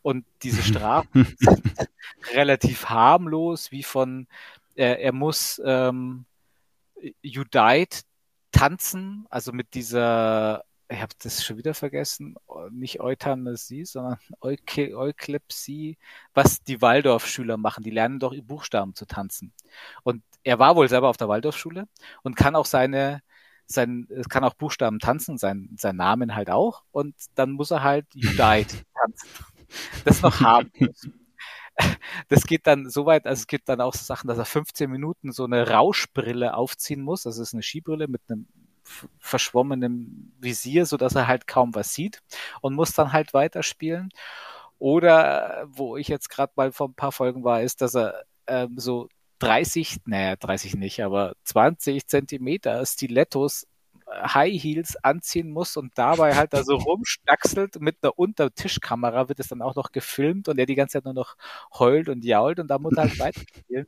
S4: Und diese Strafen sind relativ harmlos, wie von er, er muss ähm, You Died tanzen, also mit dieser, ich habe das schon wieder vergessen, nicht Euthanasie, sondern Euke- Euklepsie, was die Waldorfschüler machen. Die lernen doch Buchstaben zu tanzen. Und er war wohl selber auf der Waldorfschule und kann auch seine sein, es kann auch Buchstaben tanzen, sein, sein Namen halt auch. Und dann muss er halt You Died tanzen. Das noch harmlos. das geht dann so weit, also es gibt dann auch so Sachen, dass er 15 Minuten so eine Rauschbrille aufziehen muss. Das ist eine Skibrille mit einem verschwommenen Visier, so dass er halt kaum was sieht und muss dann halt weiterspielen. Oder wo ich jetzt gerade mal vor ein paar Folgen war, ist, dass er ähm, so 30, naja, 30 nicht, aber 20 Zentimeter Stilettos High Heels anziehen muss und dabei halt da so rumstaxelt mit einer Untertischkamera wird es dann auch noch gefilmt und er die ganze Zeit nur noch heult und jault und da muss er halt weiterspielen.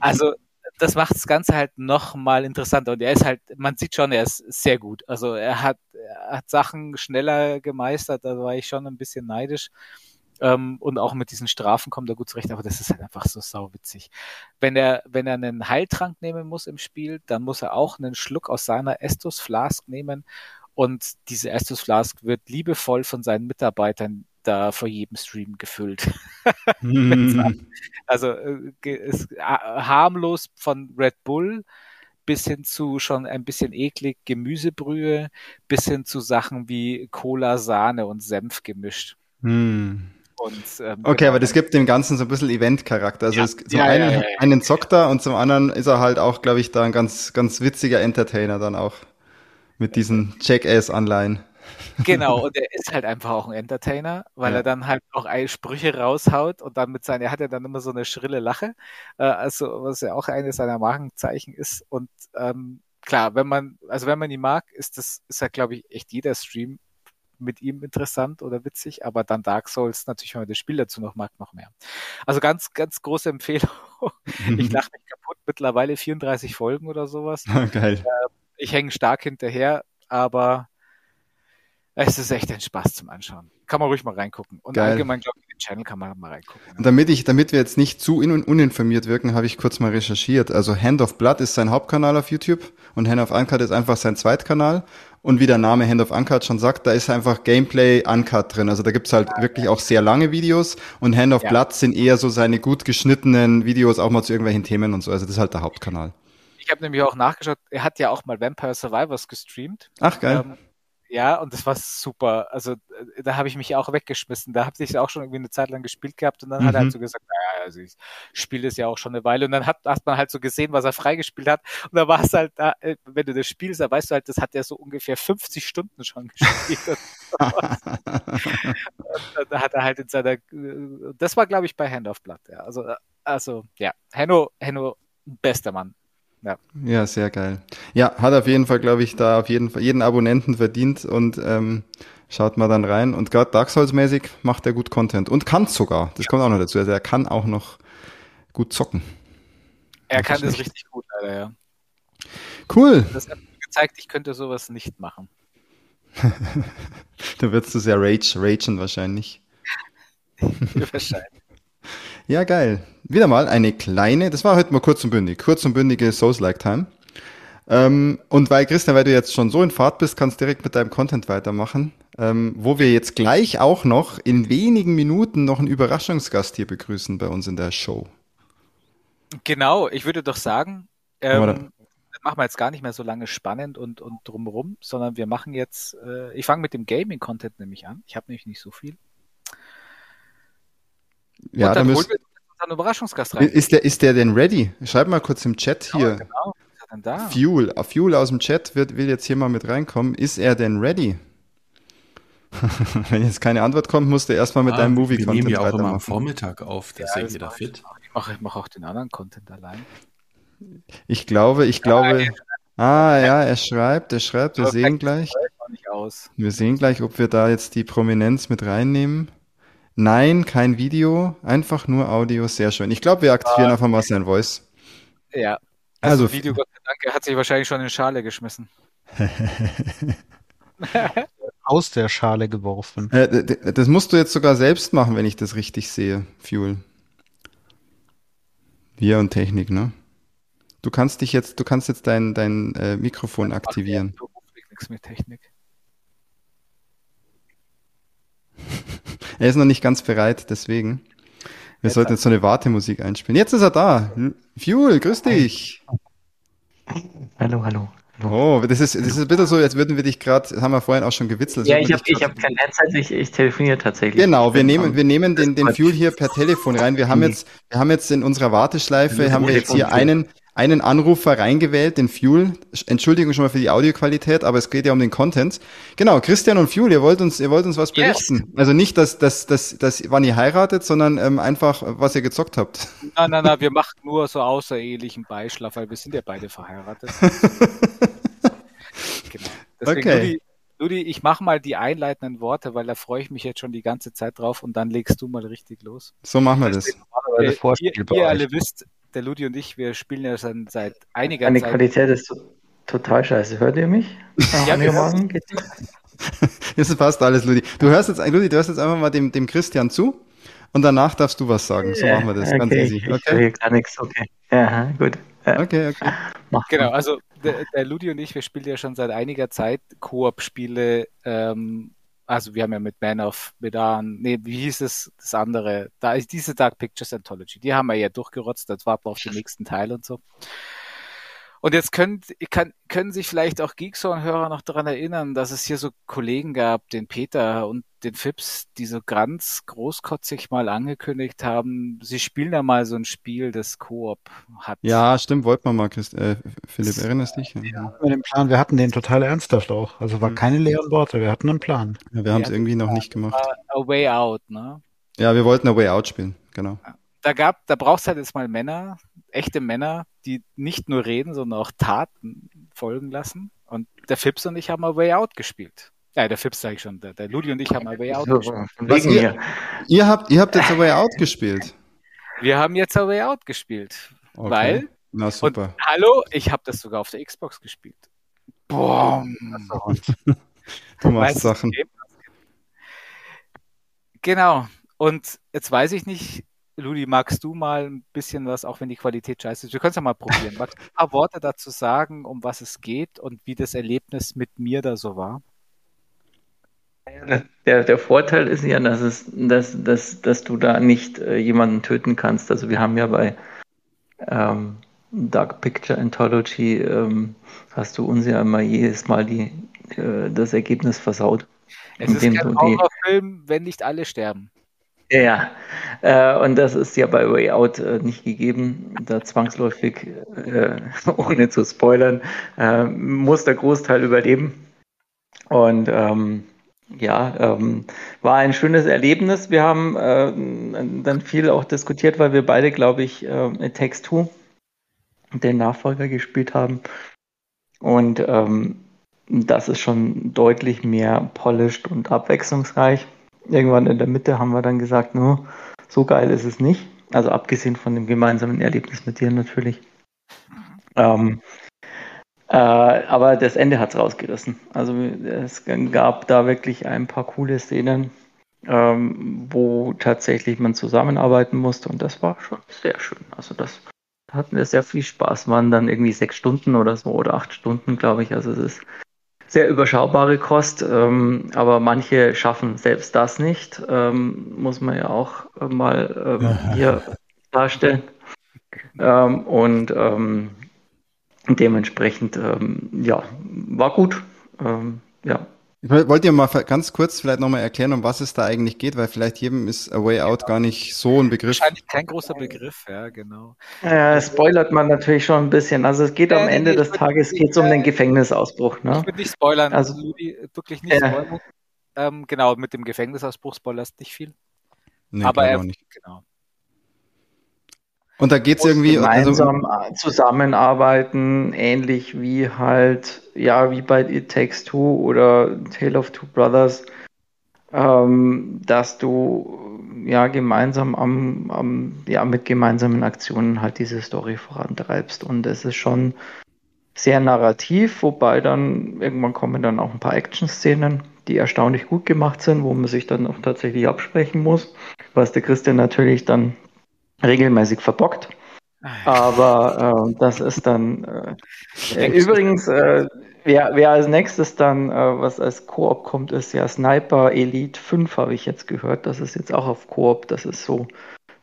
S4: Also das macht das Ganze halt noch mal interessanter und er ist halt, man sieht schon, er ist sehr gut. Also er hat, er hat Sachen schneller gemeistert, da war ich schon ein bisschen neidisch. Ähm, und auch mit diesen Strafen kommt er gut zurecht, aber das ist halt einfach so sauwitzig. Wenn er, wenn er einen Heiltrank nehmen muss im Spiel, dann muss er auch einen Schluck aus seiner Estus Flask nehmen und diese Estus Flask wird liebevoll von seinen Mitarbeitern da vor jedem Stream gefüllt. Mm. also äh, ist äh, harmlos von Red Bull bis hin zu schon ein bisschen eklig Gemüsebrühe, bis hin zu Sachen wie Cola, Sahne und Senf gemischt.
S2: Mm. Und, ähm, okay, genau. aber das gibt dem Ganzen so ein bisschen Event-Charakter. Also ja, es, zum ja, einen, ja, einen zockt er und zum anderen ist er halt auch, glaube ich, da ein ganz, ganz witziger Entertainer dann auch. Mit diesen Jackass-Anleihen.
S4: Genau, und er ist halt einfach auch ein Entertainer, weil ja. er dann halt auch Sprüche raushaut und dann mit seinen, er hat ja dann immer so eine schrille Lache, äh, also was ja auch eines seiner Markenzeichen ist. Und ähm, klar, wenn man, also wenn man ihn mag, ist das, ist ja, glaube ich, echt jeder Stream mit ihm interessant oder witzig, aber dann Dark Souls natürlich, wenn man das Spiel dazu noch mag, noch mehr. Also ganz, ganz große Empfehlung. ich lache mich kaputt, mittlerweile 34 Folgen oder sowas.
S2: Geil.
S4: Äh, ich hänge stark hinterher, aber es ist echt ein Spaß zum Anschauen. Kann man ruhig mal reingucken. Und Geil. allgemein, glaube ich, den Channel kann man mal reingucken.
S2: Und damit ich, damit wir jetzt nicht zu uninformiert wirken, habe ich kurz mal recherchiert. Also Hand of Blood ist sein Hauptkanal auf YouTube und Hand of Uncut ist einfach sein Zweitkanal. Und wie der Name Hand of Uncut schon sagt, da ist einfach Gameplay Uncut drin. Also da gibt's halt wirklich auch sehr lange Videos und Hand of ja. Blood sind eher so seine gut geschnittenen Videos auch mal zu irgendwelchen Themen und so. Also das ist halt der Hauptkanal.
S4: Ich habe nämlich auch nachgeschaut, er hat ja auch mal Vampire Survivors gestreamt.
S2: Ach geil. Ähm,
S4: ja, und das war super. Also äh, da habe ich mich auch weggeschmissen. Da habe ich auch schon irgendwie eine Zeit lang gespielt gehabt und dann mhm. hat er halt mhm. so gesagt, naja, also ich spiele das ja auch schon eine Weile. Und dann hat, hat man halt so gesehen, was er freigespielt hat. Und da war es halt, da, äh, wenn du das spielst, da weißt du halt, das hat er so ungefähr 50 Stunden schon gespielt. und da hat er halt in seiner, äh, das war glaube ich bei Hand of Blood, ja. Also, also ja, Henno, Henno, bester Mann.
S2: Ja. ja, sehr geil. Ja, hat auf jeden Fall, glaube ich, da auf jeden Fall jeden Abonnenten verdient und ähm, schaut mal dann rein. Und gerade Dark Souls-mäßig macht er gut Content und kann sogar. Das ja. kommt auch noch dazu. Also er kann auch noch gut zocken.
S4: Er kann das richtig gut, leider, ja.
S2: Cool.
S4: Das hat mir gezeigt, ich könnte sowas nicht machen.
S2: da wirst du sehr rage, ragen wahrscheinlich.
S4: wahrscheinlich.
S2: Ja, geil. Wieder mal eine kleine, das war heute mal kurz und bündig, kurz und bündige Souls-like-Time. Ähm, und weil, Christian, weil du jetzt schon so in Fahrt bist, kannst du direkt mit deinem Content weitermachen, ähm, wo wir jetzt gleich auch noch in wenigen Minuten noch einen Überraschungsgast hier begrüßen bei uns in der Show.
S4: Genau, ich würde doch sagen, ähm, machen wir jetzt gar nicht mehr so lange spannend und, und drumherum, sondern wir machen jetzt, äh, ich fange mit dem Gaming-Content nämlich an. Ich habe nämlich nicht so viel.
S2: Ja, dann, dann holen wir
S4: einen Überraschungsgast rein.
S2: Ist der, ist der denn ready? Schreib mal kurz im Chat hier. Genau, genau. Was ist er denn da? Fuel, Fuel aus dem Chat wird, will jetzt hier mal mit reinkommen. Ist er denn ready? Wenn jetzt keine Antwort kommt, musst du erstmal mit ah, deinem Movie-Content
S1: Wir nehmen ja auch immer am Vormittag auf, der ja, ist jeder fit.
S4: Ich mache ich mach auch den anderen Content allein.
S2: Ich glaube, ich glaube. Ja, ah, ja, er schreibt, er schreibt, wir sehen gleich. Wir sehen gleich, ob wir da jetzt die Prominenz mit reinnehmen. Nein, kein Video, einfach nur Audio, sehr schön. Ich glaube, wir aktivieren ah, einfach mal sein Voice.
S4: Ja. Also, also Video, Gott sei Dank, er hat sich wahrscheinlich schon in Schale geschmissen.
S3: Aus der Schale geworfen.
S2: Äh, das musst du jetzt sogar selbst machen, wenn ich das richtig sehe, Fuel. Wir und Technik, ne? Du kannst dich jetzt, du kannst jetzt dein, dein äh, Mikrofon aktivieren. Nichts mit Technik. er ist noch nicht ganz bereit, deswegen. Wir jetzt sollten jetzt so eine Wartemusik einspielen. Jetzt ist er da. Fuel, grüß dich.
S5: Hallo, hallo.
S2: Oh, das ist, das ist ein bisschen so, als würden wir dich gerade, das haben wir vorhin auch schon gewitzelt.
S5: Ja, ich habe hab kein Headset, ich, ich telefoniere tatsächlich.
S2: Genau, wir
S5: bin
S2: nehmen, wir nehmen den, den Fuel hier per Telefon rein. Wir haben
S5: Mhm.
S2: jetzt, wir haben jetzt in unserer Warteschleife, haben wir jetzt hier einen, einen Anrufer reingewählt, den Fuel. Entschuldigung schon mal für die Audioqualität, aber es geht ja um den Content. Genau, Christian und Fuel, ihr wollt uns, ihr wollt uns was
S4: Yes.
S2: berichten. Also nicht, dass, dass, dass, dass, wann ihr heiratet, sondern ähm, einfach, was ihr gezockt habt.
S4: Nein, nein, nein, wir machen nur so außerehelichen Beischlaf, weil wir sind ja beide verheiratet. genau. Deswegen,
S2: Okay.
S4: Ludi, Ludi, ich mache mal die einleitenden Worte, weil da freue ich mich jetzt schon die ganze Zeit drauf und dann legst du mal richtig los.
S2: So machen wir das.
S4: Ihr, ihr alle wisst, der Ludi und ich, wir spielen ja schon seit einiger
S5: Meine
S4: Zeit.
S5: Qualität ist to- total scheiße. Hört ihr mich?
S4: Ja, wir
S5: Morgen geht's?
S2: Jetzt passt alles, Ludi. Du hörst jetzt, Ludi, du hörst jetzt einfach mal dem, dem Christian zu und danach darfst du was sagen. So machen wir das. Ganz
S5: okay,
S2: easy.
S5: Ich höre
S2: Okay?
S5: hier gar nichts, okay. Ja, gut. Ja,
S2: Okay, okay.
S5: mach
S4: Genau, also der, der Ludi und ich, wir spielen ja schon seit einiger Zeit Koop-Spiele. Ähm, also wir haben ja mit Man of Medan, nee, wie hieß es, das andere? Da ist diese Dark Pictures Anthology. Die haben wir ja durchgerotzt, jetzt warten wir auf den nächsten Teil und so. Und jetzt könnt, kann, können sich vielleicht auch Geekzone-Hörer noch daran erinnern, dass es hier so Kollegen gab, den Peter und den Fips, die so ganz großkotzig mal angekündigt haben, sie spielen da mal so ein Spiel, das Koop hat.
S2: Ja, stimmt, wollten wir mal, Christ äh, Philipp, erinnerst dich? Ja, ja.
S3: Mit dem Plan, wir hatten den total ernsthaft auch. Also war
S2: Mhm.
S3: keine leeren Worte, wir hatten einen Plan.
S2: wir haben es
S4: Ja,
S2: irgendwie noch nicht gemacht.
S4: A Way Out, ne?
S2: Ja, wir wollten A Way Out spielen, genau.
S4: Da gab, da brauchst halt jetzt mal Männer, echte Männer, die nicht nur reden, sondern auch Taten folgen lassen. Und der Fips und ich haben A Way Out gespielt. Ja, der Fips sage ich schon, der, der Ludi und ich haben A Way Out
S5: So,
S4: gespielt.
S2: Was
S5: wegen
S2: ihr-. Ihr habt, ihr habt jetzt A Way Out gespielt.
S4: Wir haben jetzt A Way Out gespielt.
S2: Okay.
S4: Weil,
S2: Na super.
S4: hallo, ich habe das sogar auf der Xbox gespielt. Boah.
S2: Du machst Sachen.
S4: Genau. Und jetzt weiß ich nicht, Ludi, magst du mal ein bisschen was, auch wenn die Qualität scheiße ist? Wir können es ja mal probieren. Magst du ein paar Worte dazu sagen, um was es geht und wie das Erlebnis mit mir da so war?
S5: Der, der Vorteil ist ja, dass, es, dass, dass, dass du da nicht äh, jemanden töten kannst. Also wir haben ja bei ähm, Dark Picture Anthology, ähm, hast du uns ja immer jedes Mal die, äh, das Ergebnis versaut.
S4: Es ist kein Horrorfilm, wenn nicht alle sterben.
S5: Ja, äh, und das ist ja bei Way Out äh, nicht gegeben. Da zwangsläufig, äh, ohne zu spoilern, äh, muss der Großteil überleben. Und ähm, ja, ähm, war ein schönes Erlebnis. Wir haben äh, dann viel auch diskutiert, weil wir beide, glaube ich, äh, Takes Two, den Nachfolger gespielt haben. Und ähm, das ist schon deutlich mehr polished und abwechslungsreich. Irgendwann in der Mitte haben wir dann gesagt, no, so geil ist es nicht. Also abgesehen von dem gemeinsamen Erlebnis mit dir natürlich. Ähm, äh, aber das Ende hat es rausgerissen. Also es gab da wirklich ein paar coole Szenen, ähm, wo tatsächlich man zusammenarbeiten musste und das war schon sehr schön. Also das da hatten wir sehr viel Spaß. Waren dann irgendwie sechs Stunden oder so oder acht Stunden, glaube ich. Also es ist sehr überschaubare Kost, ähm, aber manche schaffen selbst das nicht, ähm, muss man ja auch äh, mal ähm, hier darstellen. Ähm, und ähm, dementsprechend, ähm, ja, war gut. Ja,
S2: Ich woll- wollte dir mal ganz kurz vielleicht nochmal erklären, um was es da eigentlich geht, weil vielleicht jedem ist A Way Out gar nicht so ein Begriff.
S4: Wahrscheinlich kein großer Begriff, ja, genau.
S5: äh, spoilert man natürlich schon ein bisschen. Also es geht
S4: Äh,
S5: am
S4: nee,
S5: Ende des Tages geht's um den Gefängnisausbruch. Ne?
S4: Ich würde nicht spoilern,
S5: Also-
S4: Ludi, wirklich nicht
S5: Ja.
S4: spoilern. Ähm, genau, mit dem Gefängnisausbruch spoilerst nicht viel.
S2: Nee,
S4: aber er,
S2: auch nicht.
S4: genau.
S2: Und da geht's irgendwie, also,
S5: gemeinsam äh, zusammenarbeiten, ähnlich wie halt, ja, wie bei It Takes Two oder Tale of Two Brothers, ähm, dass du ja gemeinsam am, am, ja, mit gemeinsamen Aktionen halt diese Story vorantreibst. Und es ist schon sehr narrativ, wobei dann irgendwann kommen dann auch ein paar Action-Szenen, die erstaunlich gut gemacht sind, wo man sich dann auch tatsächlich absprechen muss, was der Christian natürlich dann regelmäßig verbockt. Aber äh, das ist dann äh, übrigens, äh, wer, wer als nächstes dann, äh, was als Koop kommt, ist ja Sniper Elite 5, habe ich jetzt gehört. Das ist jetzt auch auf Koop, das ist so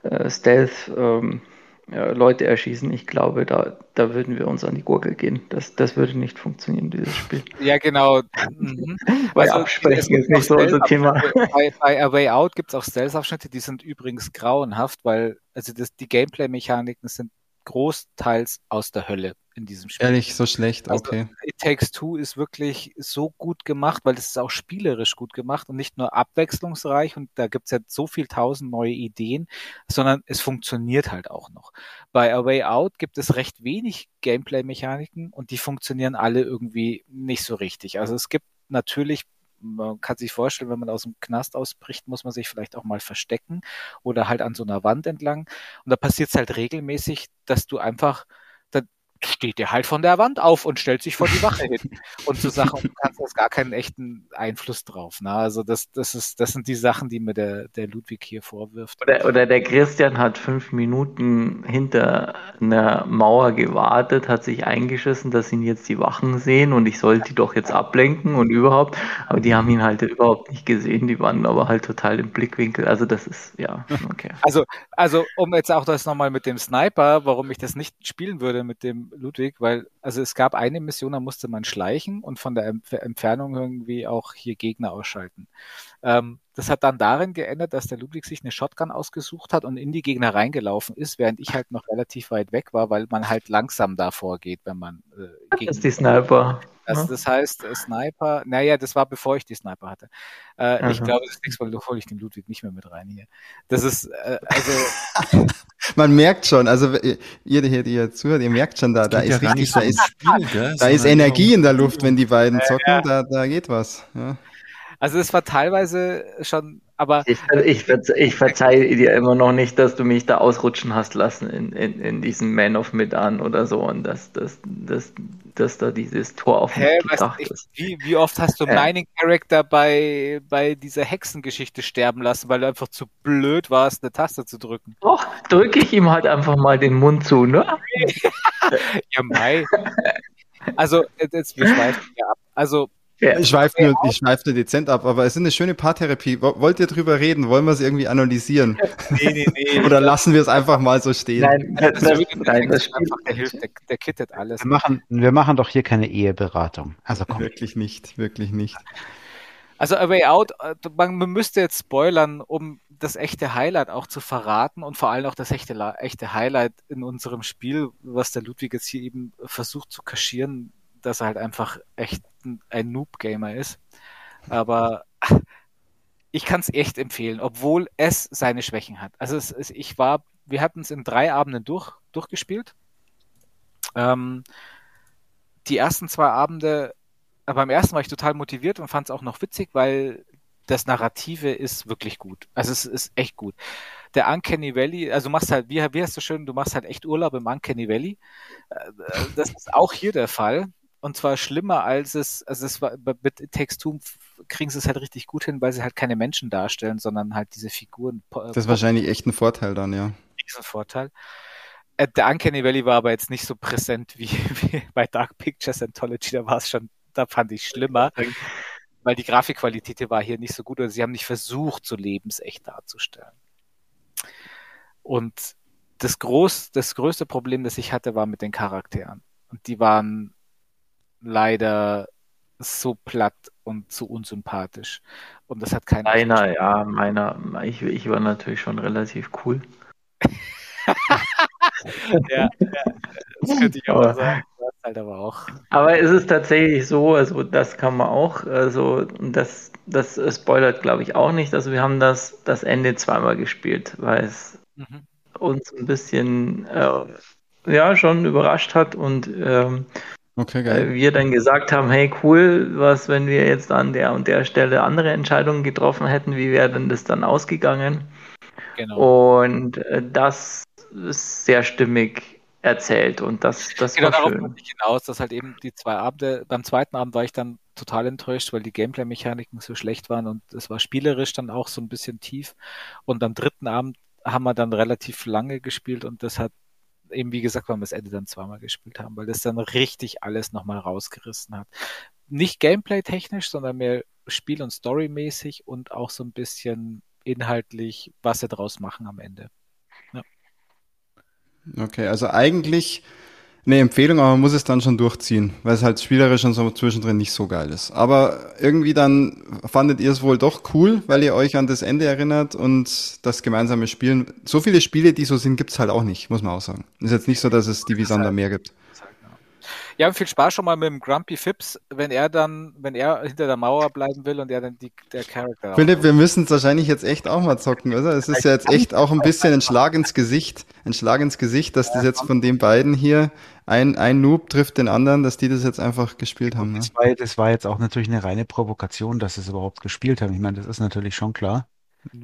S5: äh, Stealth, ähm, äh, Leute erschießen. Ich glaube, da, da würden wir uns an die Gurgel gehen. Das, das würde nicht funktionieren, dieses Spiel.
S4: Ja, genau. Mhm.
S5: Weil also, Absprechen ist nicht so unser Thema.
S4: Bei, bei A Way Out gibt es auch Stealth-Abschnitte, die sind übrigens grauenhaft, weil also das, die Gameplay-Mechaniken sind großteils aus der Hölle in diesem Spiel.
S2: Ehrlich, so schlecht,
S4: Also,
S2: okay.
S4: It Takes Two ist wirklich so gut gemacht, weil es ist auch spielerisch gut gemacht und nicht nur abwechslungsreich und da gibt's ja so viel tausend neue Ideen, sondern es funktioniert halt auch noch. Bei A Way Out gibt es recht wenig Gameplay-Mechaniken und die funktionieren alle irgendwie nicht so richtig. Also es gibt natürlich man kann sich vorstellen, wenn man aus dem Knast ausbricht, muss man sich vielleicht auch mal verstecken oder halt an so einer Wand entlang. Und da passiert es halt regelmäßig, dass du einfach, da steht der halt von der Wand auf und stellt sich vor die Wache hin. Und so Sachen, jetzt gar keinen echten Einfluss drauf. Ne? Also das, das ist, das sind die Sachen, die mir der, der Ludwig hier vorwirft.
S5: Oder, oder der Christian hat fünf Minuten hinter einer Mauer gewartet, hat sich eingeschissen, dass ihn jetzt die Wachen sehen und ich sollte die doch jetzt ablenken und überhaupt. Aber die haben ihn halt überhaupt nicht gesehen, die waren aber halt total im Blickwinkel. Also das ist, ja, okay.
S4: Also, also um jetzt auch das nochmal mit dem Sniper, warum ich das nicht spielen würde mit dem Ludwig, weil also es gab eine Mission, da musste man schleichen und von der Entf Entfernung irgendwie auch hier Gegner ausschalten. Ähm, das hat dann darin geändert, dass der Ludwig sich eine Shotgun ausgesucht hat und in die Gegner reingelaufen ist, während ich halt noch relativ weit weg war, weil man halt langsam da vorgeht, wenn man äh,
S5: gegen das ist die Sniper.
S4: Also das heißt, äh, Sniper, naja, das war bevor ich die Sniper hatte. Äh, ich glaube, das nächste Mal hole ich den Ludwig nicht mehr mit rein hier. Das ist, äh, also.
S2: Man merkt schon, also ihr, hier, die ihr zuhört, ihr merkt schon, da, da ist
S1: ja
S2: richtig, da ist,
S1: Spiel,
S2: da ist Energie in der Luft, wenn die beiden zocken, da, da geht was. Ja.
S4: Also es war teilweise schon, aber.
S5: Ich, ich, verze ich verzeihe dir immer noch nicht, dass du mich da ausrutschen hast lassen in, in, in diesem Man of Medan oder so und dass, dass, dass, dass da dieses Tor auf mich
S4: Hä,
S5: gedacht
S4: ich,
S5: ist.
S4: wie, wie oft hast du
S5: Äh.
S4: meinen Charakter bei, bei dieser Hexengeschichte sterben lassen, weil du einfach zu blöd warst, eine Taste zu drücken?
S5: Doch, drücke ich ihm halt einfach mal den Mund zu, ne?
S4: Ja, Mai. Also, jetzt- jetzt, wir ab. Also,
S5: Ja.
S2: Ich schweife nur, ich schweife nur dezent ab, aber es ist eine schöne Paartherapie. Wo- Wollt ihr drüber reden? Wollen wir es irgendwie analysieren?
S4: nee, nee, nee.
S2: Oder lassen wir es einfach mal so stehen?
S5: Nein, das, das, nein, das
S4: einfach, der hilft, der, der kittet alles.
S3: Wir machen, wir machen doch hier keine Eheberatung. Also komm.
S2: Wirklich nicht, wirklich nicht.
S4: Also A Way Out, man, man müsste jetzt spoilern, um das echte Highlight auch zu verraten und vor allem auch das echte, echte Highlight in unserem Spiel, was der Ludwig jetzt hier eben versucht zu kaschieren, dass er halt einfach echt ein, Noob-Gamer ist. Aber ich kann es echt empfehlen, obwohl es seine Schwächen hat. Also es, es, ich war, wir hatten es in drei Abenden durch, durchgespielt. Ähm, die ersten zwei Abende aber beim ersten war ich total motiviert und fand es auch noch witzig, weil das Narrative ist wirklich gut. Also es ist echt gut. Der Uncanny Valley, also du machst halt, wie, wie hast du schön, du machst halt echt Urlaub im Uncanny Valley. Äh, Das ist auch hier der Fall. Und zwar schlimmer als es, also es war, mit Two kriegen sie es halt richtig gut hin, weil sie halt keine Menschen darstellen, sondern halt diese Figuren.
S2: Das ist wahrscheinlich echt ein Vorteil dann, ja.
S4: diesen Vorteil. Äh, Der Uncanny Valley war aber jetzt nicht so präsent wie, wie bei Dark Pictures Anthology, da war es schon, da fand ich schlimmer, weil die Grafikqualität war hier nicht so gut oder sie haben nicht versucht, so lebensecht darzustellen. Und das, groß, das größte Problem, das ich hatte, war mit den Charakteren. Und die waren leider so platt und so unsympathisch. Und das hat keiner.
S5: meiner, ja, meiner, ich, ich war natürlich schon relativ cool.
S4: ja, ja, das könnte ich auch
S5: Aber-
S4: sagen. Das halt aber auch.
S5: Aber es ist tatsächlich so, also das kann man auch, also das, das spoilert glaube ich auch nicht. Also wir haben das, das Ende zweimal gespielt, weil es
S4: Mhm.
S5: uns ein bisschen äh, ja schon überrascht hat und ähm,
S2: Okay, geil.
S5: wir dann gesagt haben, hey cool, was wenn wir jetzt an der und der Stelle andere Entscheidungen getroffen hätten, wie wäre denn das dann ausgegangen?
S4: Genau.
S5: Und äh, das ist sehr stimmig erzählt und das, das
S4: Genau
S5: war
S4: darauf
S5: schön.
S4: ich hinaus, dass halt eben die zwei Abende, beim zweiten Abend war ich dann total enttäuscht, weil die Gameplay-Mechaniken so schlecht waren und es war spielerisch dann auch so ein bisschen tief. Und am dritten Abend haben wir dann relativ lange gespielt und das hat eben, wie gesagt, weil wir das Ende dann zweimal gespielt haben, weil das dann richtig alles nochmal rausgerissen hat. Nicht Gameplay-technisch, sondern mehr Spiel- und Story-mäßig und auch so ein bisschen inhaltlich, was sie draus machen am Ende.
S2: Okay, also eigentlich eine Empfehlung, aber man muss es dann schon durchziehen, weil es halt spielerisch schon so zwischendrin nicht so geil ist. Aber irgendwie dann fandet ihr es wohl doch cool, weil ihr euch an das Ende erinnert und das gemeinsame Spielen. So viele Spiele, die so sind, gibt's halt auch nicht, muss man auch sagen. Ist jetzt nicht so, dass es die Visander mehr gibt.
S4: Ja, viel Spaß schon mal mit dem Grumpy Phipps, wenn er dann, wenn er hinter der Mauer bleiben will und er dann die, der Charakter.
S2: Philipp, wir müssen es wahrscheinlich jetzt echt auch mal zocken, oder? Es ist ja jetzt echt auch ein bisschen ein Schlag ins Gesicht, ein Schlag ins Gesicht, dass das jetzt von den beiden hier ein, ein Noob trifft den anderen, dass die das jetzt einfach gespielt haben. Ne?
S3: Das, war, das war jetzt auch natürlich eine reine Provokation, dass sie es überhaupt gespielt haben. Ich meine, das ist natürlich schon klar.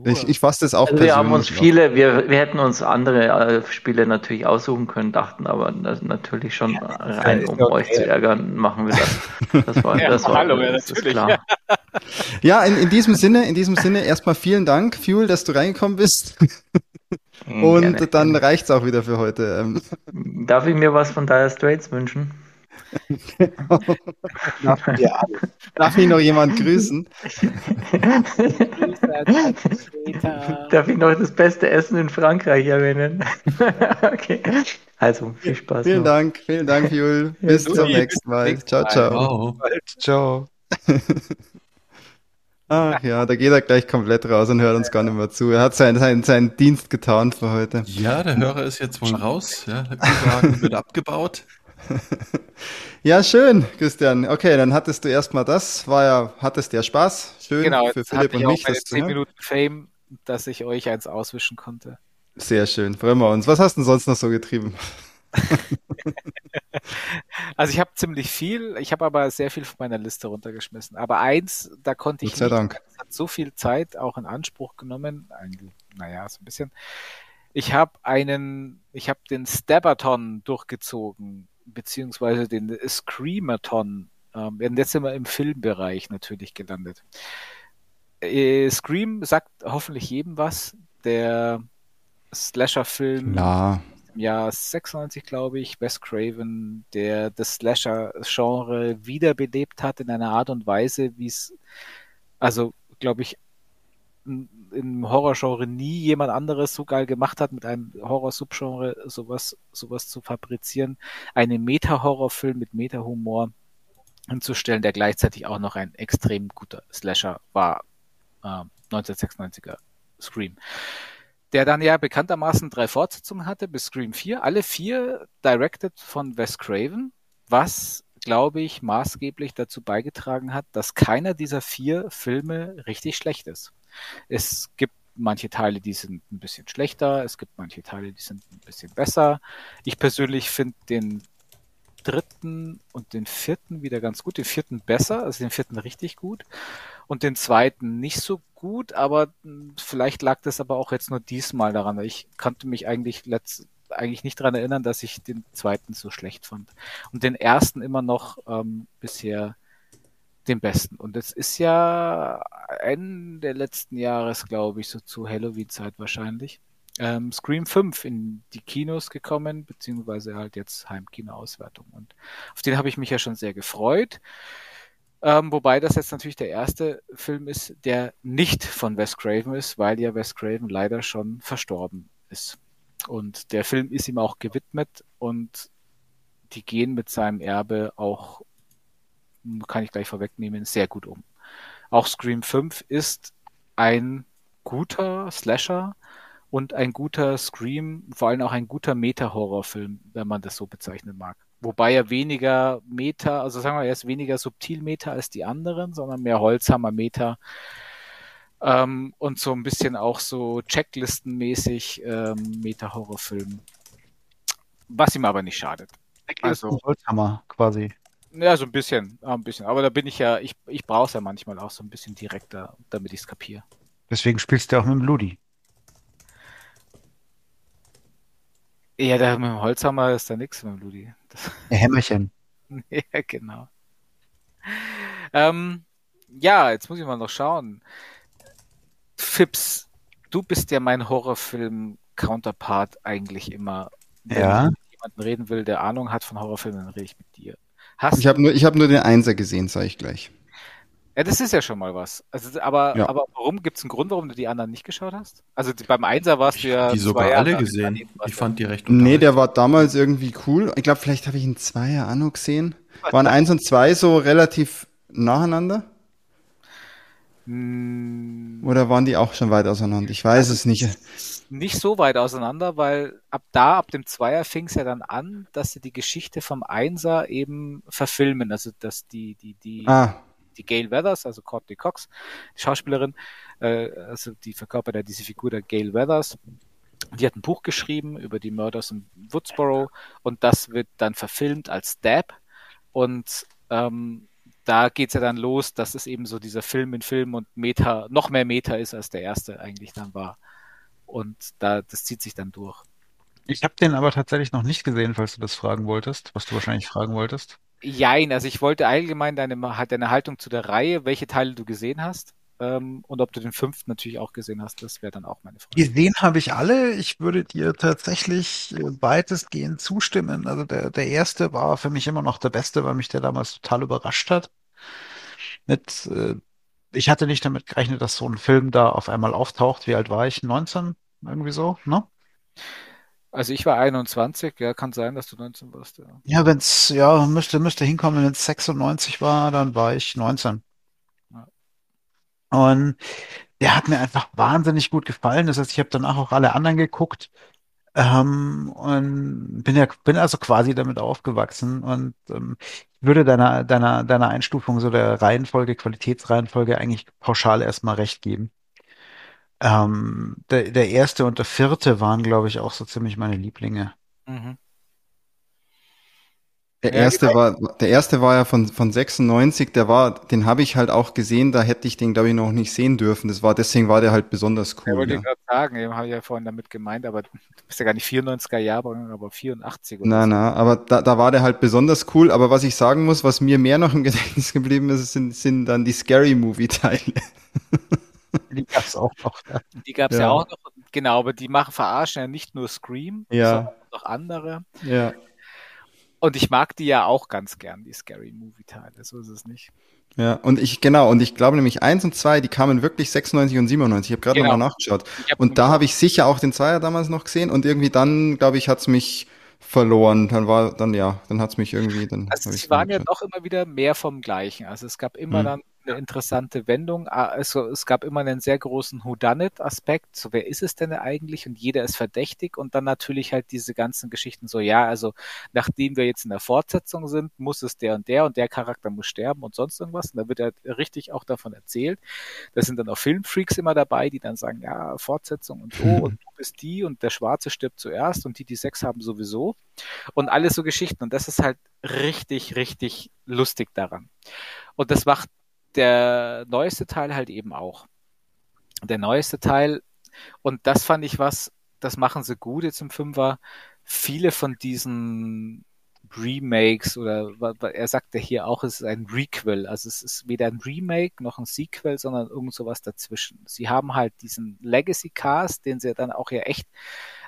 S2: Ich, ich fasse das auch
S5: also Wir haben uns viele, wir, wir hätten uns andere äh, Spiele natürlich aussuchen können, dachten aber natürlich schon rein, um okay. euch zu ärgern, machen wir das. Das war, ja, das war hallo, das ja, natürlich. klar.
S2: Ja, in, in diesem Sinne, in diesem Sinne erstmal vielen Dank, Fuel, dass du reingekommen bist. Und gerne, dann reicht's auch wieder für heute. Ähm.
S5: Darf ich mir was von Dire Straits wünschen?
S2: Ja. Darf mich noch jemand grüßen?
S5: Darf ich noch das beste Essen in Frankreich erwähnen? okay. Also, viel Spaß.
S2: Vielen noch. Dank, vielen Dank, Jul. Bis ja, zum nächsten Mal. Ciao, ciao. Ciao. Ach ja, da geht er gleich komplett raus und hört uns gar nicht mehr zu. Er hat seinen, seinen, seinen Dienst getan für heute.
S1: Ja, der Hörer ist jetzt wohl raus. Ja, der wird abgebaut.
S2: ja, schön, Christian. Okay, dann hattest du erstmal das. War ja, hattest ja Spaß. Schön
S4: genau,
S2: für Philipp und mich.
S4: Das 10 Minuten Fame, dass ich euch eins auswischen konnte.
S2: Sehr schön, freuen wir uns. Was hast du denn sonst noch so getrieben?
S4: also ich habe ziemlich viel, ich habe aber sehr viel von meiner Liste runtergeschmissen. Aber eins, da konnte ich
S2: nicht, Dank.
S4: Das hat so viel Zeit auch in Anspruch genommen, eigentlich, naja, so ein bisschen. Ich habe einen, ich habe den Stabberton durchgezogen beziehungsweise den Screamathon. Ähm, werden jetzt immer im Filmbereich natürlich gelandet. Äh, Scream sagt hoffentlich jedem was. Der Slasher-Film
S2: ja.
S4: im Jahr 96, glaube ich, Wes Craven, der das Slasher-Genre wiederbelebt hat in einer Art und Weise, wie es, also, glaube ich, im Horrorgenre nie jemand anderes so geil gemacht hat, mit einem Horror-Subgenre sowas, sowas zu fabrizieren. Einen Meta-Horrorfilm mit Meta-Humor hinzustellen, der gleichzeitig auch noch ein extrem guter Slasher war. Äh, 1996er Scream. Der dann ja bekanntermaßen drei Fortsetzungen hatte bis Scream 4. Alle vier directed von Wes Craven, was glaube ich, maßgeblich dazu beigetragen hat, dass keiner dieser vier Filme richtig schlecht ist. Es gibt manche Teile, die sind ein bisschen schlechter, es gibt manche Teile, die sind ein bisschen besser. Ich persönlich finde den dritten und den vierten wieder ganz gut, den vierten besser, also den vierten richtig gut und den zweiten nicht so gut, aber hm, vielleicht lag das aber auch jetzt nur diesmal daran. Ich konnte mich eigentlich letzt, eigentlich nicht daran erinnern, dass ich den zweiten so schlecht fand und den ersten immer noch ähm, bisher den besten. Und es ist ja Ende letzten Jahres, glaube ich, so zu Halloween-Zeit wahrscheinlich, ähm, Scream 5 in die Kinos gekommen, beziehungsweise halt jetzt Heimkino-Auswertung. Und auf den habe ich mich ja schon sehr gefreut. Ähm, wobei das jetzt natürlich der erste Film ist, der nicht von Wes Craven ist, weil ja Wes Craven leider schon verstorben ist. Und der Film ist ihm auch gewidmet und die gehen mit seinem Erbe auch kann ich gleich vorwegnehmen, sehr gut um. Auch Scream 5 ist ein guter Slasher und ein guter Scream, vor allem auch ein guter Meta-Horrorfilm, wenn man das so bezeichnen mag. Wobei er weniger Meta, also sagen wir, er ist weniger subtil Meta als die anderen, sondern mehr Holzhammer Meta. Ähm, und so ein bisschen auch so Checklistenmäßig ähm, Meta-Horrorfilm. Was ihm aber nicht schadet.
S3: Also Holzhammer quasi.
S4: Ja, so ein bisschen, ein bisschen. Aber da bin ich ja, ich, ich brauche es ja manchmal auch so ein bisschen direkter, damit ich es kapiere.
S3: Deswegen spielst du auch mit dem Ludi.
S4: Ja, da mit dem Holzhammer ist da nichts mit dem Ludi. Das...
S3: Ein Hämmerchen.
S4: ja, genau. Ähm, ja, jetzt muss ich mal noch schauen. Fips, du bist ja mein Horrorfilm-Counterpart eigentlich immer.
S3: Wenn ja. ich
S4: mit jemandem reden will, der Ahnung hat von Horrorfilmen, dann rede ich mit dir.
S2: Hast ich habe nur, hab nur den Einser gesehen, sage ich gleich.
S4: Ja, das ist ja schon mal was. Also, aber,
S2: Ja.
S4: aber warum? Gibt es einen Grund, warum du die anderen nicht geschaut hast? Also die- beim Einser warst du ja.
S1: Die
S4: zwei
S1: sogar
S4: Jahre
S1: alle gesehen. Ich fand die recht
S2: Nee, der war damals irgendwie cool. Ich glaube, vielleicht habe ich ihn Zweier auch noch gesehen. Waren eins und zwei so relativ nacheinander?
S4: Mm,
S2: Oder waren die auch schon weit auseinander? Ich weiß es nicht.
S4: Nicht so weit auseinander, weil ab da, ab dem Zweier fing es ja dann an, dass sie die Geschichte vom Einser eben verfilmen. Also dass die, die, die,
S2: Ah,
S4: die Gail Weathers, also Courtney Cox, die Schauspielerin, äh, also die verkörpert ja diese Figur der Gail Weathers. Die hat ein Buch geschrieben über die Murders in Woodsboro und das wird dann verfilmt als Dab. Und ähm, da geht's ja dann los, dass es eben so dieser Film in Film und Meta, noch mehr Meta ist, als der erste eigentlich dann war. Und da, das zieht sich dann durch.
S3: Ich habe den aber tatsächlich noch nicht gesehen, falls du das fragen wolltest, was du wahrscheinlich fragen wolltest.
S4: Jein, also ich wollte allgemein deine, halt deine Haltung zu der Reihe, welche Teile du gesehen hast ähm, und ob du den fünften natürlich auch gesehen hast, das wäre dann auch meine Frage.
S3: Gesehen habe ich alle. Ich würde dir tatsächlich äh, weitestgehend zustimmen. Also der, der erste war für mich immer noch der beste, weil mich der damals total überrascht hat. Mit, äh, ich hatte nicht damit gerechnet, dass so ein Film da auf einmal auftaucht. Wie alt war ich? 19? Irgendwie so, ne?
S4: Also ich war 21, ja, kann sein, dass du 19 warst, ja.
S3: Ja, wenn's, ja, müsste, müsste hinkommen, wenn es 96 war, dann war ich 19.
S4: Ja.
S3: Und der hat mir einfach wahnsinnig gut gefallen. Das heißt, ich habe danach auch alle anderen geguckt. Ähm, und bin ja, bin also quasi damit aufgewachsen und ähm, ich würde deiner, deiner, deiner Einstufung so der Reihenfolge, Qualitätsreihenfolge eigentlich pauschal erstmal recht geben. Ähm, der, der erste und der vierte waren, glaube ich, auch so ziemlich meine Lieblinge.
S4: Mhm.
S2: der
S4: Ja,
S2: erste war, der erste war ja von, von 96, der war, den habe ich halt auch gesehen, da hätte ich den, glaube ich, noch nicht sehen dürfen. Das war, deswegen war der halt besonders
S4: Ja,
S2: cool.
S4: wollte
S2: Ja.
S4: ich gerade sagen, eben habe ich ja vorhin damit gemeint, aber du bist ja gar nicht 94er Jahrgang, aber 84 oder
S2: Na,
S4: so.
S2: na, aber da, da war der halt besonders cool. Aber was ich sagen muss, was mir mehr noch im Gedächtnis geblieben ist, sind, sind dann die Scary Movie-Teile.
S3: Die gab's auch noch. Ja.
S4: Die gab es ja.
S2: Ja.
S4: auch noch, genau, aber die machen, verarschen ja nicht nur Scream,
S2: Ja.
S4: sondern noch andere.
S2: Ja.
S4: Und ich mag die ja auch ganz gern, die Scary Movie-Teile, so ist es nicht.
S2: Ja, und ich, genau, und ich glaube nämlich eins und zwei, die kamen wirklich 96 und 97. Ich habe gerade
S4: Genau.
S2: nochmal nachgeschaut.
S4: Hab
S2: Und da habe ich sicher auch den Zweier damals noch gesehen und irgendwie dann, glaube ich, hat's mich verloren. Dann war, dann ja, dann hat's mich irgendwie, dann
S4: Also
S2: ich's
S4: waren ja doch immer wieder mehr vom Gleichen. Also es gab immer
S2: Hm.
S4: dann eine interessante Wendung. Ah, Also es gab immer einen sehr großen Whodunit-Aspekt. So, wer ist es denn eigentlich? Und jeder ist verdächtig. Und dann natürlich halt diese ganzen Geschichten so, ja, also nachdem wir jetzt in der Fortsetzung sind, muss es der und der und der Charakter muss sterben und sonst irgendwas. Und da wird er richtig auch davon erzählt. Da sind dann auch Filmfreaks immer dabei, die dann sagen, ja, Fortsetzung und so und du bist die und der Schwarze stirbt zuerst und die, die Sex haben sowieso. Und alles so Geschichten. Und das ist halt richtig, richtig lustig daran. Und das macht der neueste Teil halt eben auch. Der neueste Teil, und das fand ich was, das machen sie gut jetzt im Fünfer. Viele von diesen Remakes oder er sagt ja hier auch, es ist ein Requel. Also es ist weder ein Remake noch ein Sequel, sondern irgend sowas dazwischen. Sie haben halt diesen Legacy Cast, den sie dann auch ja echt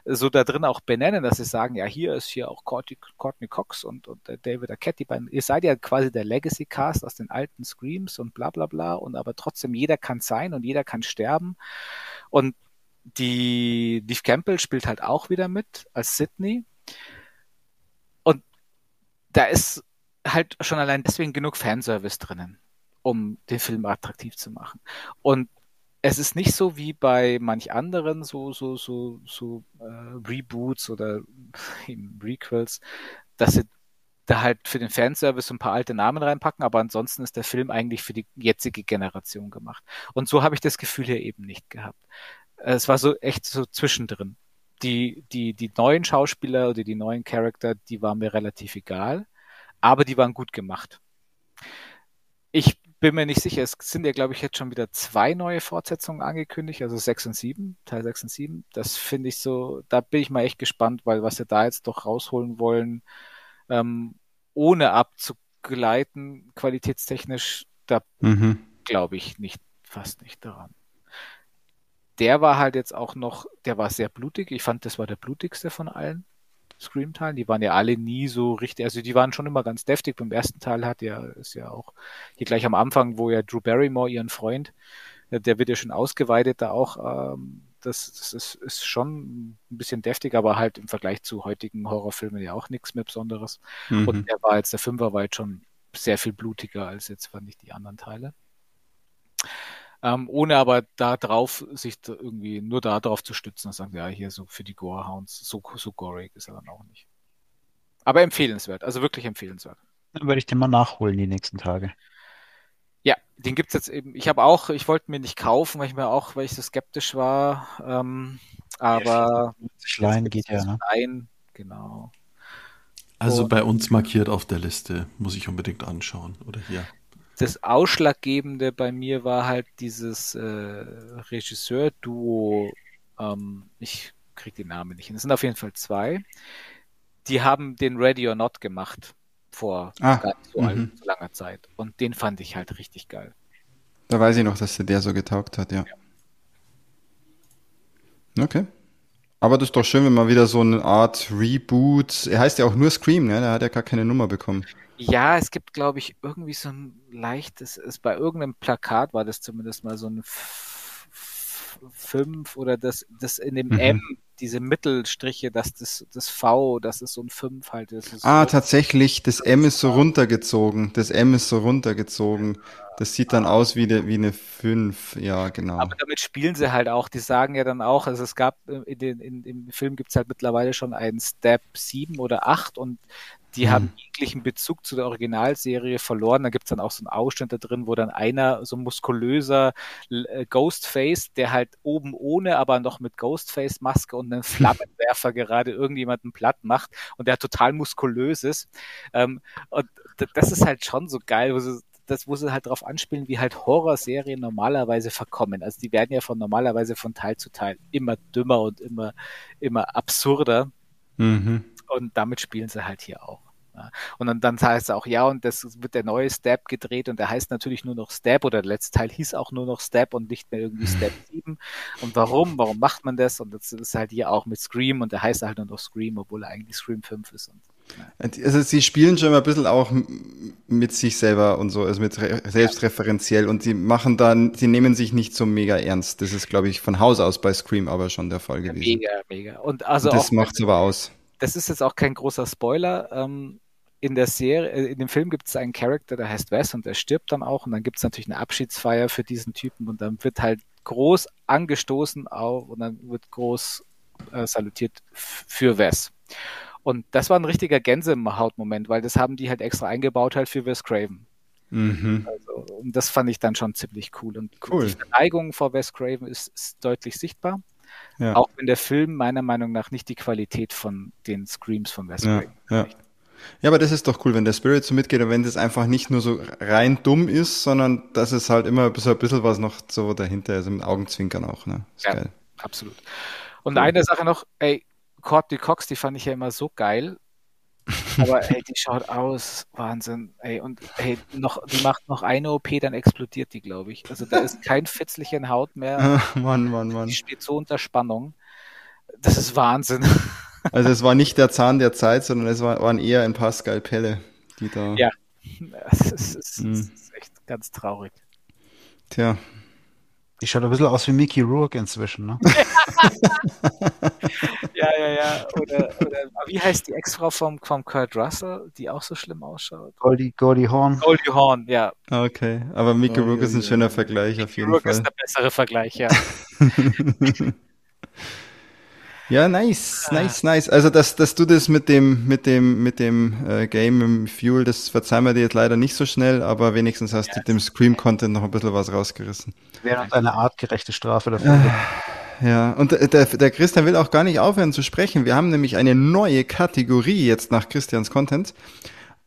S4: so da drin auch benennen, dass sie sagen, ja, hier ist hier auch Courtney, Courtney Cox und, und David Arquette, beiden, ihr seid ja quasi der Legacy Cast aus den alten Screams und bla bla bla und aber trotzdem jeder kann sein und jeder kann sterben und die Neve Campbell spielt halt auch wieder mit als Sydney da ist halt schon allein deswegen genug Fanservice drinnen, um den Film attraktiv zu machen und es ist nicht so wie bei manch anderen so so so so äh, Reboots oder Requels, dass sie da halt für den Fanservice ein paar alte Namen reinpacken, aber ansonsten ist der Film eigentlich für die jetzige Generation gemacht. Und so habe ich das Gefühl hier eben nicht gehabt. Es war so echt so zwischendrin. Die, die, die neuen Schauspieler oder die neuen Charakter, die waren mir relativ egal, aber die waren gut gemacht. Ich bin mir nicht sicher, es sind ja, glaube ich, jetzt schon wieder zwei neue Fortsetzungen angekündigt, also 6 und 7, Teil 6 und 7. Das finde ich so, da bin ich mal echt gespannt, weil was sie da jetzt doch rausholen wollen, ähm, ohne abzugleiten, qualitätstechnisch, da
S2: Mhm.
S4: glaube ich nicht, fast nicht daran. Der war halt jetzt auch noch, der war sehr blutig. Ich fand, das war der blutigste von allen. Scream-Teilen. Die waren ja alle nie so richtig, also die waren schon immer ganz deftig. Beim ersten Teil hat ja, ist ja auch hier gleich am Anfang, wo ja Drew Barrymore, ihren Freund, äh, der wird ja schon ausgeweitet da auch. Ähm, das, das ist, ist schon ein bisschen deftig, aber halt im Vergleich zu heutigen Horrorfilmen ja auch nichts mehr Besonderes.
S2: Mhm.
S4: Und der war jetzt, der Fünfer war jetzt schon sehr viel blutiger als jetzt fand ich die anderen Teile. Ähm, ohne aber da drauf, sich da irgendwie nur da drauf zu stützen und sagen, ja, hier so für die Gorehounds, so, so gorig ist er dann auch nicht. Aber empfehlenswert, also wirklich empfehlenswert.
S3: Dann werde ich den mal nachholen die nächsten Tage.
S4: Ja, den gibt's jetzt eben. Ich habe auch, ich wollte mir nicht kaufen, weil ich mir auch, weil ich so skeptisch war. Ähm, aber
S3: Sich leihen geht ja, ne?
S4: Nein, genau.
S1: Also
S4: Und-
S1: bei uns markiert auf der Liste, muss ich unbedingt anschauen. Oder hier.
S4: Das Ausschlaggebende bei mir war halt dieses äh, Regisseur-Duo. Ähm, ich krieg den Namen nicht hin. Es sind auf jeden Fall zwei. Die haben den Ready or Not gemacht vor
S2: Ah,
S4: gar nicht so, so langer Zeit. Und den fand ich halt richtig geil.
S2: Da weiß ich noch, dass dir der so getaugt hat, ja. Okay. Aber das ist doch schön, wenn man wieder so eine Art Reboot. Er heißt ja auch nur Scream, ne? Der hat ja gar keine Nummer bekommen.
S4: Ja, es gibt, glaube ich, irgendwie so ein leichtes, ist bei irgendeinem Plakat war das zumindest mal so ein fünf oder das, das in dem
S2: Mhm.
S4: M, diese Mittelstriche, dass das, das V, das ist so ein fünf halt. Ist
S2: Ah,
S4: so,
S2: tatsächlich, das M ist so runtergezogen. Das M ist so runtergezogen. Das sieht dann aus wie, eine wie eine 5. Ja, genau.
S4: aber damit spielen sie halt auch. Die sagen ja dann auch, also es gab äh, in den, in, im Film gibt's halt mittlerweile schon einen Step 7 oder 8 und die
S2: Hm.
S4: haben jeglichen Bezug zu der Originalserie verloren. Da gibt's dann auch so einen Ausschnitt da drin, wo dann einer so muskulöser äh, Ghostface, der halt oben ohne, aber noch mit Ghostface-Maske und einem Flammenwerfer gerade irgendjemanden platt macht und der total muskulös ist. Ähm, und das ist halt schon so geil, wo sie, das, wo sie halt darauf anspielen, wie halt Horrorserien normalerweise verkommen. Also die werden ja von normalerweise von Teil zu Teil immer dümmer und immer, immer absurder.
S2: Mhm.
S4: Und damit spielen sie halt hier auch. Ja. Und dann, dann heißt es auch, ja, und das wird der neue Stab gedreht und der heißt natürlich nur noch Stab oder der letzte Teil hieß auch nur noch Stab und nicht mehr irgendwie Stab 7. Und warum? Warum macht man das? Und das ist halt hier auch mit Scream und der heißt halt nur noch Scream, obwohl er eigentlich Scream 5 ist. Und,
S2: Also sie spielen schon mal ein bisschen auch mit sich selber und so, also mit re selbstreferenziell und die machen dann, sie nehmen sich nicht so mega ernst. Das ist, glaube ich, von Haus aus bei Scream aber schon der Fall gewesen.
S4: mega, mega. Und also
S2: Und das
S4: auch,
S2: macht's aber aus.
S4: das ist jetzt auch kein großer Spoiler. Ähm, in der Serie, äh, in dem Film gibt es einen Charakter, der heißt Wes und der stirbt dann auch und dann gibt es natürlich eine Abschiedsfeier für diesen Typen und dann wird halt groß angestoßen auf und dann wird groß äh, salutiert für Wes. Und das war ein richtiger Gänsehautmoment, weil das haben die halt extra eingebaut halt für Wes Craven.
S2: Mhm.
S4: Also, und das fand ich dann schon ziemlich cool. Und
S2: Cool.
S4: die Verneigung vor Wes Craven ist, ist deutlich sichtbar.
S2: Ja.
S4: Auch wenn der Film meiner Meinung nach nicht die Qualität von den Screams von Wes
S2: Ja,
S4: Craven
S2: ja. Ja, aber das ist doch cool, wenn der Spirit so mitgeht und wenn das einfach nicht nur so rein dumm ist, sondern dass es halt immer so ein bisschen was noch so dahinter ist, mit Augenzwinkern auch, ne? Ist
S4: Ja.
S2: geil.
S4: Absolut. Und eine Sache noch, ey, Courtney Cox, die fand ich ja immer so geil. Aber ey, die schaut aus, Wahnsinn. Ey, und ey, noch, die macht noch eine OP, dann explodiert die, glaube ich. Also da ist kein Fitzlichen Haut mehr.
S2: Mann, Mann, Mann.
S4: Die steht so unter Spannung. Das ist Wahnsinn.
S2: Also es war nicht der Zahn der Zeit, sondern es war, waren eher ein paar Skalpelle, die da.
S4: Ja. Das ist, das ist, ist echt ganz traurig.
S2: Tja.
S3: Die schaut ein bisschen aus wie Mickey Rourke inzwischen, ne?
S4: Ja, ja, ja. Oder, oder wie heißt die Ex-Frau vom, vom Kurt Russell, die auch so schlimm ausschaut?
S3: Goldie, Goldie Horn.
S4: Goldie Hawn, ja.
S2: Okay. Aber Mickey
S1: Oh,
S2: Rourke ist ein schöner. Vergleich auf jeden
S4: Rourke
S2: Fall.
S4: ist der bessere Vergleich, ja.
S2: Ja, nice, nice, nice. Also, dass, dass du das mit dem, mit dem, mit dem äh, Game im Fuel, das verzeihen wir dir jetzt leider nicht so schnell, aber wenigstens hast du dem Scream-Content noch ein bisschen was rausgerissen.
S3: Wäre uns eine artgerechte Strafe dafür.
S2: Ja, und der, der, der Christian will auch gar nicht aufhören zu sprechen. Wir haben nämlich eine neue Kategorie jetzt nach Christians Content.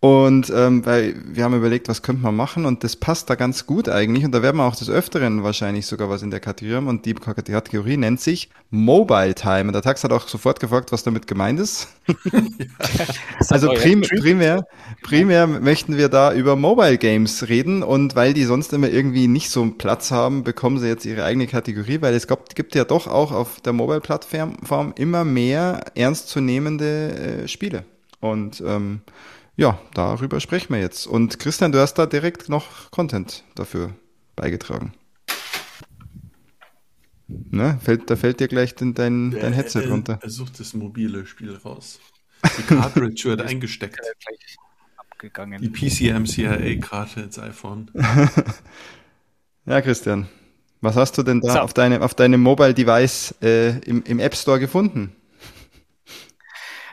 S2: Und ähm, weil wir haben überlegt, was könnte man machen und das passt da ganz gut eigentlich. Und da werden wir auch des Öfteren wahrscheinlich sogar was in der Kategorie haben. Und die Kategorie nennt sich Mobile Time. Und der Tax hat auch sofort gefragt, was damit gemeint ist. also prim primär, primär möchten wir da über Mobile Games reden. Und weil die sonst immer irgendwie nicht so einen Platz haben, bekommen sie jetzt ihre eigene Kategorie, weil es gibt, gibt ja doch auch auf der Mobile-Plattform immer mehr ernstzunehmende äh, Spiele. Und ähm, ja, darüber sprechen wir jetzt. Und Christian, du hast da direkt noch Content dafür beigetragen. Ne? Fällt, da fällt dir gleich dein, dein, dein Headset
S1: er,
S2: runter.
S1: Er sucht das mobile Spiel raus. Die Cartridge wird eingesteckt.
S4: Abgegangen.
S1: Die PCMCIA-Karte ins iPhone.
S2: ja, Christian, was hast du denn da
S4: So.
S2: auf, deine, auf deinem Mobile Device äh, im, im App Store gefunden?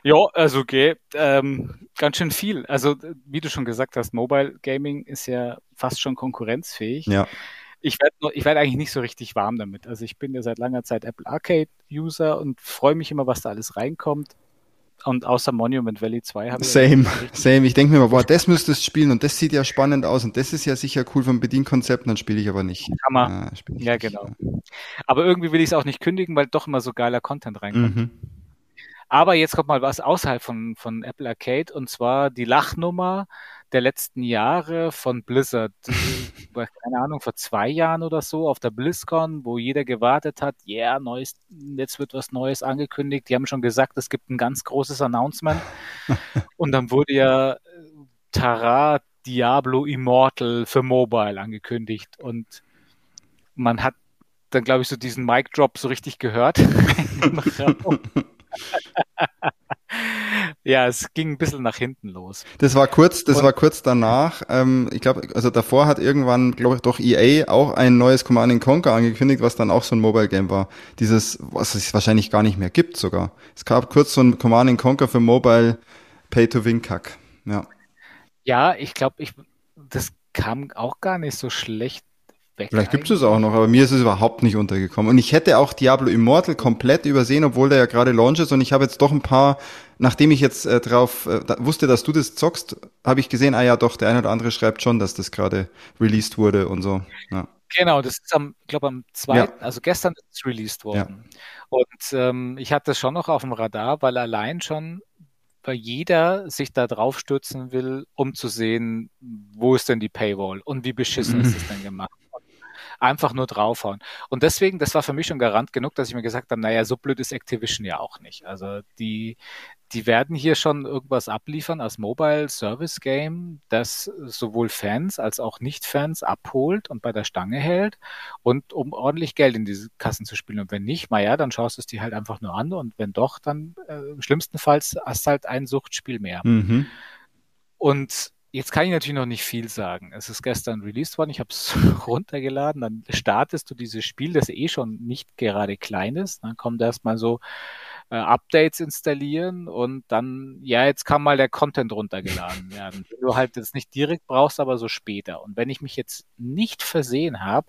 S4: Ja, also okay, ähm, ganz schön viel. Also wie du schon gesagt hast, Mobile Gaming ist ja fast schon konkurrenzfähig.
S2: Ja.
S4: Ich werde ich werd eigentlich nicht so richtig warm damit. Also ich bin ja seit langer Zeit Apple Arcade User und freue mich immer, was da alles reinkommt. Und außer Monument Valley 2 habe ich
S2: Same,
S4: ja
S2: same. Ich denke mir mal, boah, das müsstest du spielen und das sieht ja spannend aus und das ist ja sicher cool vom Bedienkonzept, dann spiele ich aber nicht.
S4: Hammer.
S2: Ich
S4: Ja,
S2: nicht.
S4: genau. Aber irgendwie will ich es auch nicht kündigen, weil doch immer so geiler Content reinkommt.
S2: Mhm.
S4: Aber jetzt kommt mal was außerhalb von, von Apple Arcade und zwar die Lachnummer der letzten Jahre von Blizzard. Keine Ahnung, vor zwei Jahren oder so auf der BlizzCon, wo jeder gewartet hat, ja, yeah, neues, jetzt wird was Neues angekündigt. Die haben schon gesagt, es gibt ein ganz großes Announcement. und dann wurde ja äh, Tara Diablo Immortal für Mobile angekündigt und man hat dann, glaube ich, so diesen Mic Drop so richtig gehört. ja, es ging ein bisschen nach hinten los.
S2: Das war kurz, das
S4: Und-
S2: war kurz danach. Ähm, ich glaube, also davor hat irgendwann, glaube ich, doch EA auch ein neues Command Conquer angekündigt, was dann auch so ein Mobile Game war. Dieses, was es wahrscheinlich gar nicht mehr gibt sogar. Es gab kurz so ein Command Conquer für Mobile Pay to Win Kack. Ja.
S4: Ja, ich glaube, ich, das kam auch gar nicht so schlecht weg.
S2: Vielleicht gibt es auch noch, aber mir ist es überhaupt nicht untergekommen. Und ich hätte auch Diablo Immortal komplett übersehen, obwohl der ja gerade launch ist. Und ich habe jetzt doch ein paar, nachdem ich jetzt äh, drauf äh, da, wusste, dass du das zockst, habe ich gesehen, ah ja doch, der eine oder andere schreibt schon, dass das gerade released wurde und so. Ja.
S4: Genau, das ist am, ich glaube am zweiten, also gestern ist es released worden. Und ähm, ich hatte das schon noch auf dem Radar, weil allein schon, weil jeder sich da drauf stürzen will, um zu sehen, wo ist denn die Paywall und wie beschissen ist es denn gemacht. Einfach nur draufhauen. Und deswegen, das war für mich schon Garant genug, dass ich mir gesagt habe, naja, so blöd ist Activision ja auch nicht. Also die, die werden hier schon irgendwas abliefern als Mobile Service Game, das sowohl Fans als auch Nicht-Fans abholt und bei der Stange hält und um ordentlich Geld in diese Kassen zu spielen. Und wenn nicht, naja, dann schaust du es dir halt einfach nur an und wenn doch, dann äh, schlimmstenfalls hast du halt ein Suchtspiel mehr.
S2: Mhm.
S4: Und jetzt kann ich natürlich noch nicht viel sagen. Es ist gestern released worden, ich habe es runtergeladen, dann startest du dieses Spiel, das eh schon nicht gerade klein ist. Dann kommt erstmal so äh, Updates installieren und dann, ja, jetzt kann mal der Content runtergeladen werden. Den du halt jetzt nicht direkt brauchst, aber so später. Und wenn ich mich jetzt nicht versehen habe,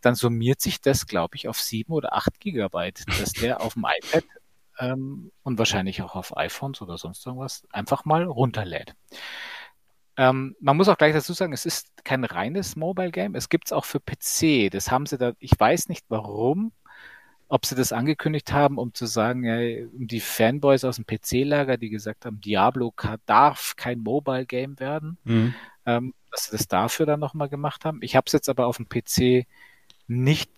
S4: dann summiert sich das, glaube ich, auf sieben oder acht Gigabyte, dass der auf dem iPad ähm, und wahrscheinlich auch auf iPhones oder sonst irgendwas einfach mal runterlädt. Ähm, man muss auch gleich dazu sagen, es ist kein reines Mobile Game. Es gibt es auch für PC. Das haben sie da, ich weiß nicht warum, ob sie das angekündigt haben, um zu sagen, ja, um die Fanboys aus dem PC-Lager, die gesagt haben, Diablo darf kein Mobile Game werden,
S2: Mhm.
S4: ähm, dass sie das dafür dann nochmal gemacht haben. Ich habe es jetzt aber auf dem PC nicht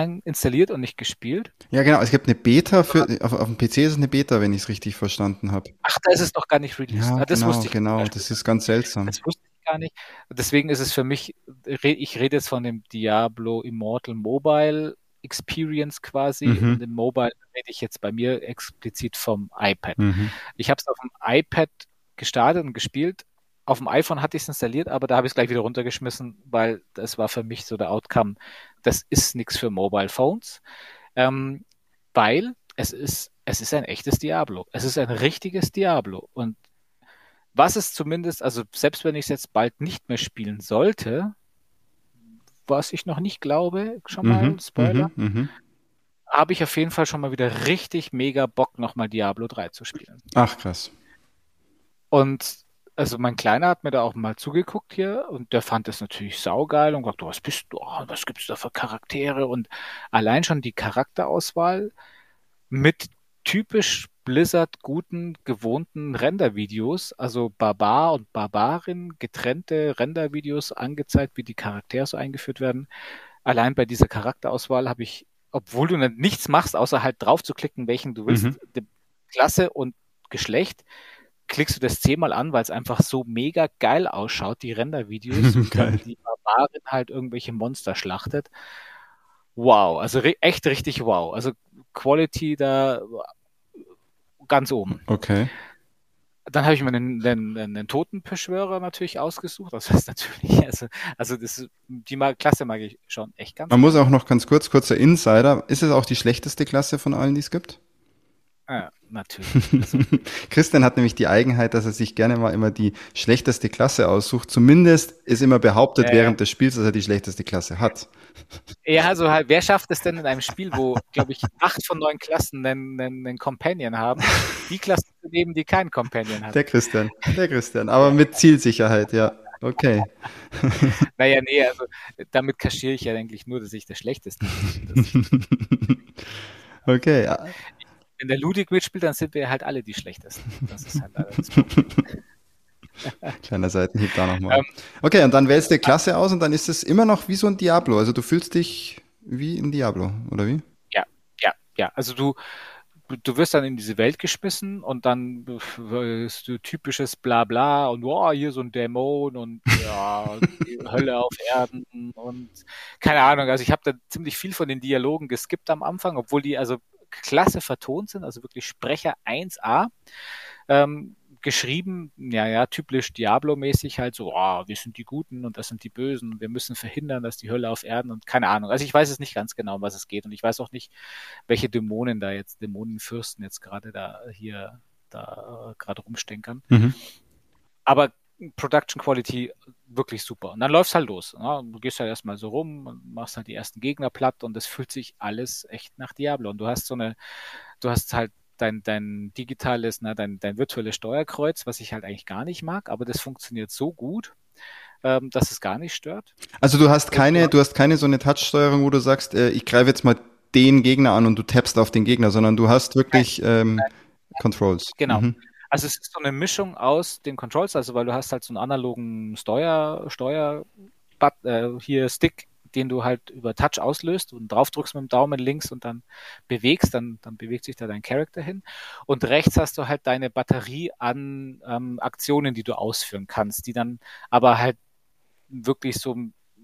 S4: installiert und nicht gespielt.
S2: Ja, genau. Es gibt eine Beta für, auf, auf dem PC ist es eine Beta, wenn ich es richtig verstanden habe.
S4: Ach, da ist es noch gar nicht released.
S2: Ja,
S4: ah, das
S2: genau,
S4: wusste ich zum
S2: genau. Das ist ganz seltsam.
S4: Das wusste ich gar nicht. Deswegen ist es für mich, ich rede jetzt von dem Diablo Immortal Mobile Experience quasi.
S2: Mhm.
S4: Und im Mobile rede ich jetzt bei mir explizit vom iPad.
S2: Mhm.
S4: Ich habe es auf dem iPad gestartet und gespielt. Auf dem iPhone hatte ich es installiert, aber da habe ich es gleich wieder runtergeschmissen, weil das war für mich so der Outcome. Das ist nichts für Mobile Phones, ähm, weil es ist, es ist ein echtes Diablo. Es ist ein richtiges Diablo. Und was es zumindest, also selbst wenn ich es jetzt bald nicht mehr spielen sollte, was ich noch nicht glaube, schon mal
S2: Mhm.
S4: Spoiler,
S2: Mhm. Mhm.
S4: habe ich auf jeden Fall schon mal wieder richtig mega Bock, nochmal Diablo 3 zu spielen.
S2: Ach, krass.
S4: Und also mein Kleiner hat mir da auch mal zugeguckt hier und der fand das natürlich saugeil und gesagt, was bist du, oh, was gibt's da für Charaktere und allein schon die Charakterauswahl mit typisch Blizzard guten, gewohnten Rendervideos, also Barbar und Barbarin, getrennte Rendervideos angezeigt, wie die Charaktere so eingeführt werden. Allein bei dieser Charakterauswahl habe ich, obwohl du nichts machst, außer halt drauf zu klicken, welchen du willst,
S2: Mhm.
S4: Klasse und Geschlecht, klickst du das zehnmal an, weil es einfach so mega geil ausschaut, die Rendervideos, die Barbarin halt irgendwelche Monster schlachtet. Wow, also echt richtig wow. Also Quality da ganz oben.
S2: Okay.
S4: Dann habe ich mir einen, einen, einen Totenbeschwörer natürlich ausgesucht. Das heißt natürlich, also, also das, ist- die Klasse mag ich schon echt ganz.
S2: Man muss auch noch ganz kurz, kurzer Insider. Ist es auch die schlechteste Klasse von allen, die es gibt?
S4: Ja, natürlich.
S2: Christian hat nämlich die Eigenheit, dass er sich gerne mal immer die schlechteste Klasse aussucht. Zumindest ist immer behauptet
S4: ja.
S2: während des Spiels, dass er die schlechteste Klasse hat.
S4: Ja, also halt, wer schafft es denn in einem Spiel, wo, glaube ich, acht von neun Klassen einen, einen, einen Companion haben, die Klasse zu nehmen, die keinen Companion hat?
S2: Der Christian, der Christian. Aber mit Zielsicherheit, ja. Okay.
S4: Naja, nee, also damit kaschiere ich ja eigentlich nur, dass ich das Schlechteste bin.
S2: Okay.
S4: Wenn der Ludwig mitspielt, dann sind wir halt alle die Schlechtesten. Das ist halt Problem.
S2: Kleiner Seitenhieb da nochmal.
S4: Ähm,
S2: Okay, und dann wählst du Klasse aus und dann ist es immer noch wie so ein Diablo. Also du fühlst dich wie ein Diablo, oder wie?
S4: Ja, ja, ja. Also du, du- wirst dann in diese Welt geschmissen und dann wirst du typisches Blabla und wow, hier so ein Dämon und ja, die Hölle auf Erden und keine Ahnung. Also ich habe da ziemlich viel von den Dialogen geskippt am Anfang, obwohl die also klasse vertont sind, also wirklich Sprecher 1A. Ähm, geschrieben, ja, ja, typisch Diablo-mäßig halt so, oh, wir sind die Guten und das sind die Bösen und wir müssen verhindern, dass die Hölle auf Erden und keine Ahnung. Also ich weiß es nicht ganz genau, um was es geht und ich weiß auch nicht, welche Dämonen da jetzt, Dämonenfürsten jetzt gerade da hier da äh, gerade rumstenkern.
S2: Mhm.
S4: Aber Production Quality wirklich super. Und dann läuft's halt los. Ja? Du gehst halt erstmal so rum und machst halt die ersten Gegner platt und es fühlt sich alles echt nach Diablo. Und du hast so eine, du hast halt dein, dein digitales, na, dein, dein virtuelles Steuerkreuz, was ich halt eigentlich gar nicht mag, aber das funktioniert so gut, ähm, dass es gar nicht stört.
S2: Also du hast keine, du hast keine so eine Touch-Steuerung, wo du sagst, äh, ich greife jetzt mal den Gegner an und du tappst auf den Gegner, sondern du hast wirklich ähm, Controls.
S4: Genau.
S2: Mhm.
S4: Also es ist so eine Mischung aus den Controls, also weil du hast halt so einen analogen Steuer, Steuer, äh, hier Stick, den du halt über Touch auslöst und drauf drückst mit dem Daumen links und dann bewegst, dann, dann bewegt sich da dein Charakter hin. Und rechts hast du halt deine Batterie an ähm, Aktionen, die du ausführen kannst, die dann aber halt wirklich so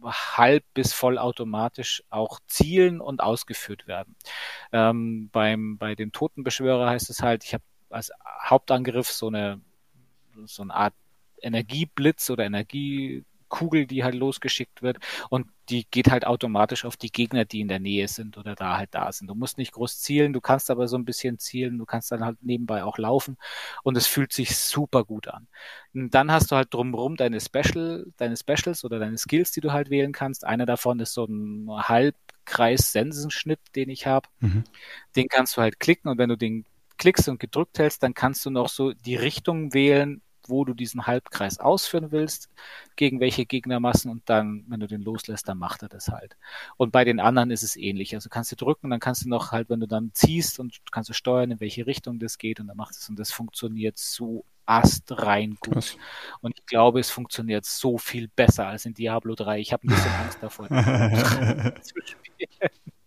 S4: halb bis vollautomatisch auch zielen und ausgeführt werden. Ähm, beim, bei dem Totenbeschwörer heißt es halt, ich habe als Hauptangriff so eine, so eine Art Energieblitz oder Energiekugel, die halt losgeschickt wird und die geht halt automatisch auf die Gegner, die in der Nähe sind oder da halt da sind. Du musst nicht groß zielen, du kannst aber so ein bisschen zielen, du kannst dann halt nebenbei auch laufen und es fühlt sich super gut an. Und dann hast du halt drumherum deine Special, deine Specials oder deine Skills, die du halt wählen kannst. Einer davon ist so ein Halbkreis-Sensenschnitt, den ich habe.
S2: Mhm.
S4: Den kannst du halt klicken und wenn du den klickst und gedrückt hältst, dann kannst du noch so die Richtung wählen, wo du diesen Halbkreis ausführen willst, gegen welche Gegnermassen und dann, wenn du den loslässt, dann macht er das halt. Und bei den anderen ist es ähnlich. Also kannst du drücken, dann kannst du noch halt, wenn du dann ziehst und kannst du steuern, in welche Richtung das geht und dann macht es und das funktioniert so astrein gut.
S2: Krass.
S4: Und ich glaube, es funktioniert so viel besser als in Diablo 3. Ich habe ein bisschen Angst davor.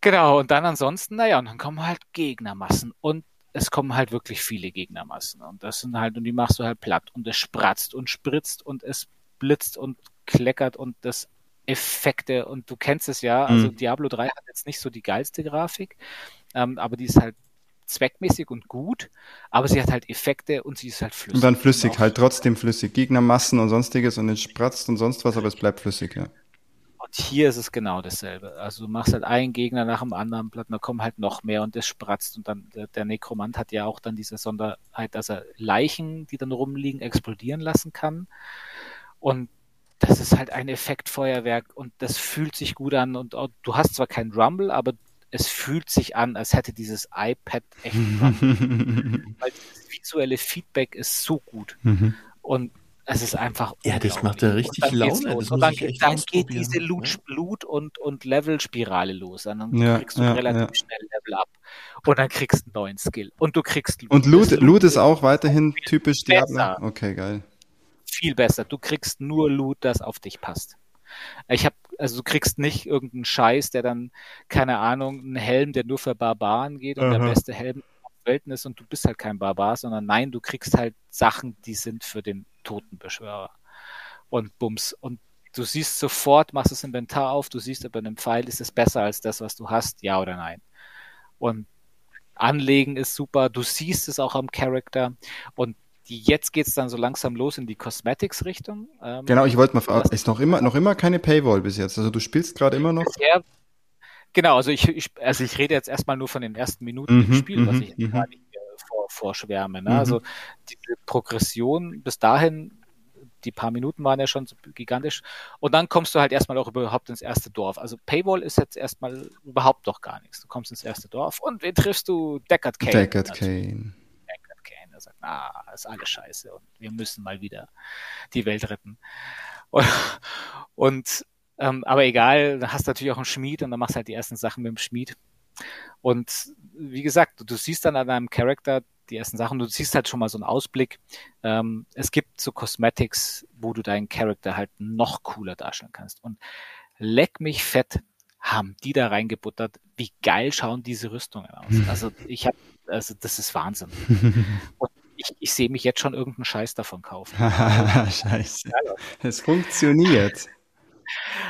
S4: Genau, und dann ansonsten, naja, und dann kommen halt Gegnermassen und es kommen halt wirklich viele Gegnermassen und das sind halt, und die machst du halt platt und es spratzt und spritzt und es blitzt und kleckert und das Effekte und du kennst es ja, also
S2: Mhm.
S4: Diablo 3 hat jetzt nicht so die geilste Grafik, ähm, aber die ist halt zweckmäßig und gut, aber sie hat halt Effekte und sie ist halt flüssig.
S2: Und dann flüssig,
S4: Und auch-
S2: halt trotzdem flüssig. Gegnermassen und sonstiges und es spratzt und sonst was, aber es bleibt flüssig, ja.
S4: Und hier ist es genau dasselbe. Also du machst halt einen Gegner nach dem anderen platt, und da kommen halt noch mehr und das spratzt und dann der, der Nekromant hat ja auch dann diese Sonderheit, dass er Leichen, die dann rumliegen, explodieren lassen kann. Und das ist halt ein Effektfeuerwerk und das fühlt sich gut an und auch, du hast zwar kein Rumble, aber es fühlt sich an, als hätte dieses iPad echt. Weil das visuelle Feedback ist so gut.
S2: Mhm.
S4: Und es ist einfach.
S1: Ja, das macht ja richtig
S4: Und
S1: Laune. Das
S4: Und dann, dann geht diese Loot, Loot und, und Level-Spirale los. Und dann
S2: Ja,
S4: kriegst du
S2: ja,
S4: relativ
S2: ja.
S4: schnell Level up. Und dann kriegst du einen neuen Skill. Und du kriegst
S2: Und Loot,
S4: das
S2: Loot ist auch weiterhin typisch. Diablo. Okay, geil.
S4: viel besser. Du kriegst nur Loot, das auf dich passt. Ich habe, also du kriegst nicht irgendeinen Scheiß, der dann, keine Ahnung, einen Helm, der nur für Barbaren geht und der
S2: Aha.
S4: beste Helm Welten ist und du bist halt kein Barbar, sondern nein, du kriegst halt Sachen, die sind für den Totenbeschwörer. Und Bums. Und du siehst sofort, machst das Inventar auf, du siehst über einem Pfeil, ist es besser als das, was du hast, ja oder nein. Und Anlegen ist super, du siehst es auch am Charakter und die, jetzt geht's dann so langsam los in die Cosmetics-Richtung. Ähm,
S2: Genau, ich wollte mal fragen, ist noch immer, noch immer keine Paywall bis jetzt? Also du spielst gerade immer noch?
S4: bisher, genau, also ich, ich, also ich rede jetzt erstmal nur von den ersten Minuten
S2: Mhm,
S4: im Spiel, was
S2: mhm,
S4: ich
S2: mhm.
S4: gerade hier vor, vorschwärme. Ne?
S2: Mhm.
S4: Also diese Progression bis dahin, die paar Minuten waren ja schon so gigantisch. Und dann kommst du halt erstmal auch überhaupt ins erste Dorf. Also Paywall ist jetzt erstmal überhaupt doch gar nichts. Du kommst ins erste Dorf und wen triffst du? Deckard Kane.
S2: Deckard. Kane.
S4: Deckard Kane. Er sagt, na, ist alles scheiße und wir müssen mal wieder die Welt retten. Und, und ähm, aber egal, da hast du natürlich auch einen Schmied und dann machst du halt die ersten Sachen mit dem Schmied. Und wie gesagt, du, du siehst dann an deinem Charakter die ersten Sachen, du siehst halt schon mal so einen Ausblick. Ähm, es gibt so Cosmetics, wo du deinen Charakter halt noch cooler darstellen kannst. Und leck mich fett, haben die da reingebuttert. Wie geil schauen diese Rüstungen aus. Also ich habe, also das ist Wahnsinn. Und ich, ich sehe mich jetzt schon irgendeinen Scheiß davon kaufen.
S2: Scheiße. Es funktioniert.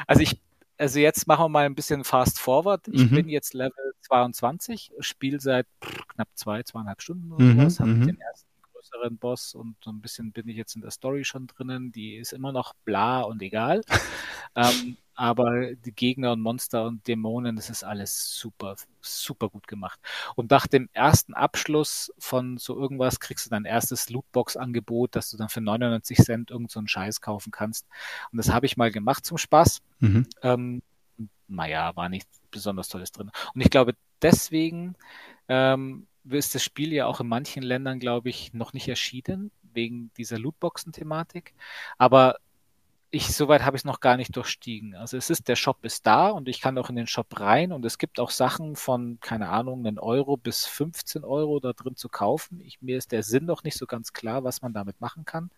S4: Also ich, also jetzt machen wir mal ein bisschen fast forward. Ich
S2: Mhm.
S4: bin jetzt Level 22, spiele seit knapp zwei, zweieinhalb Stunden oder
S2: Mhm,
S4: sowas, habe
S2: mhm.
S4: den ersten größeren Boss und so ein bisschen bin ich jetzt in der Story schon drinnen. Die ist immer noch bla und egal. ähm, aber die Gegner und Monster und Dämonen, das ist alles super, super gut gemacht. Und nach dem ersten Abschluss von so irgendwas kriegst du dein erstes Lootbox-Angebot, dass du dann für 99 Cent irgend so einen Scheiß kaufen kannst. Und das habe ich mal gemacht zum Spaß.
S2: Mhm.
S4: Ähm, naja, war nichts besonders Tolles drin. Und ich glaube, deswegen ähm, ist das Spiel ja auch in manchen Ländern, glaube ich, noch nicht erschienen, wegen dieser Lootboxen-Thematik. Aber ich, soweit habe ich es noch gar nicht durchstiegen. Also es ist, der Shop ist da und ich kann auch in den Shop rein und es gibt auch Sachen von, keine Ahnung, einen Euro bis 15 Euro da drin zu kaufen. Ich, mir ist der Sinn noch nicht so ganz klar, was man damit machen kann.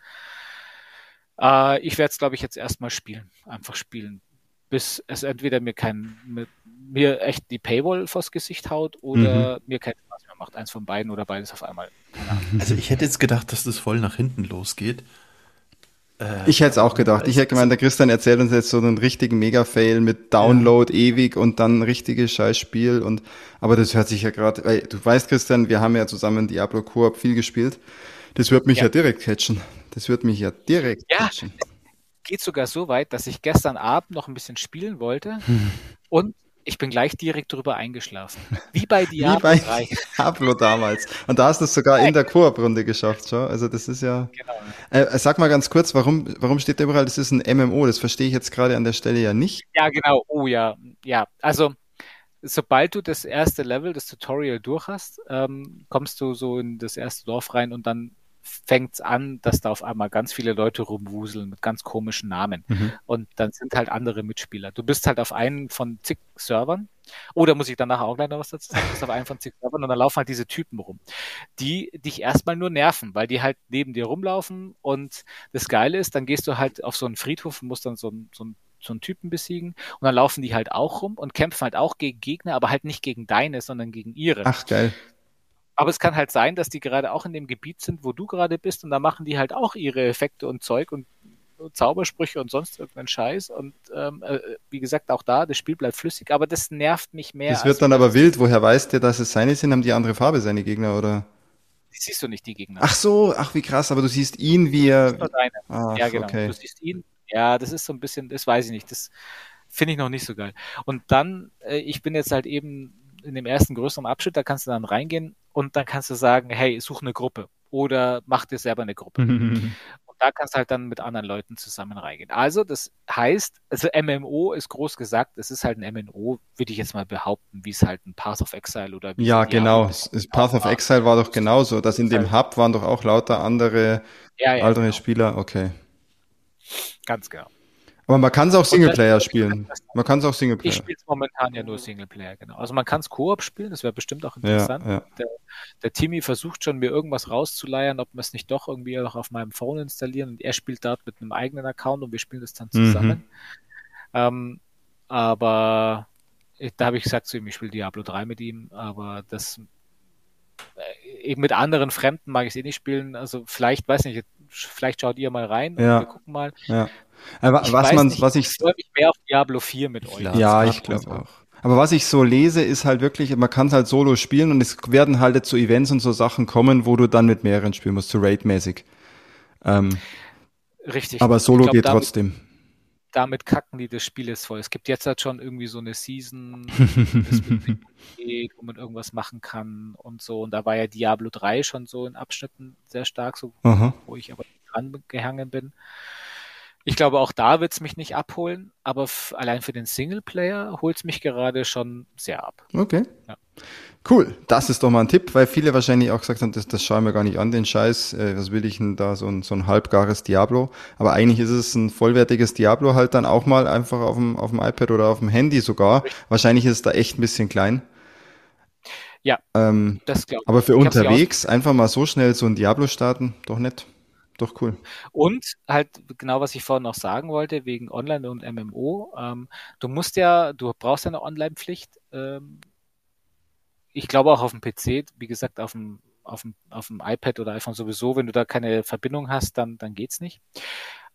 S4: Äh, ich werde es, glaube ich, jetzt erstmal spielen. Einfach spielen. Bis es entweder mir kein, mit, mir echt die Paywall vors Gesicht haut oder mir keinen Spaß mehr macht. Eins von beiden oder beides auf einmal.
S1: Also ich hätte jetzt gedacht, dass das voll nach hinten losgeht. Äh,
S2: Ich hätte es auch gedacht. Ich hätte gemeint, der Christian erzählt uns jetzt so einen richtigen Mega-Fail mit Download ewig und dann ein richtiges Scheißspiel und, aber das hört sich ja gerade, weil du weißt, Christian, wir haben ja zusammen Diablo Coop viel gespielt. Das wird mich ja,
S4: Ja.
S2: direkt catchen. Das wird mich ja direkt
S4: Ja.
S2: catchen.
S4: geht sogar so weit, dass ich gestern Abend noch ein bisschen spielen wollte und ich bin gleich direkt drüber eingeschlafen. Wie bei Diablo
S2: Wie bei
S4: 3.
S2: Diablo damals. Und da hast du es sogar in der Koop-Runde geschafft, schon. Also das ist ja.
S4: Genau.
S2: Äh, sag mal ganz kurz, warum, warum steht da überall, das ist ein MMO? Das verstehe ich jetzt gerade an der Stelle ja nicht.
S4: Ja, genau. Oh ja, ja. Also sobald du das erste Level, das Tutorial durch hast, ähm, kommst du so in das erste Dorf rein und dann fängt's an, dass da auf einmal ganz viele Leute rumwuseln mit ganz komischen Namen.
S2: Mhm.
S4: Und dann sind halt andere Mitspieler. Du bist halt auf einen von zig Servern. Oder muss ich dann nachher auch gleich noch was dazu sagen? Du bist auf einen von zig Servern und dann laufen halt diese Typen rum, die dich erstmal nur nerven, weil die halt neben dir rumlaufen. Und das Geile ist, dann gehst du halt auf so einen Friedhof und musst dann so so einen, so einen Typen besiegen. Und dann laufen die halt auch rum und kämpfen halt auch gegen Gegner, aber halt nicht gegen deine, sondern gegen ihre.
S2: Ach, geil.
S4: Aber es kann halt sein, dass die gerade auch in dem Gebiet sind, wo du gerade bist, und da machen die halt auch ihre Effekte und Zeug und Zaubersprüche und sonst irgendeinen Scheiß. Und ähm, äh, wie gesagt, auch da, das Spiel bleibt flüssig, aber das nervt mich mehr.
S2: Das wird dann aber wild. Woher weißt du, dass es seine sind? Haben die andere Farbe, seine Gegner, oder?
S4: siehst du nicht die Gegner.
S2: Ach so, ach wie krass, aber du siehst ihn, wie er. Ach,
S4: ja, genau.
S2: okay.
S4: Du siehst ihn. Ja, das ist so ein bisschen, das weiß ich nicht. Das finde ich noch nicht so geil. Und dann, äh, ich bin jetzt halt eben in dem ersten größeren Abschnitt, da kannst du dann reingehen und dann kannst du sagen, hey, such eine Gruppe oder mach dir selber eine Gruppe. Und da kannst du halt dann mit anderen Leuten zusammen reingehen. Also das heißt, also MMO ist groß gesagt, es ist halt ein MMO, würde ich jetzt mal behaupten, wie es halt ein Path of Exile oder wie
S2: Ja, genau. Path of Exile war doch genauso, dass in dem Hub waren doch auch lauter andere,
S4: Ja, ja,
S2: andere
S4: genau.
S2: Spieler. Okay.
S4: Ganz genau.
S2: Aber man kann es auch Singleplayer spielen. Man kann es auch
S4: Ich
S2: Singleplayer.
S4: spiele es momentan ja nur Singleplayer, genau. Also man kann es Koop spielen, das wäre bestimmt auch
S2: Ja,
S4: interessant.
S2: ja.
S4: Der, der Timmy versucht schon, mir irgendwas rauszuleiern, ob wir es nicht doch irgendwie noch auf meinem Phone installieren und er spielt dort mit einem eigenen Account und wir spielen das dann
S2: Mhm.
S4: zusammen. Ähm, aber ich, da habe ich gesagt zu ihm, ich spiele Diablo 3 mit ihm, aber das äh, eben mit anderen Fremden mag ich es eh nicht spielen. Also vielleicht, weiß nicht, vielleicht schaut ihr mal rein und
S2: Ja.
S4: wir gucken mal.
S2: Ja. Aber
S4: Ich
S2: was
S4: weiß
S2: man,
S4: nicht,
S2: was ich,
S4: ich freue mich mehr auf Diablo 4 mit euch.
S1: Ja,
S2: ja, ich glaube auch. Aber was ich so lese, ist halt wirklich, man kann es halt solo spielen und es werden halt jetzt so Events und so Sachen kommen, wo du dann mit mehreren spielen musst, so raidmäßig. Ähm,
S4: Richtig.
S2: aber solo
S4: glaub,
S2: geht
S4: damit,
S2: trotzdem.
S4: Damit kacken die das Spiel jetzt voll. Es gibt jetzt halt schon irgendwie so eine Season, geht, wo man irgendwas machen kann und so. Und da war ja Diablo 3 schon so in Abschnitten sehr stark, so,
S2: Aha.
S4: wo ich aber dran gehangen bin. Ich glaube, auch da wird es mich nicht abholen, aber allein für den Singleplayer holt es mich gerade schon sehr ab.
S2: Okay.
S4: Ja.
S2: Cool, das ist doch mal ein Tipp, weil viele wahrscheinlich auch gesagt haben, das, das schauen wir gar nicht an, den Scheiß. Äh, was will ich denn da, so ein, so ein halbgares Diablo? Aber eigentlich ist es ein vollwertiges Diablo halt dann auch mal einfach auf dem, auf dem iPad oder auf dem Handy sogar. Wahrscheinlich ist es da echt ein bisschen klein.
S4: Ja.
S2: Ähm,
S4: Das glaube ich.
S2: aber für
S4: Ich ja
S2: unterwegs einfach mal so schnell so ein Diablo starten, doch nett. Doch cool.
S4: Und halt genau, was ich vorhin noch sagen wollte, wegen Online und MMO. Ähm, du musst ja, du brauchst ja eine Online-Pflicht. Ähm, ich glaube auch auf dem PC, wie gesagt, auf dem, auf dem, auf dem iPad oder iPhone sowieso, wenn du da keine Verbindung hast, dann, dann geht's nicht.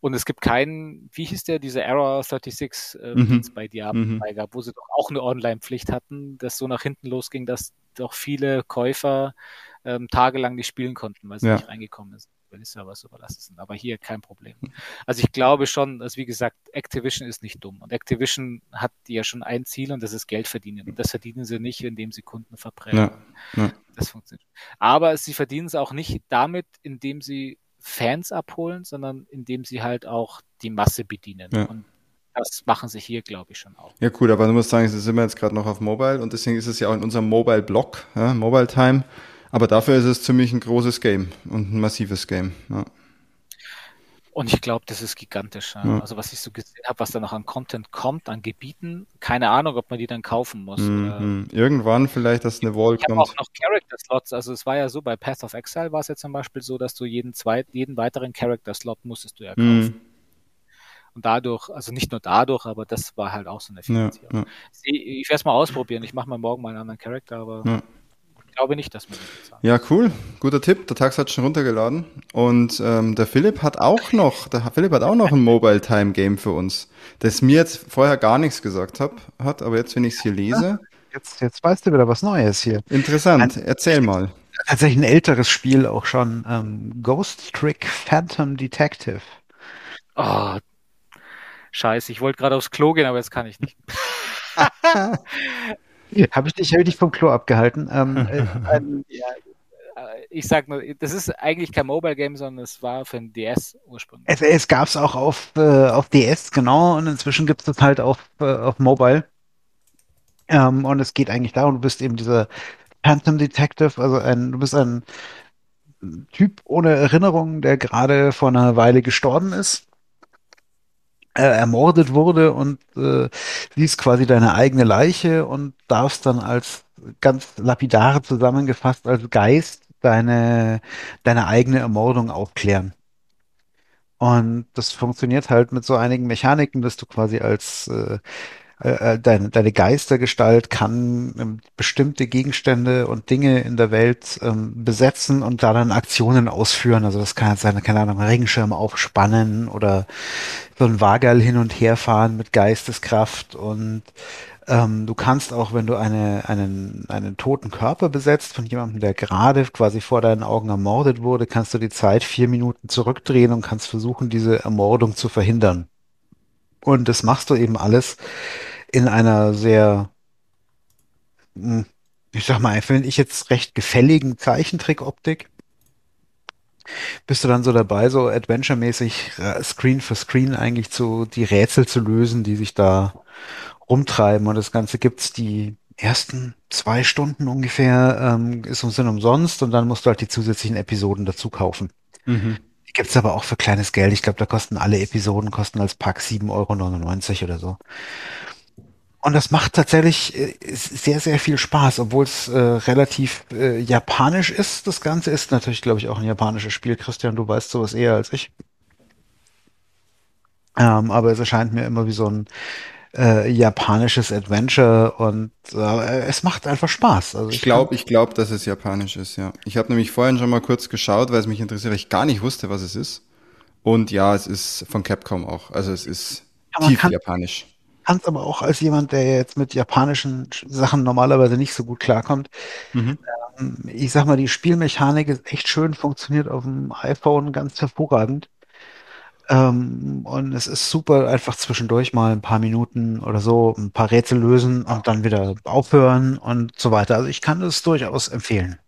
S4: Und es gibt keinen, wie hieß der, dieser Error 36, äh,
S2: Mhm.
S4: den es bei Diablo
S2: Mhm.
S4: gab, wo sie doch auch eine Online-Pflicht hatten, das so nach hinten losging, dass doch viele Käufer ähm, tagelang nicht spielen konnten, weil sie
S2: Ja.
S4: nicht reingekommen sind, weil die Servers überlastet sind. Aber hier kein Problem. Also ich glaube schon, dass wie gesagt, Activision ist nicht dumm. Und Activision hat ja schon ein Ziel und das ist Geld verdienen. Und das verdienen sie nicht, indem sie Kunden verbrennen.
S2: Ja, ja.
S4: Das funktioniert. Aber sie verdienen es auch nicht damit, indem sie Fans abholen, sondern indem sie halt auch die Masse bedienen.
S2: Ja.
S4: Und das machen sie hier, glaube ich, schon auch.
S2: Ja, cool, aber du musst sagen, es sind wir jetzt gerade noch auf Mobile und deswegen ist es ja auch in unserem Mobile-Blog, ja, Mobile Time. Aber dafür ist es ziemlich ein großes Game und ein massives Game. Ja.
S4: Und ich glaube, das ist gigantisch. Ja.
S2: Ja.
S4: Also was ich so gesehen habe, was da noch an Content kommt, an Gebieten, keine Ahnung, ob man die dann kaufen muss.
S2: Mhm. Irgendwann vielleicht, dass eine Wall
S4: Ich habe
S2: kommt.
S4: auch noch Character-Slots. Also es war ja so, bei Path of Exile war es ja zum Beispiel so, dass du jeden zweit, jeden weiteren Character-Slot musstest du ja kaufen.
S2: Mhm.
S4: Und dadurch, also nicht nur dadurch, aber das war halt auch so eine
S2: Ja,
S4: Finanzierung.
S2: ja.
S4: Ich, ich werde es mal ausprobieren. Ich mache mal morgen mal einen anderen Charakter, aber
S2: Ja.
S4: Glaube nicht, dass man bezahlt.
S2: ja, cool. Guter Tipp. Der Tax hat schon runtergeladen. Und ähm, der Philipp hat auch noch, der Philipp hat auch noch ein Mobile Time Game für uns, das mir jetzt vorher gar nichts gesagt hab, hat, aber jetzt, wenn ich es hier lese,
S3: Jetzt, jetzt weißt du wieder was Neues hier.
S2: interessant. Erzähl mal.
S3: Tatsächlich ein älteres Spiel auch schon. Ähm, Ghost Trick Phantom Detective.
S4: Oh, scheiße, ich wollte gerade aufs Klo gehen, aber jetzt kann ich nicht.
S3: Habe ich dich, hab ich dich vom Klo abgehalten? Ähm, äh, ein,
S4: Ja, äh, ich sag nur, das ist eigentlich kein Mobile Game, sondern es war für ein DS ursprünglich.
S3: es es gab es auch auf, äh, auf DS, genau, und inzwischen gibt es das halt auf, äh, auf Mobile. Ähm, und es geht eigentlich darum, du bist eben dieser Phantom Detective, also ein, du bist ein Typ ohne Erinnerung, der gerade vor einer Weile gestorben ist, ermordet wurde und äh, siehst quasi deine eigene Leiche und darfst dann als ganz lapidare zusammengefasst als Geist deine, deine eigene Ermordung aufklären. Und das funktioniert halt mit so einigen Mechaniken, dass du quasi als äh, äh, deine, deine Geistergestalt kann ähm, bestimmte Gegenstände und Dinge in der Welt ähm, besetzen und da dann Aktionen ausführen. Also das kann jetzt sein, keine Ahnung, Regenschirm aufspannen oder so ein Wagerl hin und her fahren mit Geisteskraft und ähm, du kannst auch, wenn du eine, einen, einen toten Körper besetzt von jemandem, der gerade quasi vor deinen Augen ermordet wurde, kannst du die Zeit vier Minuten zurückdrehen und kannst versuchen, diese Ermordung zu verhindern. Und das machst du eben alles in einer sehr, hm, ich sag mal, finde ich jetzt recht gefälligen Zeichentrickoptik. bist du dann so dabei, so Adventure-mäßig äh, Screen für Screen eigentlich zu die Rätsel zu lösen, die sich da rumtreiben. Und das Ganze gibt's die ersten zwei Stunden ungefähr, ähm, ist um sind umsonst und dann musst du halt die zusätzlichen Episoden dazu kaufen.
S2: Mhm.
S3: Gibt's aber auch für kleines Geld. Ich glaube, da kosten alle Episoden kosten als Pack 7,99 Euro oder so. Und das macht tatsächlich äh, sehr, sehr viel Spaß, obwohl es äh, relativ äh, japanisch ist. Das Ganze ist natürlich, glaube ich, auch ein japanisches Spiel. Christian, du weißt sowas eher als ich. Ähm, aber es erscheint mir immer wie so ein äh, japanisches Adventure und äh, es macht einfach Spaß. Also
S2: Ich glaube, ich glaube, dass es japanisch ist, ja. Ich habe nämlich vorhin schon mal kurz geschaut, weil es mich interessiert, weil ich gar nicht wusste, was es ist. Und ja, es ist von Capcom auch. Also es ist
S3: Ja,
S2: tief
S3: kann-
S2: japanisch.
S3: kann es aber auch als jemand, der jetzt mit japanischen Sachen normalerweise nicht so gut klarkommt.
S2: Mhm.
S3: Ähm, Ich sag mal, die Spielmechanik ist echt schön, funktioniert auf dem iPhone ganz hervorragend. Ähm, und es ist super, einfach zwischendurch mal ein paar Minuten oder so ein paar Rätsel lösen und dann wieder aufhören und so weiter. Also ich kann das durchaus empfehlen.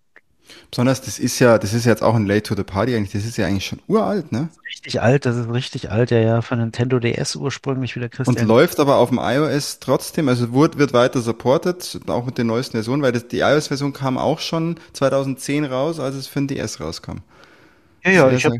S2: Besonders, das ist ja, das ist jetzt auch ein Late to the Party eigentlich. Das ist ja eigentlich schon uralt, ne?
S3: Richtig alt, das ist richtig alt, ja, ja, von Nintendo DS ursprünglich wieder
S2: Und
S3: Christian.
S2: läuft aber auf dem iOS trotzdem, also wird, wird weiter supported, auch mit den neuesten Versionen, weil das, die iOS-Version kam auch schon 2010 raus, als es für den DS rauskam.
S3: Ja, ja, ich habe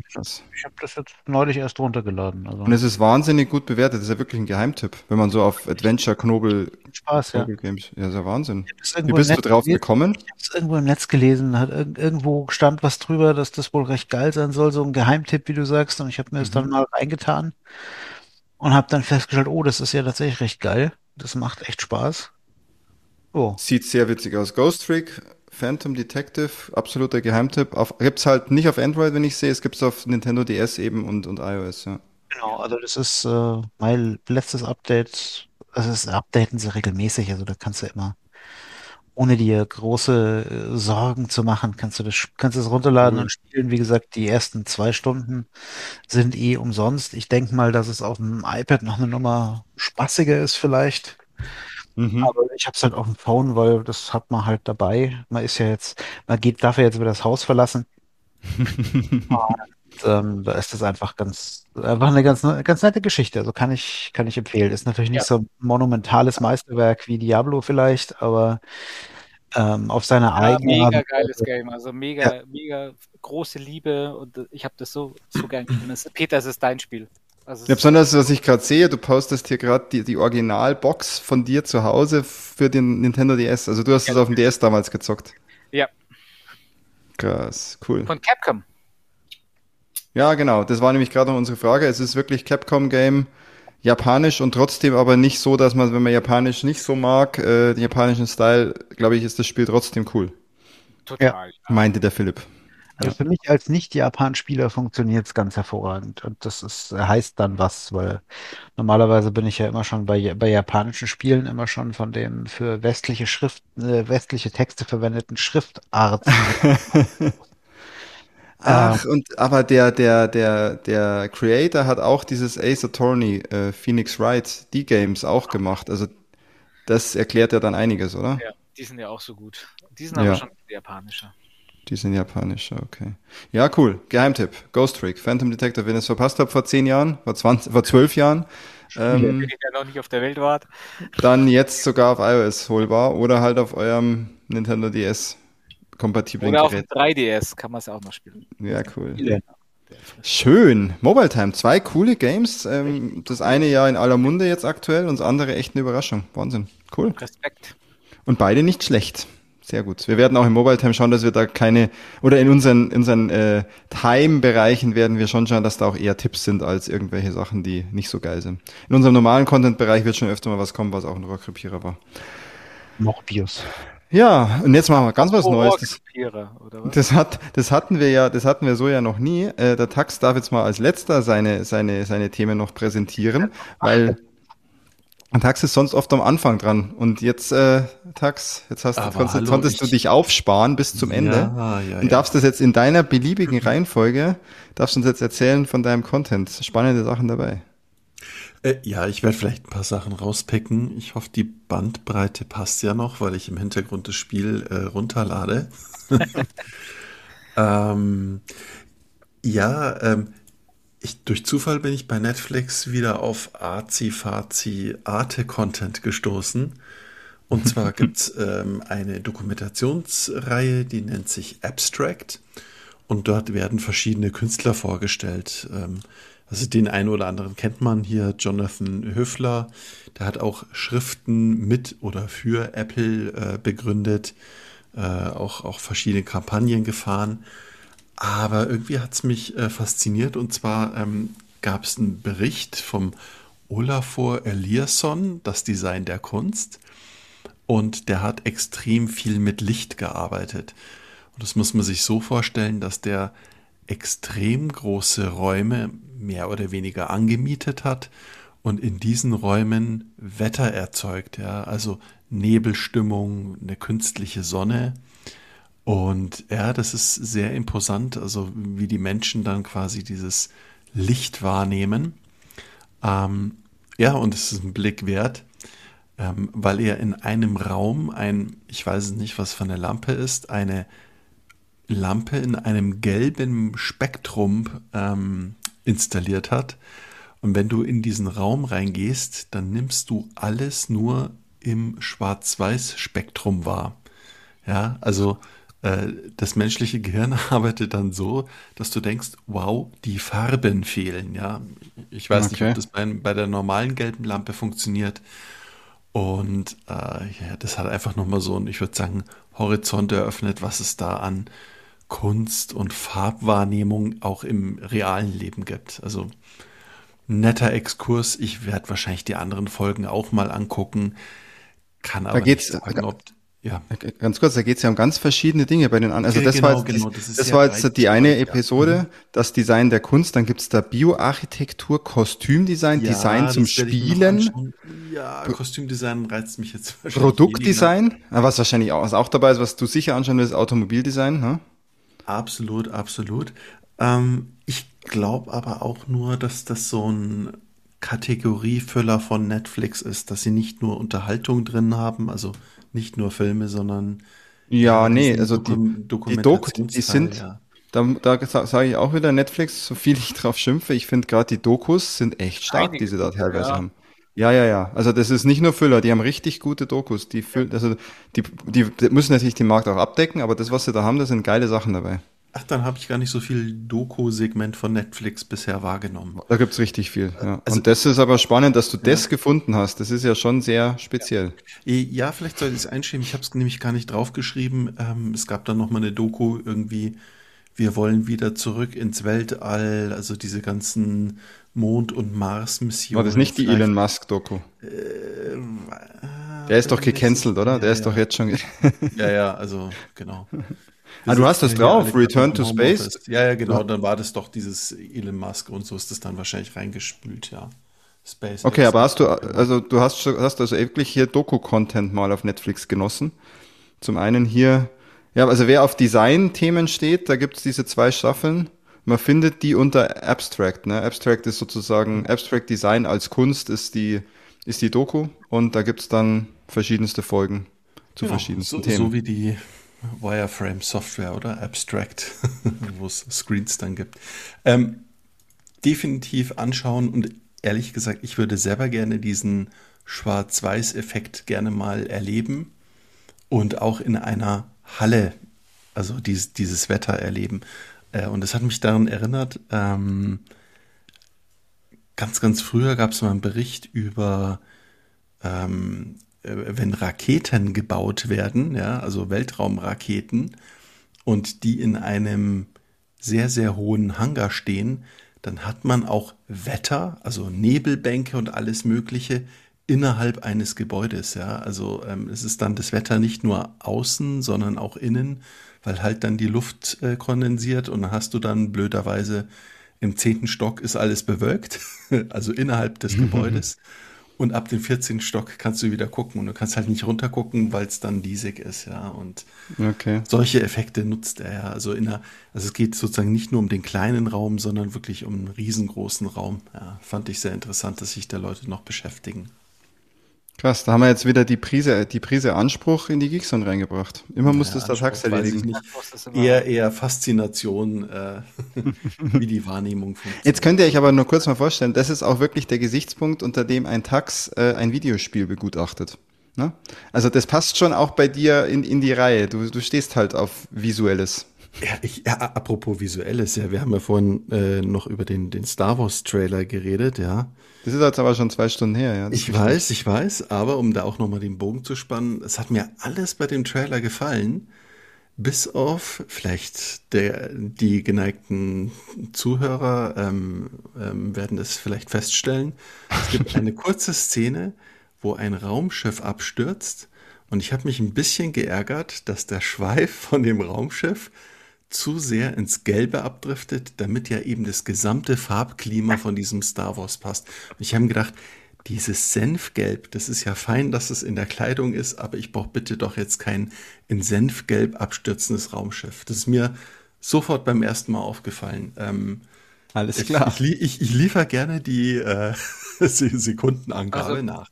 S3: hab das jetzt neulich erst runtergeladen. Also
S2: Und es ist wahnsinnig gut bewertet. Das ist ja wirklich ein Geheimtipp, wenn man so auf Adventure Knobel,
S3: Spaß, ja.
S2: Knobel Games. Ja, ist ja Wahnsinn. Wie bist du drauf
S3: gelesen.
S2: gekommen?
S3: Ich habe es irgendwo im Netz gelesen, hat irg irgendwo stand was drüber, dass das wohl recht geil sein soll, so ein Geheimtipp, wie du sagst, und ich habe mir das
S2: Mhm.
S3: dann mal reingetan und habe dann festgestellt, oh, das ist ja tatsächlich recht geil. Das macht echt Spaß. Oh,
S2: Sieht sehr witzig aus. Ghost Trick, Phantom Detective, absoluter Geheimtipp. Auf, gibt's halt nicht auf Android, wenn ich sehe. Es gibt's auf Nintendo DS eben und, und iOS, ja.
S3: genau, also das ist äh, mein letztes Update. Also das updaten sie regelmäßig, also da kannst du immer, ohne dir große äh, Sorgen zu machen, kannst du das, kannst du es runterladen
S2: Cool.
S3: und spielen. Wie gesagt, die ersten zwei Stunden sind eh umsonst. Ich denke mal, dass es auf dem iPad noch eine Nummer spaßiger ist vielleicht.
S2: Mhm.
S3: Aber ich habe es halt auf dem Phone, weil das hat man halt dabei. Man ist ja jetzt, man geht, darf ja jetzt wieder das Haus verlassen. Und, ähm, da ist das einfach ganz, einfach eine ganz, ganz nette Geschichte. Also kann ich, kann ich empfehlen. Ist natürlich nicht so ein monumentales Meisterwerk wie Diablo vielleicht, aber ähm, auf seine
S4: Ja,
S3: eigene
S4: mega geiles. Game, also mega, mega große Liebe und äh, ich habe das so, so gern Peter, es ist dein Spiel. Also
S2: Ja, besonders, was ich gerade sehe, du postest hier gerade die, die Originalbox von dir zu Hause für den Nintendo DS. Also du hast es
S4: Ja.
S2: auf dem DS damals gezockt.
S4: Ja.
S2: Krass, cool.
S4: von Capcom.
S2: Ja, genau. Das war nämlich gerade noch unsere Frage. Es ist wirklich Capcom-Game, japanisch und trotzdem aber nicht so, dass man, wenn man japanisch nicht so mag, äh, den japanischen Style, glaube ich, ist das Spiel trotzdem cool.
S4: Total.
S2: Meinte der Philipp.
S3: Also für mich als Nicht-Japan-Spieler funktioniert es ganz hervorragend. Und das ist, heißt dann was, weil normalerweise bin ich ja immer schon bei, bei japanischen Spielen immer schon von dem für westliche Schrift, äh, westliche Texte verwendeten Schriftart.
S2: Ach, und aber der, der, der, der Creator hat auch dieses Ace Attorney, äh, Phoenix Wright, die Games auch gemacht. Also das erklärt ja dann einiges, oder?
S4: Ja, die sind ja auch so gut. Die sind
S2: Ja.
S4: aber schon japanischer.
S2: Die sind japanisch, okay. Ja, cool. Geheimtipp. Ghost Trick, Phantom Detector. Wenn ihr es verpasst habt vor zehn Jahren, vor 20, vor zwölf Jahren,
S4: Wenn
S2: ähm,
S4: ihr ja noch nicht auf der Welt wart.
S2: dann jetzt sogar auf iOS holbar oder halt auf eurem Nintendo DS kompatiblen
S4: Oder auf dem
S2: Gerät.
S4: 3DS kann man es auch noch spielen.
S2: Ja, cool.
S3: Ja.
S2: Schön. Mobile Time. Zwei coole Games. Ähm, das eine ja in aller Munde jetzt aktuell und das andere echt eine Überraschung. Wahnsinn. Cool.
S4: Respekt.
S2: Und beide nicht schlecht. Sehr gut. Wir werden auch im Mobile Time schauen, dass wir da keine, oder in unseren, in unseren äh, Time-Bereichen werden wir schon schauen, dass da auch eher Tipps sind als irgendwelche Sachen, die nicht so geil sind. In unserem normalen Content-Bereich wird schon öfter mal was kommen, was auch ein Rohrkrepierer war.
S3: Morbius.
S2: Ja, und jetzt machen wir ganz was Neues. Das,
S4: Rohrkrepierer, oder was?
S2: das, hat, das hatten wir ja, das hatten wir so ja noch nie. Äh, der Tax darf jetzt mal als letzter seine, seine, seine Themen noch präsentieren, weil der Tax ist sonst oft am Anfang dran. Und jetzt, äh, Tax, jetzt hast du, konntest,
S1: hallo,
S2: konntest du
S1: ich-
S2: dich aufsparen bis zum Ende.
S1: Ja, ja,
S2: Und
S1: ja.
S2: darfst das jetzt in deiner beliebigen Reihenfolge, darfst du uns jetzt erzählen von deinem Content. Spannende Sachen dabei.
S1: Äh, ja, ich werde vielleicht ein paar Sachen rauspicken. Ich hoffe, die Bandbreite passt ja noch, weil ich im Hintergrund das Spiel äh, runterlade. ähm, Ja, ähm, ich, durch Zufall bin ich bei Netflix wieder auf Azi-Fazi Arte-Content gestoßen. Und zwar gibt's ähm, eine Dokumentationsreihe, die nennt sich Abstract. Und dort werden verschiedene Künstler vorgestellt. Ähm, also den einen oder anderen kennt man hier, Jonathan Höfler. Der hat auch Schriften mit oder für Apple äh, begründet, äh, auch, auch verschiedene Kampagnen gefahren. Aber irgendwie hat's mich äh, fasziniert und zwar ähm, gab es einen Bericht vom Olafur Eliasson, das Design der Kunst. Und der hat extrem viel mit Licht gearbeitet. Und das muss man sich so vorstellen, dass der extrem große Räume mehr oder weniger angemietet hat und in diesen Räumen Wetter erzeugt, ja, also Nebelstimmung, eine künstliche Sonne. Und ja, das ist sehr imposant, also wie die Menschen dann quasi dieses Licht wahrnehmen. Ähm, ja, und es ist ein Blick wert, ähm, weil er in einem Raum ein, ich weiß nicht, was für eine Lampe ist, eine Lampe in einem gelben Spektrum ähm, installiert hat. Und wenn du in diesen Raum reingehst, dann nimmst du alles nur im Schwarz-Weiß-Spektrum wahr. Ja, also das menschliche Gehirn arbeitet dann so, dass du denkst, wow, die Farben fehlen. Ja, ich weiß okay. nicht, ob das bei, bei, der normalen gelben Lampe funktioniert. Und äh, ja, das hat einfach nochmal so einen, ich würde sagen, Horizont eröffnet, was es da an Kunst und Farbwahrnehmung auch im realen Leben gibt. Also netter Exkurs. Ich werde wahrscheinlich die anderen Folgen auch mal angucken. Kann aber
S2: da geht's, nicht sagen, ob ja. Ganz kurz, da geht es ja um ganz verschiedene Dinge bei den anderen. Also das genau, war jetzt, genau, das, das war jetzt die eine Episode, ja. das Design der Kunst, dann gibt es da Bioarchitektur, Kostümdesign, ja, Design zum Spielen.
S1: Ja, Kostümdesign reizt mich jetzt
S2: Produktdesign, was wahrscheinlich auch, was auch dabei ist, was du sicher anschauen willst, Automobildesign. Ne?
S1: Absolut, absolut. Ähm, ich glaube aber auch nur, dass das so ein Kategoriefüller von Netflix ist, dass sie nicht nur Unterhaltung drin haben, also nicht nur Filme, sondern
S2: ja, nee, also die, die Doku, die sind, ja. da, da sage ich auch wieder Netflix, so viel ich drauf schimpfe, ich finde gerade die Dokus sind echt stark, Einige, die sie da teilweise ja. haben. Ja, ja, ja. Also das ist nicht nur Füller, die haben richtig gute Dokus. Die füllen, also die, die, die müssen natürlich den Markt auch abdecken, aber das, was sie da haben, da sind geile Sachen dabei.
S1: Ach, dann habe ich gar nicht so viel Doku-Segment von Netflix bisher wahrgenommen.
S2: Da gibt's richtig viel. Ja. Also, Und das ist aber spannend, dass du ja. das gefunden hast. Das ist ja schon sehr speziell.
S1: Ja, vielleicht soll ich es einschieben. Ich habe es nämlich gar nicht draufgeschrieben. Ähm, es gab dann noch mal eine Doku irgendwie. Wir wollen wieder zurück ins Weltall. Also diese ganzen Mond- und Mars-Missionen.
S2: War das nicht die Elon Musk-Doku? Äh, der ist doch gecancelt, oder? Der ja, ist doch jetzt schon.
S1: ja, ja, also genau.
S2: Ah, du hast das drauf, Return to Space?
S1: Ja, ja, genau, dann war das doch dieses Elon Musk und so ist das dann wahrscheinlich reingespült, ja.
S2: Space. Okay, aber hast du, also du hast, hast also wirklich hier Doku-Content mal auf Netflix genossen. Zum einen hier, ja, also wer auf Design-Themen steht, da gibt es diese zwei Staffeln. Man findet die unter Abstract, ne? Abstract ist sozusagen, Abstract Design als Kunst ist die, ist die Doku und da gibt es dann verschiedenste Folgen zu genau, verschiedensten
S1: so,
S2: Themen.
S1: So wie die Wireframe Software oder Abstract, wo es Screens dann gibt. Ähm, definitiv anschauen und ehrlich gesagt, ich würde selber gerne diesen Schwarz-Weiß-Effekt gerne mal erleben und auch in einer Halle, also dieses, dieses Wetter erleben. Äh, und es hat mich daran erinnert, ähm, ganz, ganz früher gab es mal einen Bericht über ähm, äh, wenn Raketen gebaut werden, ja, also Weltraumraketen, und die in einem sehr, sehr hohen Hangar stehen, dann hat man auch Wetter, also Nebelbänke und alles Mögliche innerhalb eines Gebäudes. Ja, also ähm, es ist dann das Wetter nicht nur außen, sondern auch innen, weil halt dann die Luft äh, kondensiert und dann hast du dann blöderweise im zehnten Stock ist alles bewölkt, also innerhalb des Gebäudes. Und ab dem 14. Stock kannst du wieder gucken und du kannst halt nicht runtergucken, weil es dann diesig ist, ja. Und okay. solche Effekte nutzt er ja. Also in einer, also es geht sozusagen nicht nur um den kleinen Raum, sondern wirklich um einen riesengroßen Raum. Ja, fand ich sehr interessant, dass sich da Leute noch beschäftigen.
S2: Krass, da haben wir jetzt wieder die Prise, die Prise Anspruch in die Geekzone reingebracht. Immer muss das der Tax erledigen.
S1: nicht. Eher, eher Faszination, äh, wie die Wahrnehmung funktioniert.
S2: Jetzt könnt ihr euch aber nur kurz mal vorstellen, das ist auch wirklich der Gesichtspunkt, unter dem ein Tax äh, ein Videospiel begutachtet. Ne? Also das passt schon auch bei dir in, in die Reihe. Du, du stehst halt auf Visuelles.
S1: Ja, ich, ja, apropos Visuelles, ja, wir haben ja vorhin äh, noch über den, den Star Wars Trailer geredet, ja.
S2: Das ist jetzt aber schon zwei Stunden her, ja.
S1: Ich weiß, ich weiß, aber um da auch nochmal den Bogen zu spannen, es hat mir alles bei dem Trailer gefallen, bis auf vielleicht der, die geneigten Zuhörer ähm, ähm, werden es vielleicht feststellen. Es gibt eine kurze Szene, wo ein Raumschiff abstürzt und ich habe mich ein bisschen geärgert, dass der Schweif von dem Raumschiff zu sehr ins Gelbe abdriftet, damit ja eben das gesamte Farbklima von diesem Star Wars passt. Und ich habe mir gedacht, dieses Senfgelb, das ist ja fein, dass es in der Kleidung ist, aber ich brauche bitte doch jetzt kein in Senfgelb abstürzendes Raumschiff. Das ist mir sofort beim ersten Mal aufgefallen. Ähm,
S2: Alles
S1: ich,
S2: klar.
S1: ich, lie- ich, ich liefere gerne die äh, Se- Sekundenangabe
S4: Also-
S1: nach.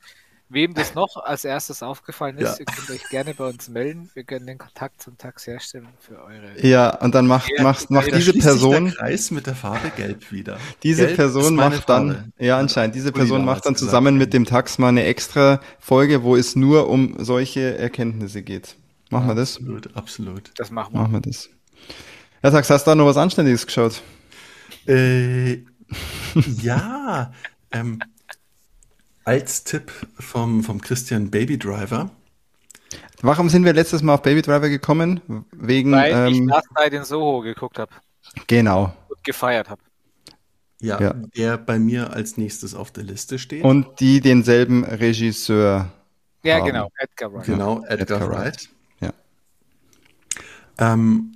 S4: Wem das noch als erstes aufgefallen ist,
S1: Ja.
S4: ihr könnt euch gerne bei uns melden. Wir können den Kontakt zum Tax herstellen für eure.
S2: Ja, und dann macht,
S4: Ja,
S2: macht, macht diese Person,
S1: der Kreis mit der Farbe Gelb wieder.
S2: diese
S1: Gelb
S2: Person macht dann,
S1: Farbe.
S2: ja anscheinend, diese Person macht dann
S1: gesagt.
S2: zusammen mit dem Tax mal eine extra Folge, wo es nur um solche Erkenntnisse geht. Machen wir das?
S1: Absolut, absolut.
S4: Das machen wir.
S2: Machen wir das. Ja, Tax, hast du da noch was Anständiges geschaut?
S1: Äh, ja, ähm, als Tipp vom, vom Christian Baby Driver.
S2: Warum sind wir letztes Mal auf Baby Driver gekommen? Wegen,
S4: Weil ich
S2: ähm,
S4: Last Night in Soho geguckt habe
S2: genau.
S4: und gefeiert habe.
S1: Ja,
S2: Ja.
S1: der bei mir als nächstes auf der Liste steht.
S2: Und die denselben Regisseur.
S4: Ja,
S2: haben.
S4: genau, Edgar Wright.
S1: genau, Edgar,
S2: Edgar
S1: Wright.
S2: Wright. Ja.
S1: Ähm,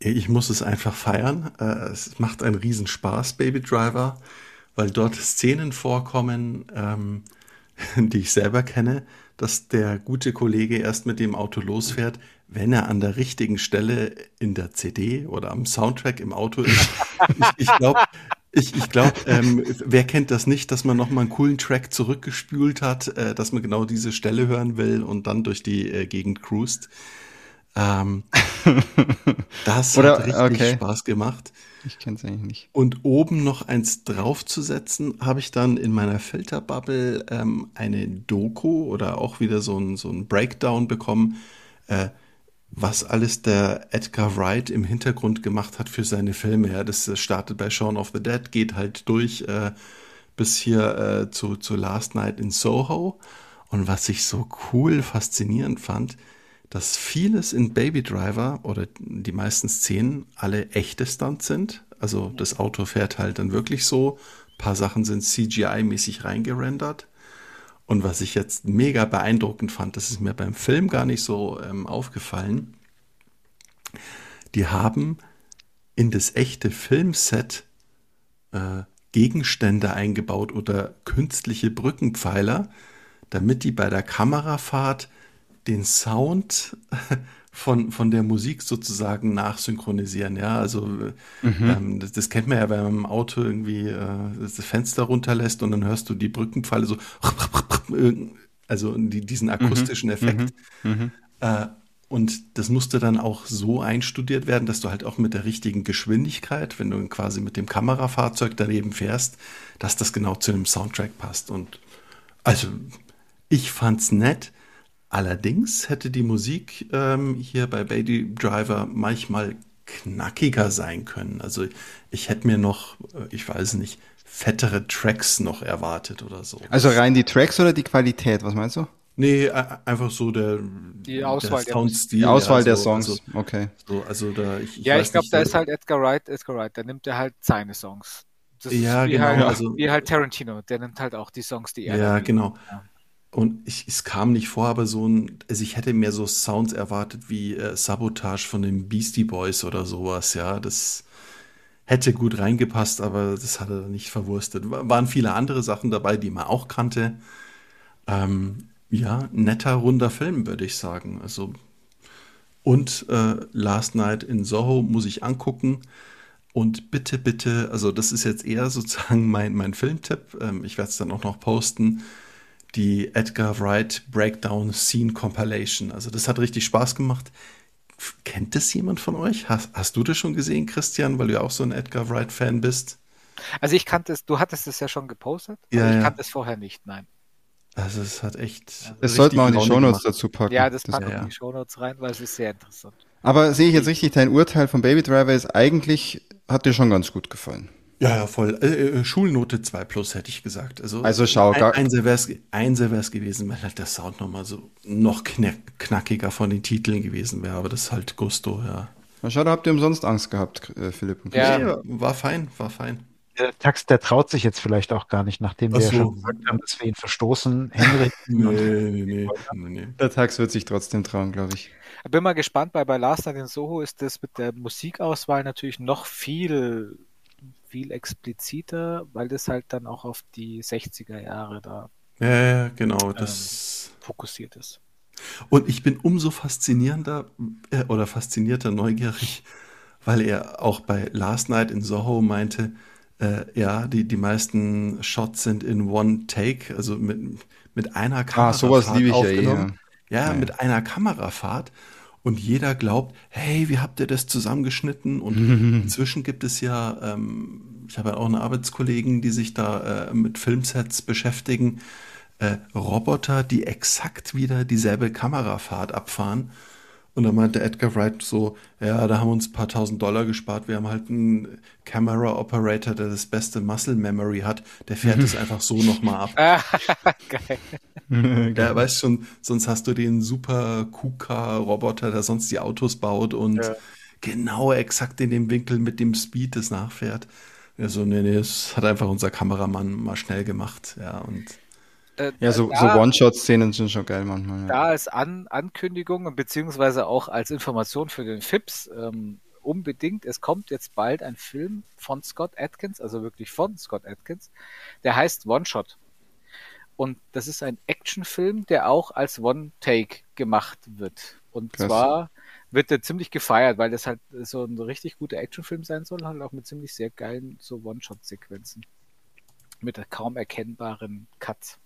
S1: ich muss es einfach feiern. Äh, es macht einen Riesenspaß, Baby Driver, weil dort Szenen vorkommen, ähm, die ich selber kenne, dass der gute Kollege erst mit dem Auto losfährt, wenn er an der richtigen Stelle in der CD oder am Soundtrack im Auto ist. ich ich glaube, ich, ich glaub, ähm, wer kennt das nicht, dass man nochmal einen coolen Track zurückgespült hat, äh, dass man genau diese Stelle hören will und dann durch die äh, Gegend cruist. Ähm, das
S2: Oder-
S1: hat richtig
S2: okay.
S1: Spaß gemacht.
S2: Ich kenne es eigentlich nicht.
S1: Und oben noch eins draufzusetzen, habe ich dann in meiner Filterbubble ähm, eine Doku oder auch wieder so ein, so ein Breakdown bekommen, äh, was alles der Edgar Wright im Hintergrund gemacht hat für seine Filme. Ja, das startet bei Shaun of the Dead, geht halt durch äh, bis hier äh, zu, zu Last Night in Soho. Und was ich so cool, faszinierend fand, dass vieles in Baby Driver oder die meisten Szenen alle echte Stunts sind. Also das Auto fährt halt dann wirklich so. Ein paar Sachen sind CGI-mäßig reingerendert. Und was ich jetzt mega beeindruckend fand, das ist mir beim Film gar nicht so ähm, aufgefallen. Die haben in das echte Filmset äh, Gegenstände eingebaut oder künstliche Brückenpfeiler, damit die bei der Kamerafahrt den Sound von, von der Musik sozusagen nachsynchronisieren. Ja, also ähm, das, das kennt man ja, wenn man im Auto irgendwie äh, das Fenster runterlässt und dann hörst du die Brückenpfeile so, also die, diesen akustischen Effekt. Äh, und das musste dann auch so einstudiert werden, dass du halt auch mit der richtigen Geschwindigkeit, wenn du quasi mit dem Kamerafahrzeug daneben fährst, dass das genau zu dem Soundtrack passt. Und also ich fand's nett. Allerdings hätte die Musik ähm, hier bei Baby Driver manchmal knackiger sein können. Also ich hätte mir noch, äh, ich weiß nicht, fettere Tracks noch erwartet oder so.
S2: Also rein die Tracks oder die Qualität, was meinst du?
S1: Nee, einfach so der,
S4: Die Auswahl der
S1: Soundstil.
S2: Die Auswahl
S1: ja,
S2: der
S1: so,
S2: Songs.
S1: Also,
S2: okay.
S1: so, also da, ich,
S4: Ja,
S1: weiß
S4: ich glaube, da ist halt Edgar Wright, Edgar Wright, da nimmt er halt seine Songs. Das
S1: Ja,
S4: ist wie
S1: genau,
S4: Halt,
S1: also-
S4: wie halt Tarantino, der nimmt halt auch die Songs, die er
S1: Ja, genau.
S4: Ja.
S1: Und ich, es kam nicht vor, aber so ein, also ich hätte mehr so Sounds erwartet wie äh, Sabotage von den Beastie Boys oder sowas, ja. Das hätte gut reingepasst, aber das hat er nicht verwurstet. Wa- Waren viele andere Sachen dabei, die man auch kannte. Ähm, ja, netter, runder Film, würde ich sagen. Also, und äh, Last Night in Soho muss ich angucken. Und bitte, bitte, also das ist jetzt eher sozusagen mein, mein Filmtipp. Ähm, ich werde es dann auch noch posten. Die Edgar Wright Breakdown Scene Compilation. Also das hat richtig Spaß gemacht. Kennt das jemand von euch? Hast, hast du das schon gesehen, Christian, weil du ja auch so ein Edgar Wright-Fan bist?
S4: Also ich kannte es, du hattest es ja schon gepostet,
S1: Ja,
S4: aber ich
S1: ja.
S4: kannte es vorher nicht, nein.
S1: Also es hat echt.
S2: Das
S1: richtig
S2: sollten wir auch in die Shownotes dazu packen.
S4: Ja, das
S2: Das-
S4: packen wir
S1: ja.
S4: in die Shownotes rein, weil es ist sehr interessant.
S2: Aber sehe ich jetzt richtig, dein Urteil von Baby Driver ist eigentlich, hat dir schon ganz gut gefallen.
S1: Ja, ja, voll. Äh, äh, Schulnote 2 plus, hätte ich gesagt. Also,
S2: Also schau,
S1: ein,
S2: gar-
S1: Einser wäre es Einser wär's gewesen, wenn halt der Sound nochmal so noch knack, knackiger von den Titeln gewesen wäre. Aber das ist halt Gusto, ja.
S2: Na, schau, da habt ihr umsonst Angst gehabt, äh, Philipp und
S4: Ja.
S2: Christian.
S1: war fein, war fein.
S3: Der Tax, der traut sich jetzt vielleicht auch gar nicht, nachdem wir
S1: Ach
S3: ja
S1: so.
S3: schon gesagt haben, dass wir ihn verstoßen. Henrik,
S1: Nee, nee, nee, nee, nee.
S2: Der Tax wird sich trotzdem trauen, glaube ich.
S4: Ich bin mal gespannt, weil bei Last Night in Soho ist das mit der Musikauswahl natürlich noch viel, viel expliziter, weil das halt dann auch auf die 60er Jahre da
S1: Ja, ja, genau. Das.
S4: fokussiert ist.
S1: Und ich bin umso faszinierender äh, oder faszinierter neugierig, weil er auch bei Last Night in Soho meinte, äh, ja, die, die meisten Shots sind in One Take, also mit, mit einer Kamera.
S2: Ah, sowas liebe ich ja eh. Ja.
S1: Ja,
S2: Ja,
S1: mit einer Kamerafahrt. Und jeder glaubt, hey, wie habt ihr das zusammengeschnitten? Und inzwischen gibt es ja, ähm, ich habe ja auch eine Arbeitskollegen, die sich da äh, mit Filmsets beschäftigen, äh, Roboter, die exakt wieder dieselbe Kamerafahrt abfahren. Und da meinte Edgar Wright so, ja, da haben wir uns ein paar tausend Dollar gespart. Wir haben halt einen Camera Operator, der das beste Muscle Memory hat. Der fährt es einfach so nochmal ab.
S4: Ah, geil.
S1: Ja, weißt schon, sonst hast du den super KUKA-Roboter, der sonst die Autos baut und
S4: Ja.
S1: genau exakt in dem Winkel mit dem Speed das nachfährt. Ja, so, nee, nee, das hat einfach unser Kameramann mal schnell gemacht. Ja, und
S4: Äh,
S2: Ja, so, so One-Shot-Szenen sind schon geil manchmal. Ja.
S4: da als An Ankündigung und beziehungsweise auch als Information für den FIPS ähm, unbedingt, es kommt jetzt bald ein Film von Scott Atkins, also wirklich von Scott Atkins, der heißt One Shot. Und das ist ein Actionfilm, der auch als One-Take gemacht wird. Und
S2: Krass.
S4: zwar wird der ziemlich gefeiert, weil das halt so ein richtig guter Actionfilm sein soll, halt auch mit ziemlich sehr geilen so One-Shot-Sequenzen. Mit kaum erkennbaren Cuts.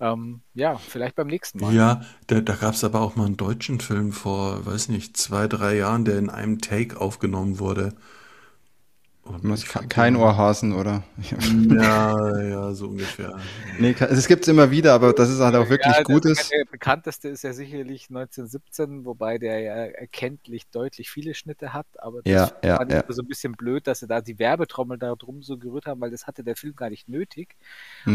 S4: Ähm, ja, vielleicht beim nächsten Mal.
S1: ja, da, da gab es aber auch mal einen deutschen Film vor, weiß nicht, zwei, drei Jahren, der in einem Take aufgenommen wurde. Und fand
S2: kein Ohrhasen, oder?
S1: Ja, ja, so ungefähr.
S2: nee, es gibt's immer wieder, aber das ist halt auch wirklich
S4: Ja,
S2: gut
S4: das,
S2: ist.
S4: Der bekannteste ist ja sicherlich 1917, wobei der ja erkenntlich deutlich viele Schnitte hat, aber das
S2: Ja, ja,
S4: fand ich
S2: ja.
S4: so ein bisschen blöd, dass sie da die Werbetrommel da drum so gerührt haben, weil das hatte der Film gar nicht nötig.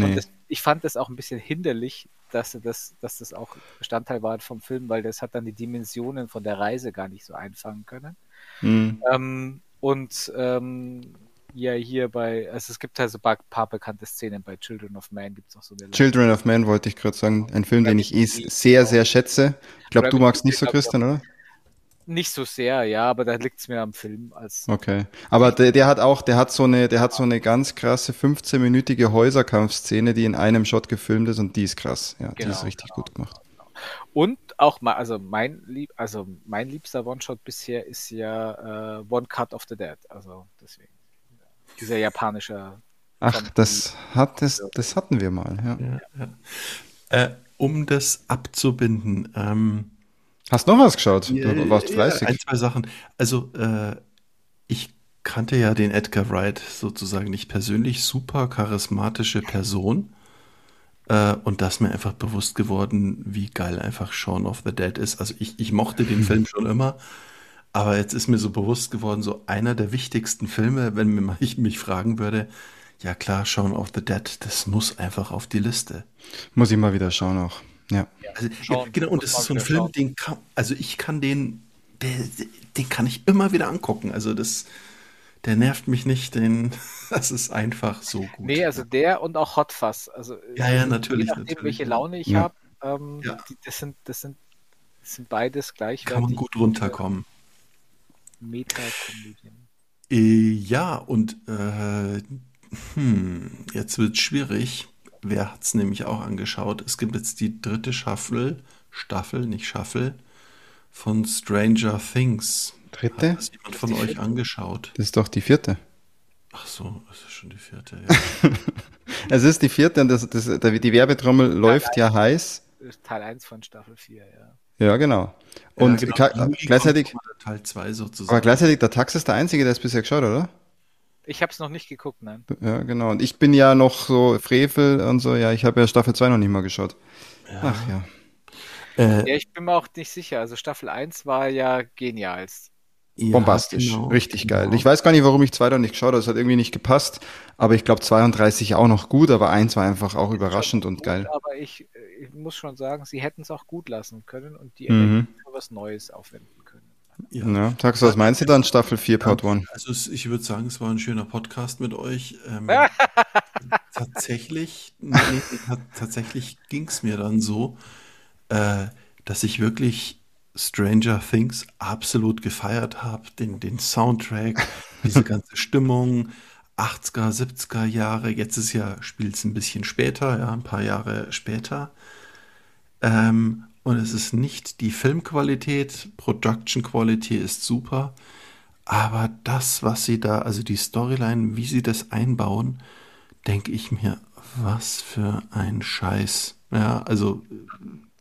S4: Und
S2: Nee.
S4: das, ich fand das auch ein bisschen hinderlich, dass sie das, dass das auch Bestandteil war vom Film, weil das hat dann die Dimensionen von der Reise gar nicht so einfangen können.
S2: Hm.
S4: Ähm, und ähm, ja, hier bei, also es gibt halt so ein paar, bekannte Szenen bei Children of Man, gibt es auch so eine
S2: Children of Man wollte ich gerade sagen. Ein Film, den ich eh sehr,
S4: genau.
S2: sehr schätze. Ich glaube, du magst nicht so, Christian, oder?
S4: Nicht so sehr, ja, aber da liegt es mir am Film als.
S2: Okay. Aber der, der hat auch, der hat so eine, der hat so eine ganz krasse 15-minütige Häuserkampfszene, die in einem Shot gefilmt ist und die ist krass. Ja, die
S4: Genau,
S2: ist richtig gut gemacht.
S4: Und auch mal, also mein lieb, also mein liebster One-Shot bisher ist ja äh, One Cut of the Dead. Also deswegen. Dieser japanische.
S2: Ach, das hat, das, das hatten wir mal, ja.
S1: Ja, ja. Äh, um das abzubinden, ähm,
S2: Hast noch was geschaut? Du
S1: Ja,
S2: warst fleißig.
S1: Ein, zwei Sachen. Also, äh, ich kannte ja den Edgar Wright sozusagen nicht persönlich, super charismatische Person. Äh, und da ist mir einfach bewusst geworden, wie geil einfach Shaun of the Dead ist. Also ich, ich mochte den Film schon immer, aber jetzt ist mir so bewusst geworden, so einer der wichtigsten Filme, wenn mir ich mich fragen würde, ja klar, Shaun of the Dead, das muss einfach auf die Liste.
S2: Muss ich mal wieder schauen auch. Ja.
S1: Also, ja, genau, und das ist so ein Film,
S4: schauen.
S1: den kann, also ich kann den, der, den kann ich immer wieder angucken. Also das, der nervt mich nicht, den, das ist einfach so gut.
S4: Nee, also der und auch Hot Fuzz. Also,
S1: Ja, ja, natürlich,
S4: Je nachdem,
S1: natürlich,
S4: welche. Laune ich
S2: Ja.
S4: habe, ähm,
S1: Ja.
S4: das, sind, das, sind, das sind beides gleich.
S1: kann man gut runterkommen.
S4: Meta-Komödien.
S1: Äh, ja, und äh, hm, jetzt wird schwierig. Wer hat's nämlich auch angeschaut? Es gibt jetzt die dritte Staffel, Staffel, nicht Staffel, von Stranger Things.
S2: Dritte?
S1: Hat das jemand von euch angeschaut?
S2: Das ist doch die vierte.
S1: Ach so, es ist schon die vierte. Ja.
S2: es ist die vierte und das, das, die Werbetrommel läuft ja heiß.
S4: Teil 1 von Staffel 4, ja.
S2: Ja, genau. Und ja, genau. gleichzeitig.
S1: Teil 2 sozusagen.
S2: Aber gleichzeitig, der Tax ist der Einzige, der es bisher geschaut, oder?
S4: Ich habe es noch nicht geguckt, nein.
S2: Ja, genau. Und ich bin ja noch so Frevel und so, ja, ich habe ja Staffel 2 noch nicht mal geschaut. Ja. Ach ja.
S4: Äh, ja, ich bin mir auch nicht sicher. Also Staffel 1 war ja genial.
S2: Ja, Bombastisch, genau, richtig genau. geil. Ich weiß gar nicht, warum ich 2 da nicht geschaut habe. Es hat irgendwie nicht gepasst. Aber ich glaube 32 auch noch gut, aber 1 war einfach auch überraschend und gut, geil.
S4: Aber ich, ich, muss schon sagen, sie hätten es auch gut lassen können und die mhm. für was Neues aufwenden können.
S2: Ja, ja Tax, was meinst du dann, Staffel 4, Part 1?
S1: Also ich würde sagen, es war ein schöner Podcast mit euch. Ähm, tatsächlich, nee, tatsächlich ging es mir dann so, äh, dass ich wirklich Stranger Things absolut gefeiert habe. Den, den Soundtrack, diese ganze Stimmung, 80er, 70er Jahre. Jetzt ist ja, spielt es ein bisschen später, ja, ein paar Jahre später. Ähm, und es ist nicht die Filmqualität, Production Quality ist super, aber das, was sie da, also die Storyline, wie sie das einbauen, denke ich mir, was für ein Scheiß. Ja, also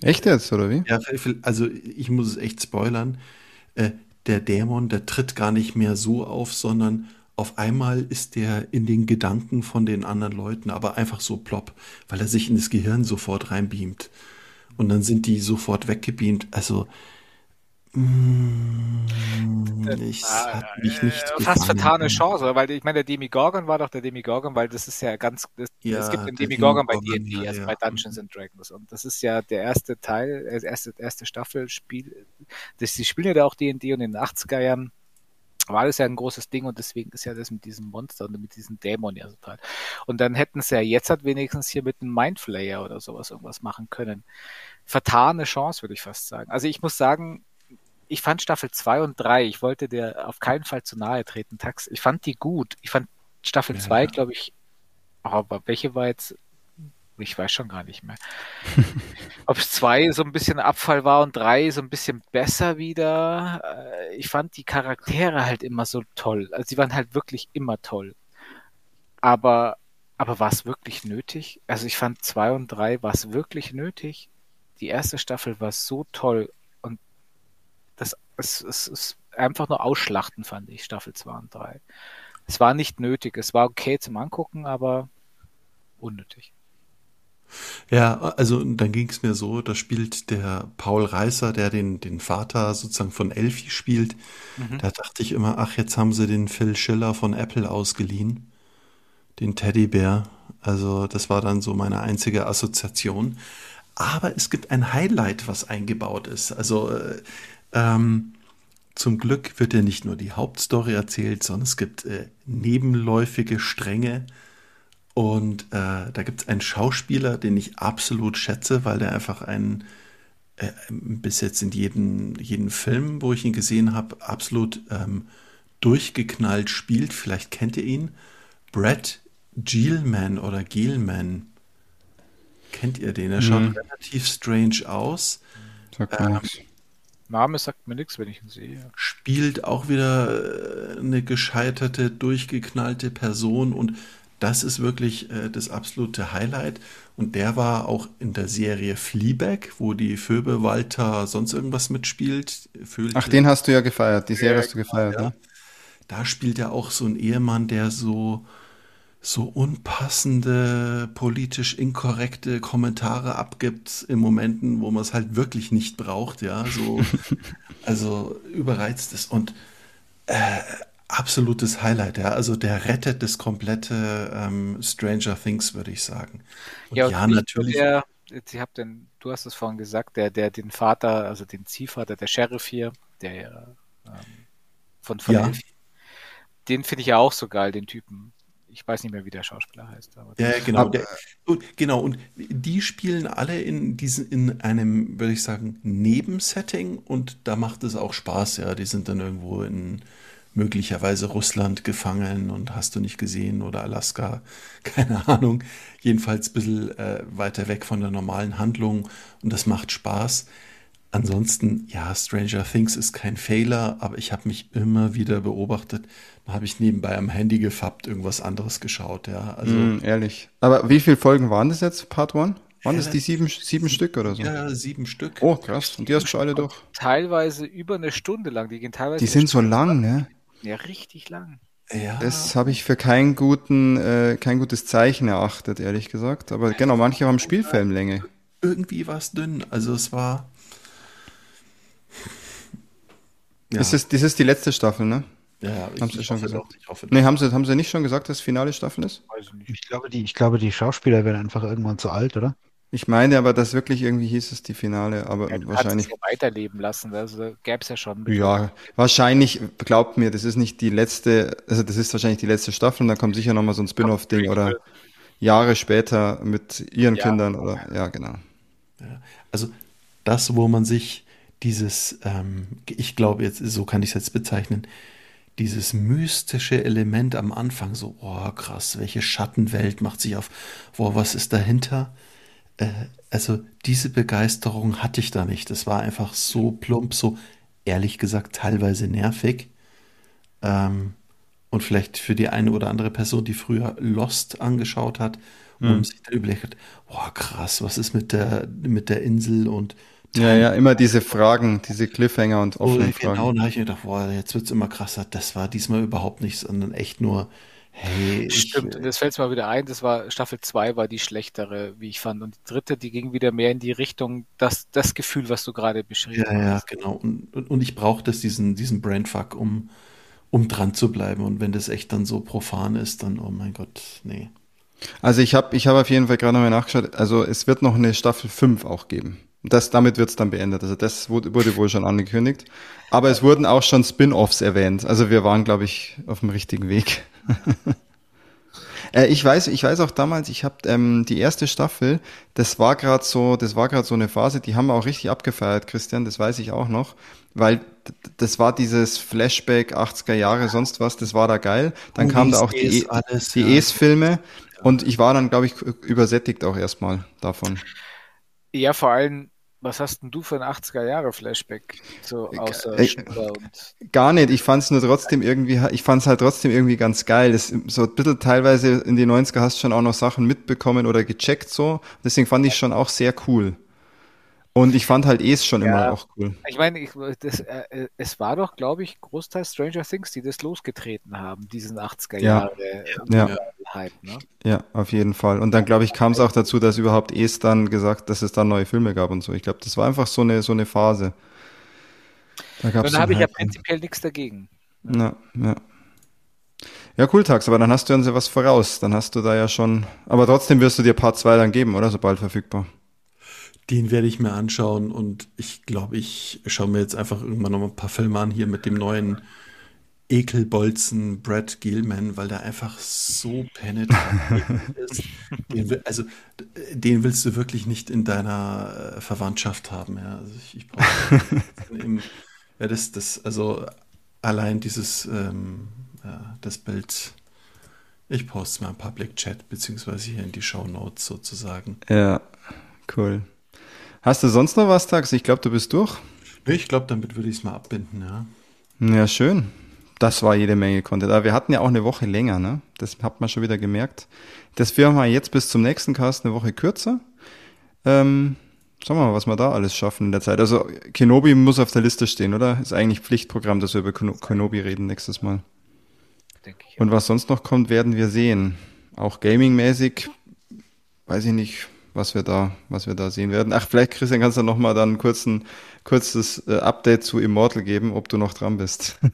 S2: Echt jetzt, oder wie?
S1: Ja, also ich muss es echt spoilern. Äh, der Dämon, der tritt gar nicht mehr so auf, sondern auf einmal ist der in den Gedanken von den anderen Leuten, aber einfach so plopp, weil er sich in das Gehirn sofort reinbeamt. Und dann sind die sofort weggebeamt. Also
S4: ich hat mich nicht äh, fast vertane Chance, weil ich meine, der Demigorgon war doch der Demigorgon, weil das ist ja ganz, das, ja, es gibt den Demigorgon bei D&D, also ja. bei Dungeons and Dragons und das ist ja der erste Teil, äh, erste, erste Staffel Spiel, das, die spielen ja da auch D&D und in den 80er Jahren war das ja ein großes Ding und deswegen ist ja das mit diesem Monster und mit diesem Dämon ja so toll. Und dann hätten sie ja jetzt halt wenigstens hier mit einem Mindflayer oder sowas irgendwas machen können. Vertane Chance, würde ich fast sagen. Also ich muss sagen, ich fand Staffel 2 und 3, ich wollte der auf keinen Fall zu nahe treten, Tax. Ich fand die gut. Ich fand Staffel 2, ja. glaube ich, aber welche war jetzt, ich weiß schon gar nicht mehr. Ob es 2 so ein bisschen Abfall war und 3 so ein bisschen besser wieder. Äh, ich fand die Charaktere halt immer so toll. Also sie waren halt wirklich immer toll. Aber, aber war es wirklich nötig? Also ich fand 2 und 3 war es wirklich nötig. Die erste Staffel war so toll es, es, es einfach nur ausschlachten, fand ich, Staffel 2 und 3. Es war nicht nötig. Es war okay zum Angucken, aber unnötig.
S1: Ja, also dann ging es mir so, da spielt der Paul Reißer, der den, den Vater sozusagen von Elfie spielt. Mhm. Da dachte ich immer, ach, jetzt haben sie den Phil Schiller von Apple ausgeliehen. Den Teddybär. Also das war dann so meine einzige Assoziation. Aber es gibt ein Highlight, was eingebaut ist. Also äh, ähm, zum Glück wird ja nicht nur die Hauptstory erzählt, sondern es gibt äh, nebenläufige Stränge. Und äh, da gibt es einen Schauspieler, den ich absolut schätze, weil der einfach einen äh, bis jetzt in jedem, jedem Film, wo ich ihn gesehen habe, absolut ähm, durchgeknallt spielt. Vielleicht kennt ihr ihn. Brad Gielman oder Gielman. Kennt ihr den? Er schaut mhm. relativ strange aus.
S2: Sagt ähm,
S4: Name sagt mir nichts, wenn ich ihn sehe.
S1: Spielt auch wieder äh, eine gescheiterte, durchgeknallte Person und das ist wirklich äh, das absolute Highlight. Und der war auch in der Serie Fleabag, wo die Phoebe Walter sonst irgendwas mitspielt.
S2: Fühlte. Ach, den hast du ja gefeiert. Die Serie ja, hast du gefeiert, ja. ne?
S1: Da spielt er auch so ein Ehemann, der so so unpassende, politisch inkorrekte Kommentare abgibt in Momenten, wo man es halt wirklich nicht braucht, ja, so, also überreizt ist und äh, absolutes Highlight, ja, also der rettet das komplette ähm, Stranger Things, würde ich sagen.
S4: Und ja, ja natürlich. Der, ich hab den, du hast es vorhin gesagt, der, der den Vater, also den Ziehvater, der Sheriff hier, der ähm, von, von ja. den finde ich ja auch so geil, den Typen ich weiß nicht mehr, wie der Schauspieler heißt.
S1: ja, genau. Der, und, genau, und die spielen alle in diesen, in einem, würde ich sagen, Nebensetting und da macht es auch Spaß, ja. Die sind dann irgendwo in möglicherweise Russland gefangen und hast du nicht gesehen oder Alaska, keine Ahnung. Jedenfalls ein bisschen äh, weiter weg von der normalen Handlung und das macht Spaß. Ansonsten, ja, Stranger Things ist kein Fehler, aber ich habe mich immer wieder beobachtet. Da habe ich nebenbei am Handy gefappt, irgendwas anderes geschaut, ja. Also,
S2: Mm, ehrlich. Aber wie viele Folgen waren das jetzt, Part One? Waren das
S1: Ja,
S2: die sieben, sieben Stück oder so?
S1: ja, sieben Stück.
S2: Oh, krass. Und die hast du alle durch.
S4: Teilweise über eine Stunde lang. Die gehen teilweise
S2: Die sind so lang, ne?
S4: ja richtig lang.
S1: Ja,
S2: Das habe ich für keinen guten, äh, kein gutes Zeichen erachtet, ehrlich gesagt. Aber genau, manche haben Spielfilmlänge.
S1: irgendwie war es dünn. Also es war. Ja,
S2: Ist das, das ist die letzte Staffel, ne?
S1: ja, ich,
S2: haben sie
S1: ich
S2: schon
S1: hoffe
S2: gesagt.
S1: doch, ich hoffe
S2: Nee, haben sie, haben sie nicht schon gesagt, dass das finale Staffel ist?
S4: Ich
S3: glaube, die, ich glaube, die Schauspieler werden einfach irgendwann zu alt, oder?
S2: Ich meine aber, dass wirklich irgendwie hieß es die Finale, aber
S4: Ja, du
S2: wahrscheinlich.
S4: ja weiterleben lassen. Also gäbe es ja schon.
S2: Ja, wahrscheinlich, glaubt mir, das ist nicht die letzte, also das ist wahrscheinlich die letzte Staffel und dann kommt sicher nochmal so ein Spin-off-Ding oder Jahre später mit ihren
S4: Ja.
S2: Kindern oder, ja, genau.
S1: Also das, wo man sich dieses, ähm, ich glaube jetzt, so kann ich es jetzt bezeichnen, dieses mystische Element am Anfang, so, oh krass, welche Schattenwelt macht sich auf, boah, was ist dahinter? Äh, also diese Begeisterung hatte ich da nicht. Das war einfach so plump, so ehrlich gesagt teilweise nervig. Ähm, und vielleicht für die eine oder andere Person, die früher Lost angeschaut hat und sich dann überlegt hat, boah krass, was ist mit der, mit der Insel und
S2: Ja, ja, immer diese Fragen, diese Cliffhanger und
S1: Oh,
S2: offenen
S1: genau,
S2: Fragen.
S1: da habe ich mir gedacht, boah, jetzt wird es immer krasser. Das war diesmal überhaupt nicht, sondern echt nur, hey, ich,
S4: Stimmt, und jetzt fällt es mal wieder ein, das war Staffel 2 war die schlechtere, wie ich fand. Und die dritte, die ging wieder mehr in die Richtung, das, das Gefühl, was du gerade beschrieben
S1: ja, ja,
S4: hast.
S1: genau. Und, und, und ich brauche das, diesen, diesen Brainfuck, um, um dran zu bleiben. Und wenn das echt dann so profan ist, dann, oh mein Gott, nee.
S2: Also ich habe ich hab auf jeden Fall gerade nochmal nachgeschaut, also es wird noch eine Staffel 5 auch geben. Das, damit wird es dann beendet. Also das wurde, wurde wohl schon angekündigt. Aber es wurden auch schon Spin-offs erwähnt. Also wir waren, glaube ich, auf dem richtigen Weg. Äh, ich weiß, ich weiß auch damals, ich habe ähm, die erste Staffel, das war gerade so, das war gerade so eine Phase, die haben wir auch richtig abgefeiert, Christian, das weiß ich auch noch, weil das war dieses Flashback 80er Jahre, sonst was, das war da geil. Dann
S1: Oh,
S2: kam da auch die,
S1: Es,
S2: E-
S1: alles,
S2: die
S1: ja.
S2: Es-Filme und ich war dann, glaube ich, übersättigt auch erstmal davon.
S4: Ja, vor allem, was hast denn du für ein 80er-Jahre-Flashback? So außer
S2: äh,
S4: Schnuller und
S2: Gar nicht, ich fand es nur trotzdem irgendwie, ich fand es halt trotzdem irgendwie ganz geil. Das, so ein bisschen teilweise in die 90er hast du schon auch noch Sachen mitbekommen oder gecheckt so. Deswegen fand ich schon auch sehr cool. Und ich fand halt Es schon immer
S4: Ja.
S2: auch cool.
S4: Ich meine, ich, das, äh, es war doch, glaube ich, Großteil Stranger Things, die das losgetreten haben, diesen 80er
S2: Ja.
S4: Jahre
S2: Ja.
S4: äh, Hype, ne?
S2: Ja, auf jeden Fall. Und dann, glaube ich, kam es auch dazu, dass überhaupt Es dann gesagt, dass es dann neue Filme gab und so. Ich glaube, das war einfach so eine, so eine Phase. Da gab's
S4: Dann habe ich ja
S2: Hype.
S4: prinzipiell nichts dagegen.
S2: Ja, ja. Ja, cool, Tax, aber dann hast du uns ja was voraus. Dann hast du da ja schon, aber trotzdem wirst du dir Part 2 dann geben, oder? Sobald verfügbar.
S1: Den werde ich mir anschauen und ich glaube, ich schaue mir jetzt einfach irgendwann noch ein paar Filme an hier mit dem neuen Ekelbolzen Brad Gilman, weil der einfach so penetrant ist. Den, will- also, den willst du wirklich nicht in deiner äh, Verwandtschaft haben. Ja, also ich, ich brauche ja, das, das, also allein dieses, ähm, ja, das Bild. Ich poste mal im Public Chat, beziehungsweise hier in die Show Notes sozusagen.
S2: Ja, cool. Hast du sonst noch was, Tax? Ich glaube, du bist durch.
S1: Ich glaube, damit würde ich es mal abbinden, ja.
S2: Ja, schön. Das war jede Menge Content. Aber wir hatten ja auch eine Woche länger, ne? Das hat man schon wieder gemerkt. Das werden wir jetzt bis zum nächsten Cast eine Woche kürzer. Ähm, schauen wir mal, was wir da alles schaffen in der Zeit. Also Kenobi muss auf der Liste stehen, oder? Ist eigentlich Pflichtprogramm, dass wir über Keno- Kenobi reden nächstes Mal.
S4: denke ich.
S2: Und was sonst noch kommt, werden wir sehen. Auch gamingmäßig, weiß ich nicht, was wir da, was wir da sehen werden. Ach, vielleicht Christian kannst du noch mal dann kurz ein kurzes äh, Update zu Immortal geben, ob du noch dran bist.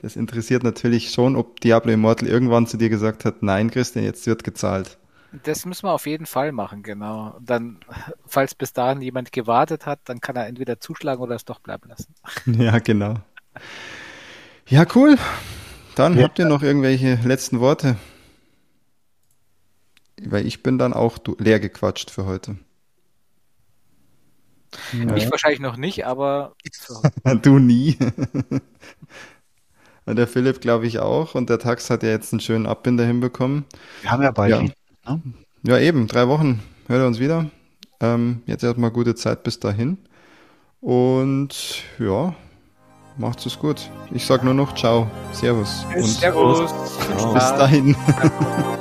S2: Das interessiert natürlich schon, ob Diablo Immortal irgendwann zu dir gesagt hat, nein, Christian, jetzt wird gezahlt.
S4: Das müssen wir auf jeden Fall machen, genau. Und dann, falls bis dahin jemand gewartet hat, dann kann er entweder zuschlagen oder es doch bleiben lassen.
S2: Ja, genau. Ja, cool. Dann
S3: Ja.
S2: habt ihr noch irgendwelche letzten Worte? Weil ich bin dann auch leer gequatscht für heute.
S4: Ich wahrscheinlich noch nicht, aber.
S2: Du nie. Und der Philipp, glaube ich, auch. Und der Tax hat ja jetzt einen schönen Abbinder hinbekommen.
S3: Wir haben ja bald
S2: Ja.
S3: ne?
S2: Ja, eben, drei Wochen. Hört er uns wieder. Ähm, jetzt erstmal gute Zeit bis dahin. Und ja, macht's es gut. Ich sag nur noch Ciao, Servus und
S4: Servus.
S2: bis dahin.
S4: Ciao.